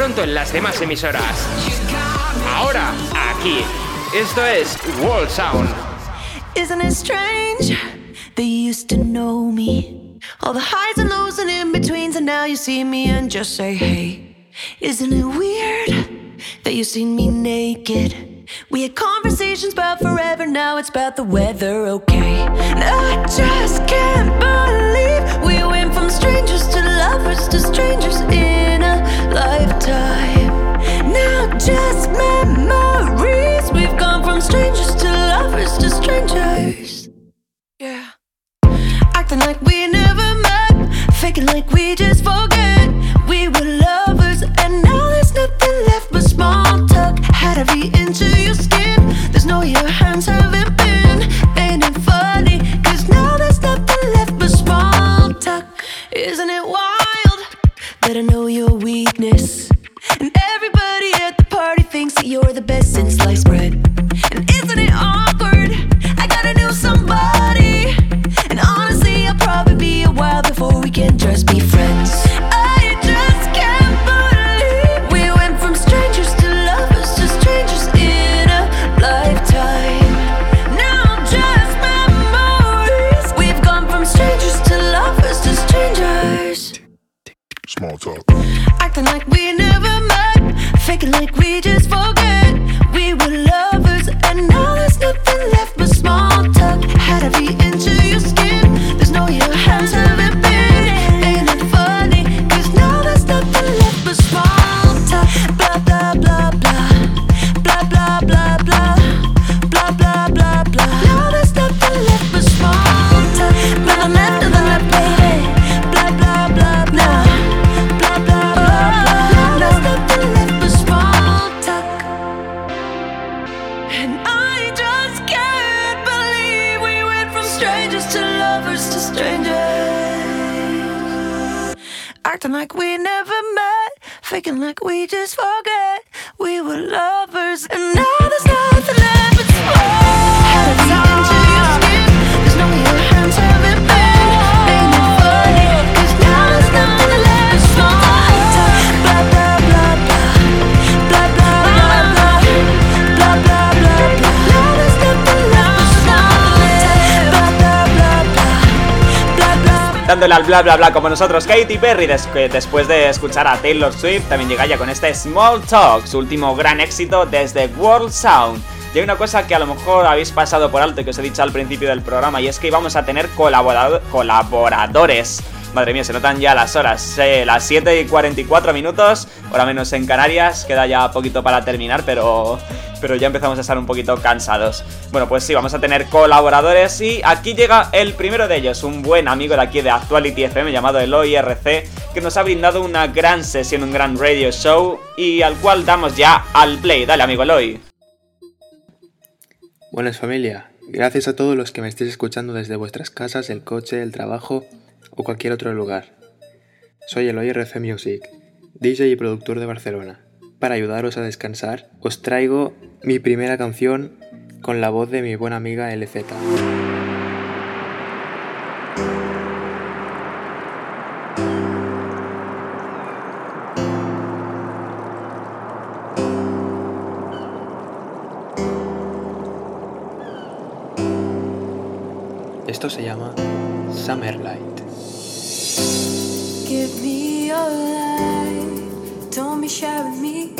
pronto en las demás emisoras. Ahora, aquí. Esto es World Sound. Isn't it strange? They used to know me. All the highs and lows and in betweens, and now you see me and just say, hey. Isn't it weird that you seen me naked? We had conversations about forever, now it's about the weather, okay? And I just can't believe we went from strangers to lovers to strangers in lifetime. Now just memories, we've gone from strangers to lovers to strangers. Yeah. Acting like we never met, faking like we just forget. We were lovers, and now there's nothing left but small talk. Had to be into your skin. There's no your hands haven't been. Ain't it funny? Cause now there's nothing left but small talk. Isn't it wild that I know your weakness? And everybody at the party thinks that you're the best since sliced bread. And isn't it awkward? I gotta know somebody. And honestly, I'll probably be a while before we can just be friends. Strangers to lovers to strangers. Acting like we never met, faking like we just forget we were lovers, and now Dándole al bla bla bla como nosotros, Katy Perry, des- después de escuchar a Taylor Swift, también llega ya con este Small Talk, su último gran éxito desde World Sound. Y hay una cosa que a lo mejor habéis pasado por alto y que os he dicho al principio del programa, y es que íbamos a tener colaborado- colaboradores. Madre mía, se notan ya las horas. eh, las 7 y 44 minutos, hora menos en Canarias. Queda ya poquito para terminar, pero, pero ya empezamos a estar un poquito cansados. Bueno, pues sí, vamos a tener colaboradores y aquí llega el primero de ellos, un buen amigo de aquí de Actuality FM llamado Eloy RC, que nos ha brindado una gran sesión, un gran radio show y al cual damos ya al play. Dale, amigo Eloy. Buenas familia, gracias a todos los que me estéis escuchando desde vuestras casas, el coche, el trabajo o cualquier otro lugar. Soy Eloy RC Music, DJ y productor de Barcelona. Para ayudaros a descansar, os traigo mi primera canción con la voz de mi buena amiga LZ. Se llama Summer Light. Give me your light, don't be with me.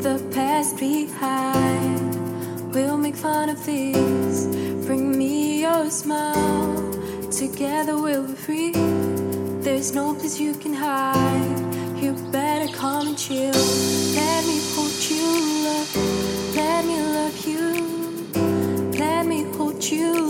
The past behind. We'll make fun of this. Bring me your smile. Together we'll be free. There's no place you can hide. You better come and chill. Let me hold you, love. Let me love you. Let me hold you,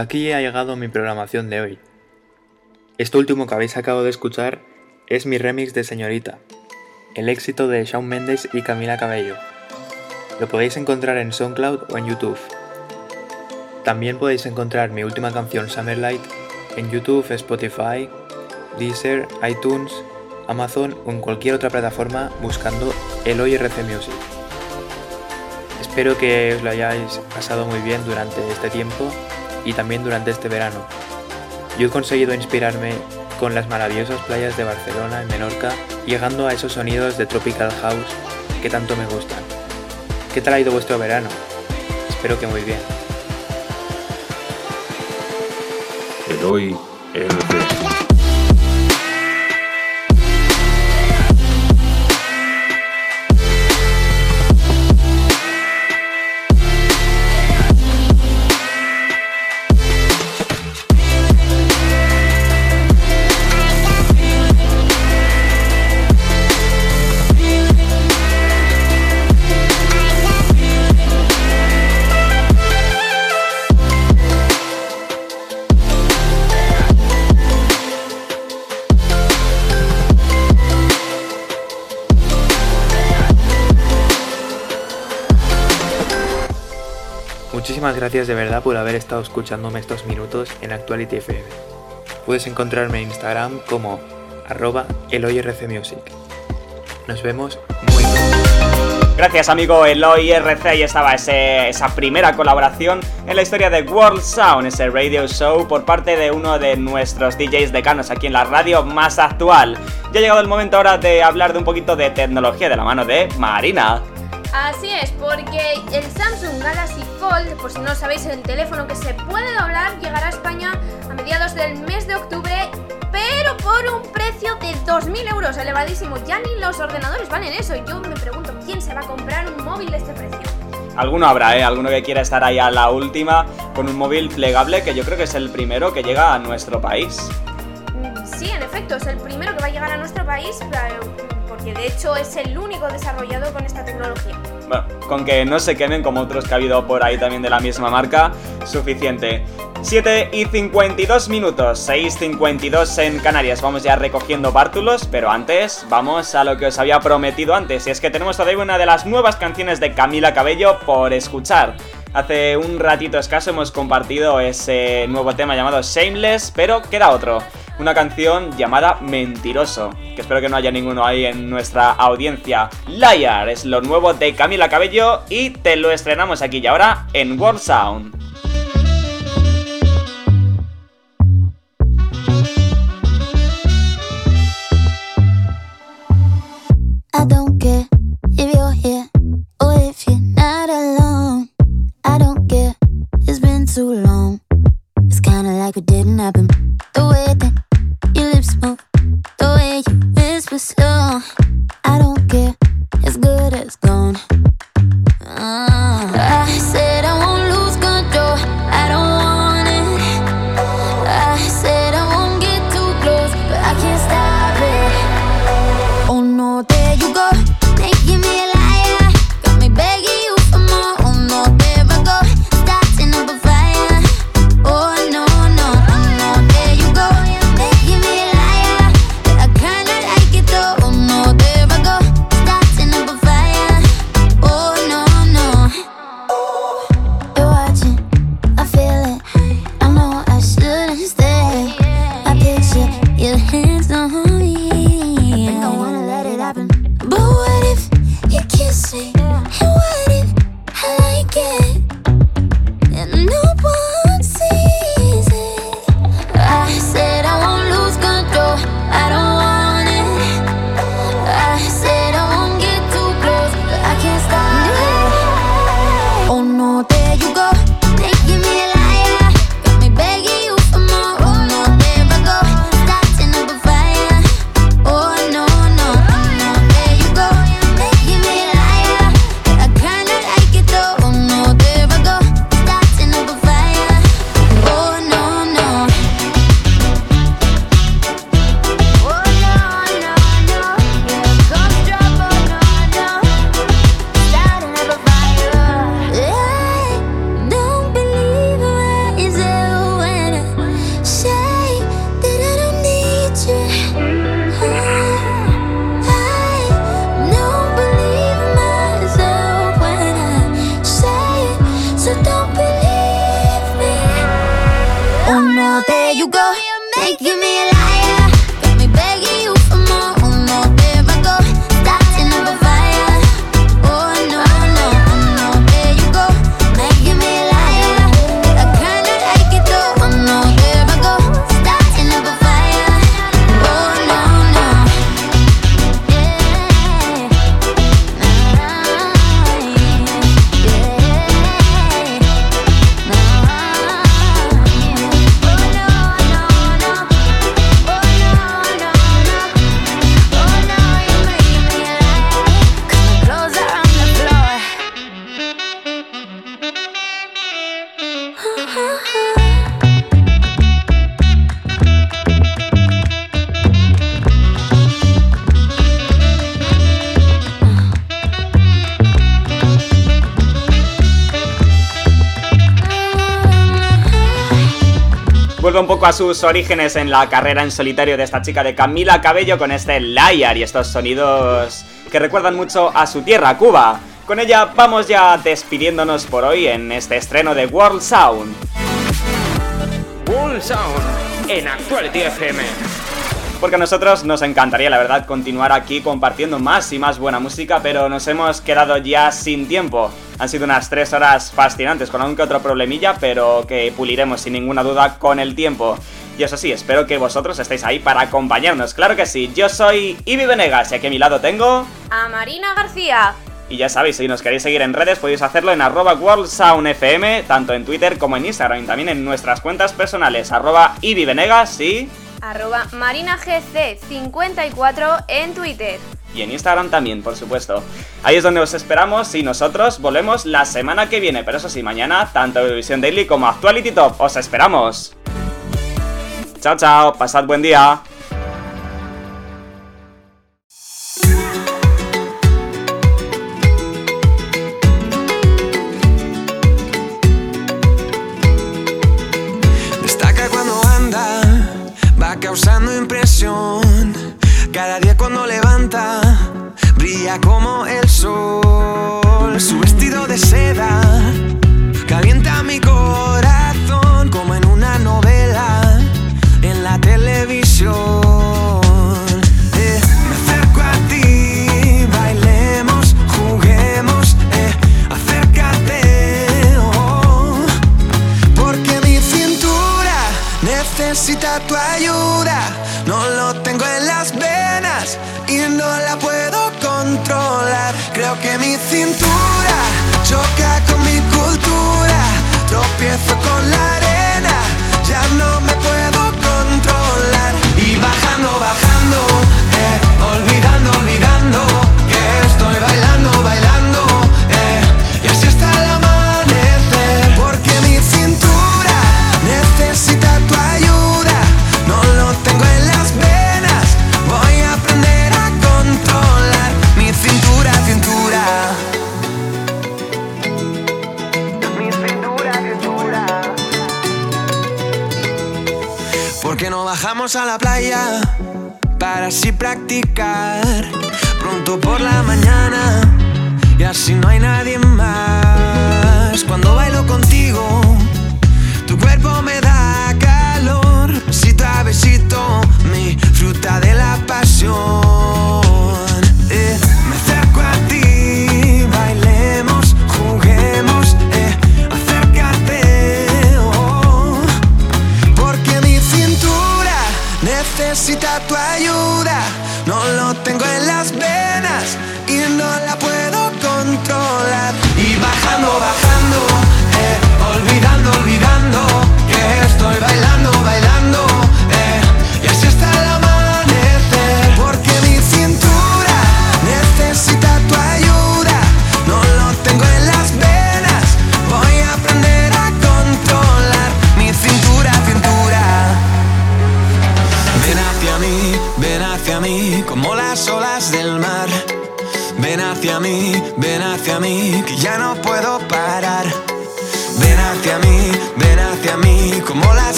aquí ha llegado mi programación de hoy. Esto último que habéis acabado de escuchar es mi remix de Señorita, el éxito de Shawn Mendes y Camila Cabello. Lo podéis encontrar en SoundCloud o en YouTube. También podéis encontrar mi última canción Summer Light en YouTube, Spotify Deezer, iTunes, Amazon o en cualquier otra plataforma buscando Eloy RC Music. Espero que os lo hayáis pasado muy bien durante este tiempo y también durante este verano. Yo he conseguido inspirarme con las maravillosas playas de Barcelona y Menorca, llegando a esos sonidos de Tropical House que tanto me gustan. ¿Qué tal ha ido vuestro verano? Espero que muy bien. Eloy RC. Muchísimas gracias de verdad por haber estado escuchándome estos minutos en Actuality FM. Puedes encontrarme en Instagram como arroba eloyrcmusic. Nos vemos muy pronto. Gracias amigo Eloy RC, y estaba ese- esa primera colaboración en la historia de World Sound, ese radio show por parte de uno de nuestros DJs decanos aquí en la radio más actual. Ya ha llegado el momento ahora de hablar de un poquito de tecnología de la mano de Marina. Así es, porque el Samsung Galaxy Fold, por si no sabéis, el teléfono que se puede doblar, llegará a España a mediados del mes de octubre, pero por un precio de 2.000 euros, elevadísimo. Ya ni los ordenadores valen eso. Y yo me pregunto, ¿quién se va a comprar un móvil de este precio? Alguno habrá, ¿eh? Alguno que quiera estar ahí a la última con un móvil plegable que yo creo que es el primero que llega a nuestro país. Sí, en efecto, es el primero que va a llegar a nuestro país, pero- porque de hecho es el único desarrollado con esta tecnología. Bueno, con que no se quemen como otros que ha habido por ahí también de la misma marca, suficiente. 7 y 52 minutos, 6.52 en Canarias. Vamos ya recogiendo bártulos, pero antes vamos a lo que os había prometido antes. Y es que tenemos todavía una de las nuevas canciones de Camila Cabello por escuchar. Hace un ratito escaso hemos compartido ese nuevo tema llamado Shameless, pero queda otro. Una canción llamada Mentiroso, que espero que no haya ninguno ahí en nuestra audiencia. Liar es lo nuevo de Camila Cabello y te lo estrenamos aquí y ahora en World Sound. A sus orígenes en la carrera en solitario de esta chica de Camila Cabello con este Liar y estos sonidos que recuerdan mucho a su tierra, Cuba. Con ella vamos ya despidiéndonos por hoy en este estreno de World Sound. World Sound en Actuality FM. Porque a nosotros nos encantaría, la verdad, continuar aquí compartiendo más y más buena música, pero nos hemos quedado ya sin tiempo. Han sido unas tres horas fascinantes, con algún que otro problemilla, pero que puliremos sin ninguna duda con el tiempo. Y eso sí, espero que vosotros estéis ahí para acompañarnos. Claro que sí, yo soy Ibi Venegas y aquí a mi lado tengo... A Marina García. Y ya sabéis, si nos queréis seguir en redes podéis hacerlo en arroba worldsoundfm, tanto en Twitter como en Instagram y también en nuestras cuentas personales, arroba Venegas y... Arroba marinagc54 en Twitter. Y en Instagram también, por supuesto. Ahí es donde os esperamos y nosotros volvemos la semana que viene, pero eso sí, mañana, tanto Eurovisión Daily como Actuality Top, os esperamos. Chao, chao, pasad buen día.